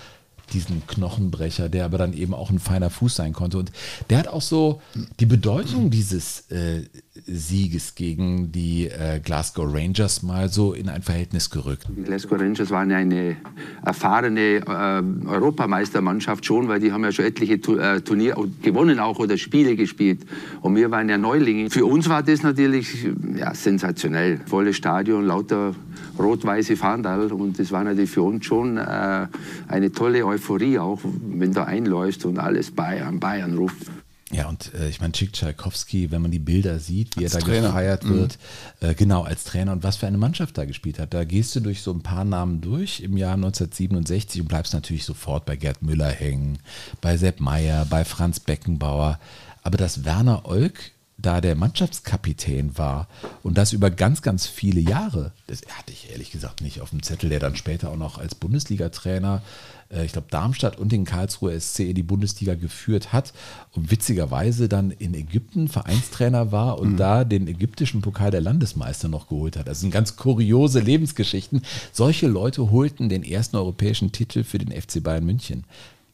diesen Knochenbrecher, der aber dann eben auch ein feiner Fuß sein konnte. Und der hat auch so die Bedeutung dieses äh, Sieges gegen die äh, Glasgow Rangers mal so in ein Verhältnis gerückt. Die Glasgow Rangers waren eine erfahrene äh, Europameistermannschaft schon, weil die haben ja schon etliche äh, Turniere gewonnen auch oder Spiele gespielt. Und wir waren ja Neulinge. Für uns war das natürlich ja, sensationell. Volles Stadion, lauter rot-weiße Fahndal. Und das war natürlich für uns schon äh, eine tolle Euphorie, auch wenn du einläufst und alles Bayern, Bayern ruft. Ja, und äh, ich meine, Chick Tchaikovsky, wenn man die Bilder sieht, wie als er da Trainer. gefeiert mhm. wird, äh, genau, als Trainer und was für eine Mannschaft da gespielt hat. Da gehst du durch so ein paar Namen durch im Jahr 1967 und bleibst natürlich sofort bei Gerd Müller hängen, bei Sepp Meyer, bei Franz Beckenbauer. Aber dass Werner Olk da der Mannschaftskapitän war und das über ganz, ganz viele Jahre, das hatte ich ehrlich gesagt nicht auf dem Zettel, der dann später auch noch als Bundesliga-Trainer, äh, ich glaube Darmstadt und den Karlsruhe SC in die Bundesliga geführt hat und witzigerweise dann in Ägypten Vereinstrainer war und mhm. da den ägyptischen Pokal der Landesmeister noch geholt hat. Das sind ganz kuriose Lebensgeschichten. Solche Leute holten den ersten europäischen Titel für den FC Bayern München.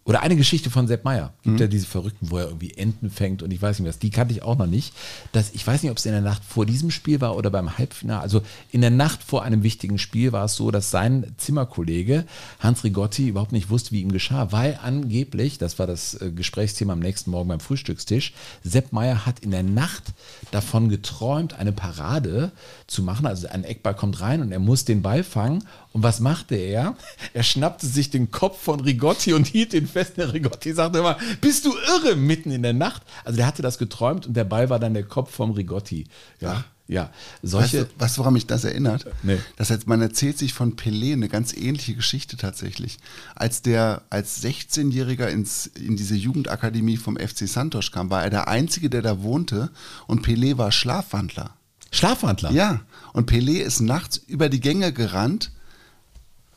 Oder eine Geschichte von Sepp Meyer. Gibt mhm. ja diese Verrückten, wo er irgendwie Enten fängt und ich weiß nicht was. Die kannte ich auch noch nicht. Das, ich weiß nicht, ob es in der Nacht vor diesem Spiel war oder beim Halbfinale. Also in der Nacht vor einem wichtigen Spiel war es so, dass sein Zimmerkollege Hans Rigotti überhaupt nicht wusste, wie ihm geschah, weil angeblich, das war das äh, Gesprächsthema am nächsten Morgen beim Frühstückstisch, Sepp Meyer hat in der Nacht davon geträumt, eine Parade zu machen. Also ein Eckball kommt rein und er muss den Ball fangen. Und was machte er? Er schnappte sich den Kopf von Rigotti und hielt ihn fest. Der Rigotti sagte immer, bist du irre, mitten in der Nacht. Also der hatte das geträumt und der Ball war dann der Kopf vom Rigotti. Ja. Ja, solche. Weißt du, weißt du, woran mich das erinnert? Nee. Das heißt, man erzählt sich von Pelé eine ganz ähnliche Geschichte tatsächlich. Als der als 16-Jähriger in diese Jugendakademie vom FC Santos kam, war er der Einzige, der da wohnte und Pelé war Schlafwandler. Schlafwandler? Ja. Und Pelé ist nachts über die Gänge gerannt,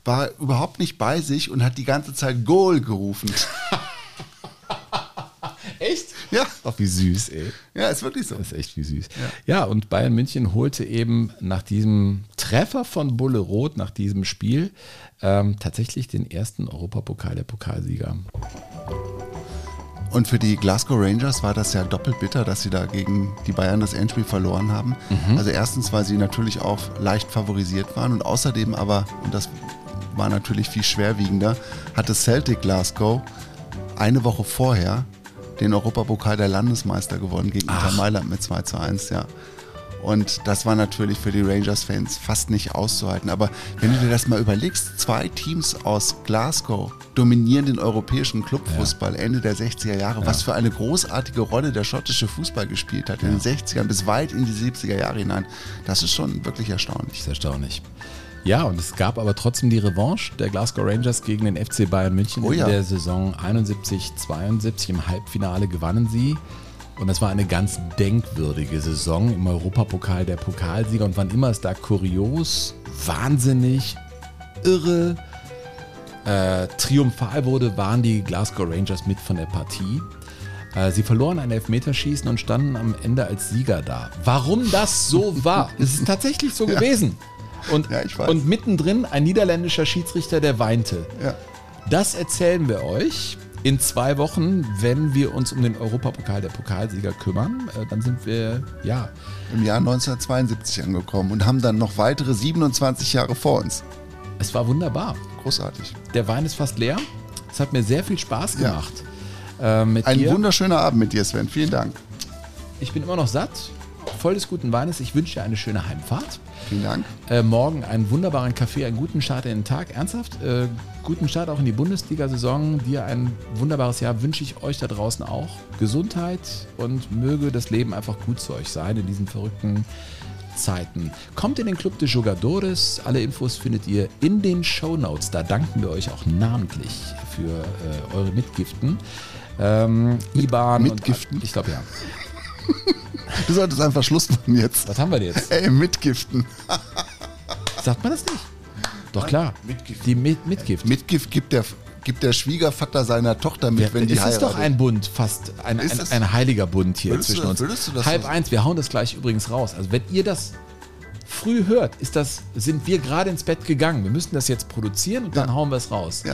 war überhaupt nicht bei sich und hat die ganze Zeit Goal gerufen. echt? Ja. Ach, wie süß, ey. Ja, ist wirklich so. Das ist echt wie süß. Ja. ja, und Bayern München holte eben nach diesem Treffer von Bulle Roth, nach diesem Spiel, ähm, tatsächlich den ersten Europapokal der Pokalsieger. Und für die Glasgow Rangers war das ja doppelt bitter, dass sie da gegen die Bayern das Endspiel verloren haben. Mhm. Also erstens, weil sie natürlich auch leicht favorisiert waren und außerdem aber, und das war natürlich viel schwerwiegender, hatte Celtic Glasgow eine Woche vorher den Europapokal der Landesmeister gewonnen gegen Ach. Inter Mailand mit 2 zu 1, ja. Und das war natürlich für die Rangers-Fans fast nicht auszuhalten. Aber wenn du dir das mal überlegst, zwei Teams aus Glasgow dominieren den europäischen Clubfußball ja. Ende der 60er Jahre. Ja. Was für eine großartige Rolle der schottische Fußball gespielt hat in den 60ern bis weit in die 70er Jahre hinein. Das ist schon wirklich erstaunlich. Das ist erstaunlich. Ja, und es gab aber trotzdem die Revanche der Glasgow Rangers gegen den FC Bayern München oh ja. in der Saison 71-72. Im Halbfinale gewannen sie. Und das war eine ganz denkwürdige Saison im Europapokal der Pokalsieger. Und wann immer es da kurios, wahnsinnig, irre, äh, triumphal wurde, waren die Glasgow Rangers mit von der Partie. Äh, sie verloren ein Elfmeterschießen und standen am Ende als Sieger da. Warum das so war, es ist tatsächlich so ja. gewesen. Und, ja, und mittendrin ein niederländischer Schiedsrichter, der weinte. Ja. Das erzählen wir euch in zwei Wochen, wenn wir uns um den Europapokal der Pokalsieger kümmern. Äh, dann sind wir, ja. Im Jahr 1972 angekommen und haben dann noch weitere 27 Jahre vor uns. Es war wunderbar. Großartig. Der Wein ist fast leer. Es hat mir sehr viel Spaß gemacht. Ja. Äh, Ein dir. wunderschöner Abend mit dir, Sven. Vielen Dank. Ich bin immer noch satt, voll des guten Weines. Ich wünsche dir eine schöne Heimfahrt. Vielen Dank. Äh, morgen einen wunderbaren Kaffee, einen guten Start in den Tag. Ernsthaft? Äh, guten Start auch in die Bundesliga-Saison. Dir ein wunderbares Jahr wünsche ich euch da draußen auch. Gesundheit und möge das Leben einfach gut zu euch sein in diesen verrückten Zeiten. Kommt in den Club de Jugadores. Alle Infos findet ihr in den Show Notes. Da danken wir euch auch namentlich für äh, eure Mitgiften. Ähm, IBAN Mitgiften? Und, ich glaube ja. Du solltest einfach Schluss machen jetzt. Was haben wir jetzt? Ey, mitgiften. Sagt man das nicht? Doch klar. Mitgift. Die mit Mitgift. Mitgift gibt der, gibt der Schwiegervater seiner Tochter mit, Ja, wenn die ist heiratet. doch ein Bund, fast ein, Ist ein, ein heiliger Bund hier Würdest zwischen uns. du das Halb eins, wir hauen das gleich übrigens raus. Also wenn ihr das früh hört, ist das, sind wir gerade ins Bett gegangen. Wir müssen das jetzt produzieren und dann hauen wir es raus.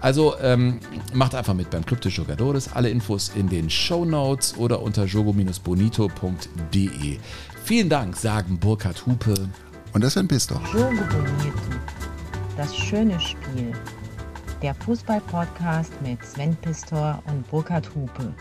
Also ähm, macht einfach mit beim Club de Jugadores. Alle Infos in den Show Notes oder unter jogo-bonito.de. Vielen Dank, sagen Burkhard Hupe. Und das Sven Pistor. Jogo Bonito. Das schöne Spiel. Der Fußball-Podcast mit Sven Pistor und Burkhard Hupe.